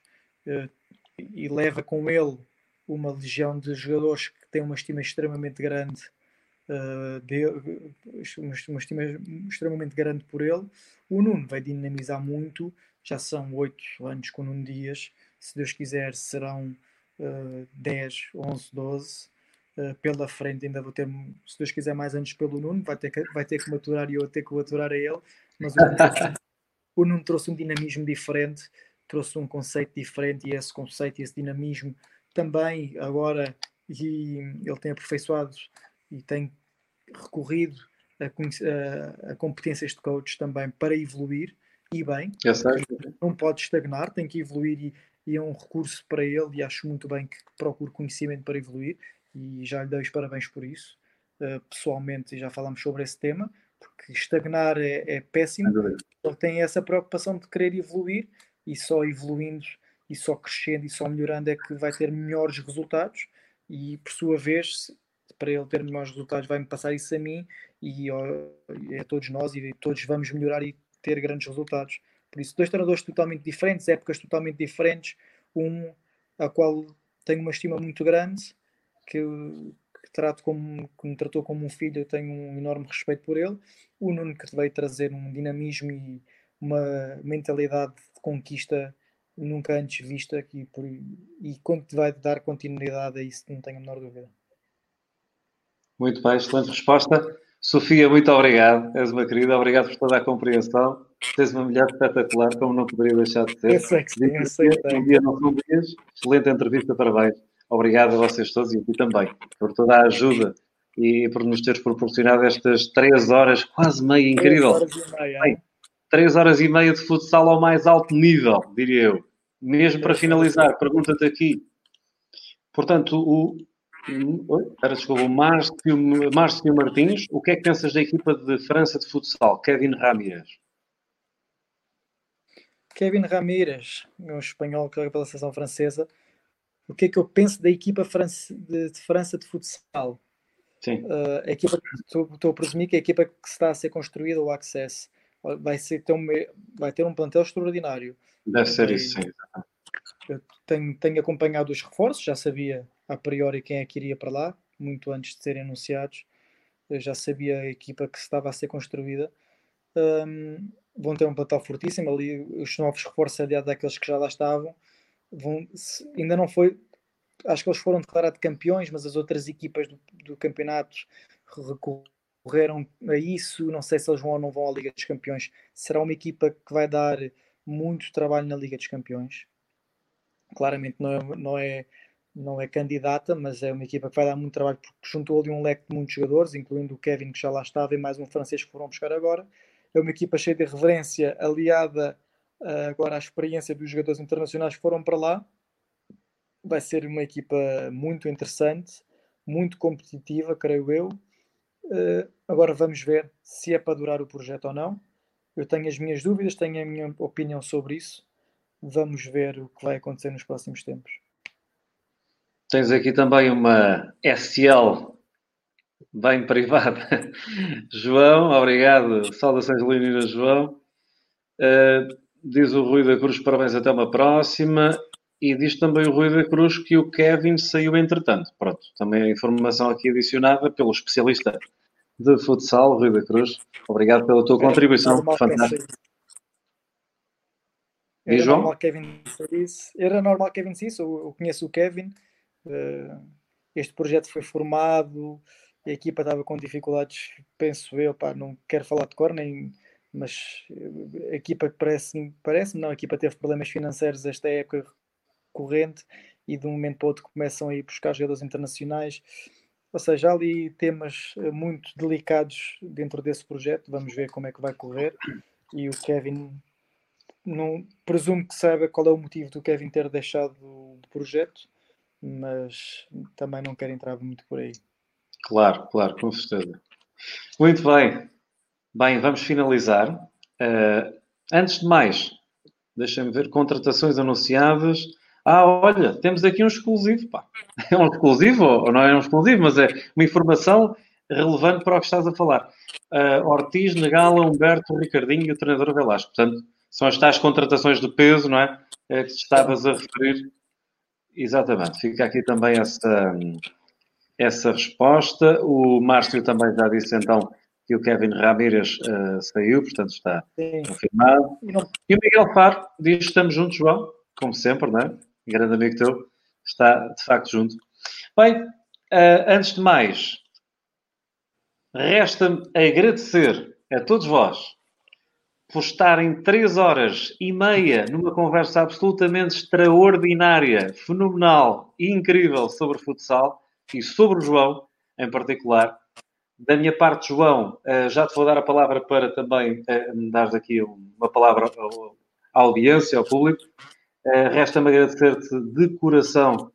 e leva com ele uma legião de jogadores que têm uma estima extremamente grande uh, dele, uma estima extremamente grande por ele. O Nuno vai dinamizar muito, já são oito anos com o Nuno Dias, se Deus quiser serão uh, 10, 11, 12 uh, pela frente, ainda vou ter, se Deus quiser, mais anos pelo Nuno, vai ter que, vai ter que maturar e eu ter que maturar a ele, mas o Nuno, trouxe, o Nuno trouxe um dinamismo diferente, trouxe um conceito diferente e esse conceito e esse dinamismo também agora e ele tem aperfeiçoado e tem recorrido a, a, a competências de coach também para evoluir e bem. Não pode estagnar, tem que evoluir e, e, é um recurso para ele e acho muito bem que procure conhecimento para evoluir e já lhe dou os parabéns por isso. Uh, pessoalmente já falámos sobre esse tema, porque estagnar é, é péssimo. Ele tem essa preocupação de querer evoluir e só evoluindo e só crescendo e só melhorando é que vai ter melhores resultados e por sua vez para ele ter melhores resultados vai-me passar isso a mim e a todos nós e todos vamos melhorar e ter grandes resultados por isso dois treinadores totalmente diferentes épocas totalmente diferentes um a qual tenho uma estima muito grande que, que trato como que me tratou como um filho eu tenho um enorme respeito por ele o Nuno que veio trazer um dinamismo e uma mentalidade de conquista nunca antes vista aqui por, e vai dar continuidade a isso, não tenho a menor dúvida. Muito bem, excelente resposta. Sofia, muito obrigado. És uma querida, obrigado por toda a compreensão. Tens uma mulher espetacular, como não poderia deixar de ser. Eu sei que sim, eu sei. Um dia não são dias. Excelente entrevista, parabéns. Obrigado a vocês todos e a ti também por toda a ajuda e por nos teres proporcionado estas três horas, quase meia, incrível. Três horas e meia. Bem, três horas e meia de futsal ao mais alto nível, diria eu. Mesmo para finalizar, pergunta-te aqui. Portanto, o, Espera, desculpa, o Márcio, Márcio Martins, o que é que pensas da equipa de França de futsal? Kevin Ramírez. Kevin Ramírez, um espanhol que joga pela seleção francesa. O que é que eu penso da equipa de, de França de futsal? Sim. Uh, a equipa, estou, estou a presumir que a equipa que está a ser construída, o Access, vai, ser, ter um, vai ter um plantel extraordinário. Deve ser isso, sim. Eu tenho, tenho acompanhado os reforços, já sabia a priori quem é que iria para lá, muito antes de serem anunciados. Eu já sabia a equipa que estava a ser construída. Um, vão ter um plantel fortíssimo. Ali, os novos reforços, aliás, daqueles que já lá estavam, vão, ainda não foi. Acho que eles foram declarados campeões, mas as outras equipas do, do campeonato recorreram a isso. Não sei se eles vão ou não vão à Liga dos Campeões. Será uma equipa que vai dar muito trabalho na Liga dos Campeões. Claramente não é, não é, não é candidata, mas é uma equipa que vai dar muito trabalho porque juntou ali um leque de muitos jogadores, incluindo o Kevin que já lá estava e mais um francês que foram buscar agora. É uma equipa cheia de reverência, aliada uh, agora à experiência dos jogadores internacionais que foram para lá. Vai ser uma equipa muito interessante, muito competitiva, creio eu. Uh, agora vamos ver se é para durar o projeto ou não. Eu tenho as minhas dúvidas, tenho a minha opinião sobre isso. Vamos ver o que vai acontecer nos próximos tempos. Tens aqui também uma SL bem privada. João, obrigado. Saudações leoninas, João. Uh, diz o Rui da Cruz, parabéns, até uma próxima. E diz também o Rui da Cruz que o Kevin saiu entretanto. Pronto, também a informação aqui adicionada pelo especialista de futsal, Rui da Cruz. Obrigado pela tua contribuição. Fantástica. Era João? normal Kevin isso. Era normal Kevin isso. Eu conheço o Kevin. Eh, este projeto foi formado. A equipa estava com dificuldades, penso eu. Pá, não quero falar de cor, nem, mas a equipa parece, parece não, a equipa teve problemas financeiros esta época corrente e de um momento para outro começam a ir buscar jogadores internacionais ou seja, há ali temas eh, muito delicados dentro desse projeto. Vamos ver como é que vai correr. E o Kevin, não, presumo que saiba qual é o motivo do Kevin ter deixado o projeto, mas também não quero entrar muito por aí. Claro, claro, com certeza. Muito bem. Bem, vamos finalizar. Uh, antes de mais, deixem-me ver contratações anunciadas. Ah, olha, temos aqui um exclusivo, pá. É um exclusivo ou não é um exclusivo, mas é uma informação relevante para o que estás a falar. Uh, Ortiz, Negala, Humberto, Ricardinho e o treinador Velasco. Portanto, são as tais contratações de peso, não é? é que estavas a referir. Exatamente, fica aqui também essa, essa resposta. O Márcio também já disse então que o Kevin Ramírez uh, saiu, portanto está Sim. confirmado. E, o Miguel Faro diz: estamos juntos, João, como sempre, não é? Grande amigo teu, está de facto junto. Bem, uh, antes de mais, resta-me agradecer a todos vós por estarem três horas e meia numa conversa absolutamente extraordinária, fenomenal e incrível sobre futsal e sobre o João em particular. Da minha parte, João, eh, já te vou dar a palavra para também eh, dar aqui uma palavra à audiência, ao público. Eh, resta-me agradecer-te de coração,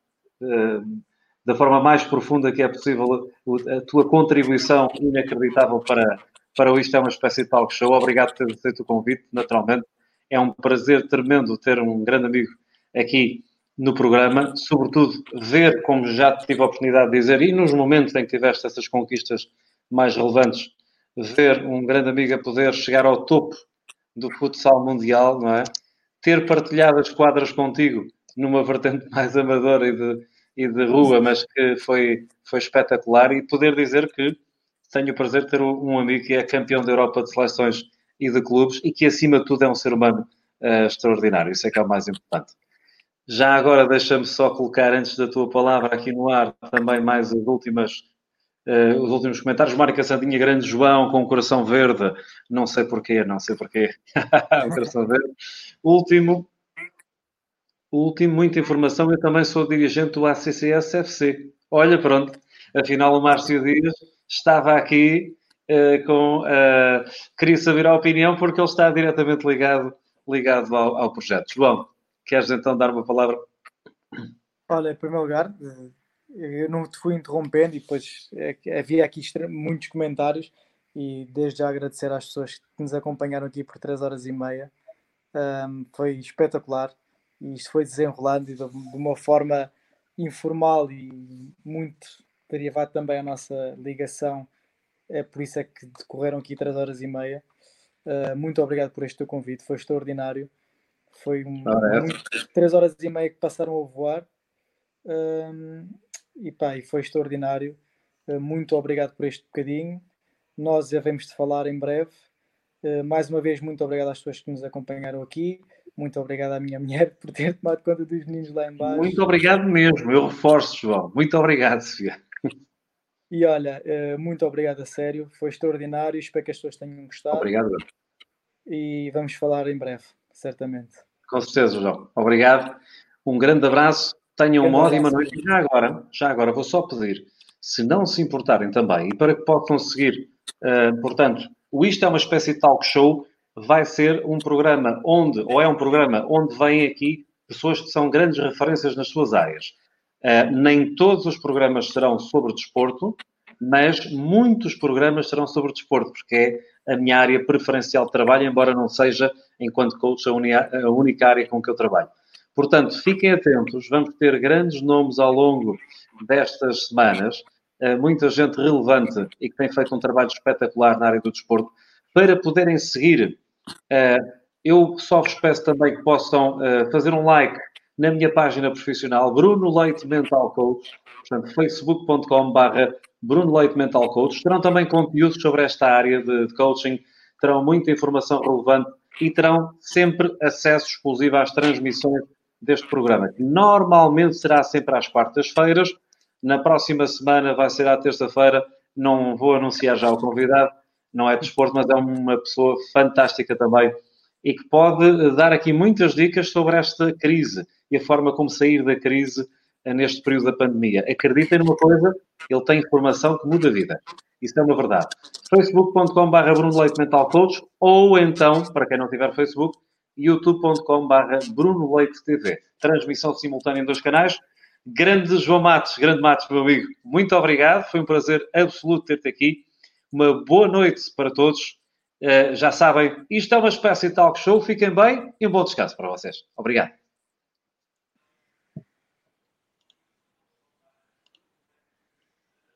da forma mais profunda que é possível, a tua contribuição inacreditável para, para o Isto é uma espécie de talk show. Obrigado por ter aceito o convite, naturalmente. É um prazer tremendo ter um grande amigo aqui no programa, sobretudo ver, como já tive a oportunidade de dizer, e nos momentos em que tiveste essas conquistas mais relevantes, ver um grande amigo a poder chegar ao topo do futsal mundial, não é? Ter partilhado as quadras contigo numa vertente mais amadora e de, e de rua, mas que foi, foi espetacular, e poder dizer que tenho o prazer de ter um amigo que é campeão da Europa de seleções e de clubes e que, acima de tudo, é um ser humano uh, extraordinário. Isso é que é o mais importante. Já agora, deixa-me só colocar, antes da tua palavra aqui no ar, também mais as últimas, uh, os últimos comentários. Marca Sandinha, grande João, com o coração verde. Não sei porquê, não sei porquê. coração verde. Último, último, muita informação. Eu também sou dirigente do ACCS-FC. Olha, pronto. Afinal, o Márcio Dias estava aqui uh, com. Uh, queria saber a opinião, porque ele está diretamente ligado, ligado ao, ao projeto. João. Queres então dar uma palavra? Olha, em primeiro lugar, eu não te fui interrompendo e depois é havia aqui muitos comentários e desde já agradecer às pessoas que nos acompanharam aqui por 3 horas e meia. Um, foi espetacular e isto foi desenrolando de, de uma forma informal e muito derivado também à nossa ligação. É por isso é que decorreram aqui 3 horas e meia. Uh, muito obrigado por este teu convite, foi extraordinário. Foi um, ah, é? muito, três horas e meia que passaram a voar um, e pá, e foi extraordinário. Uh, muito obrigado por este bocadinho. Nós já vamos te falar em breve. Uh, mais uma vez, muito obrigado às pessoas que nos acompanharam aqui. Muito obrigado à minha mulher por ter tomado conta dos meninos lá embaixo. Muito obrigado mesmo, eu reforço, João. Muito obrigado, Sofia. E olha, uh, muito obrigado a sério, foi extraordinário. Espero que as pessoas tenham gostado. Obrigado. E vamos falar em breve, certamente. Com certeza, João. Obrigado. Um grande abraço. Tenham uma ótima noite. Já agora, já agora vou só pedir, se não se importarem também, e para que possam seguir, uh, portanto, o Isto é uma espécie de talk show, vai ser um programa onde, ou é um programa onde vêm aqui pessoas que são grandes referências nas suas áreas. Uh, nem todos os programas serão sobre desporto, mas muitos programas serão sobre desporto, porque é a minha área preferencial de trabalho, embora não seja, enquanto coach, a, a única área com que eu trabalho. Portanto, fiquem atentos, vamos ter grandes nomes ao longo destas semanas, eh, muita gente relevante e que tem feito um trabalho espetacular na área do desporto, para poderem seguir. Eh, eu só vos peço também que possam eh, fazer um like na minha página profissional, Bruno Leite Mental Coach, portanto, facebook.com.br Bruno Leite Mental Coach. Terão também conteúdos sobre esta área de, de coaching, terão muita informação relevante e terão sempre acesso exclusivo às transmissões deste programa, que normalmente será sempre às quartas-feiras. Na próxima semana vai ser à terça-feira. Não vou anunciar já o convidado, não é de desporto, mas é uma pessoa fantástica também e que pode dar aqui muitas dicas sobre esta crise e a forma como sair da crise neste período da pandemia. Acreditem numa coisa, ele tem informação que muda a vida. Isso é uma verdade. facebook.com.br Bruno Leite Mental Coach ou então, para quem não tiver Facebook, youtube.com.br Bruno Leite TV. Transmissão simultânea em dois canais. Grande João Matos, grande Matos, meu amigo, muito obrigado. Foi um prazer absoluto ter-te aqui. Uma boa noite para todos. Uh, já sabem, isto é uma espécie de talk show. Fiquem bem e um bom descanso para vocês. Obrigado.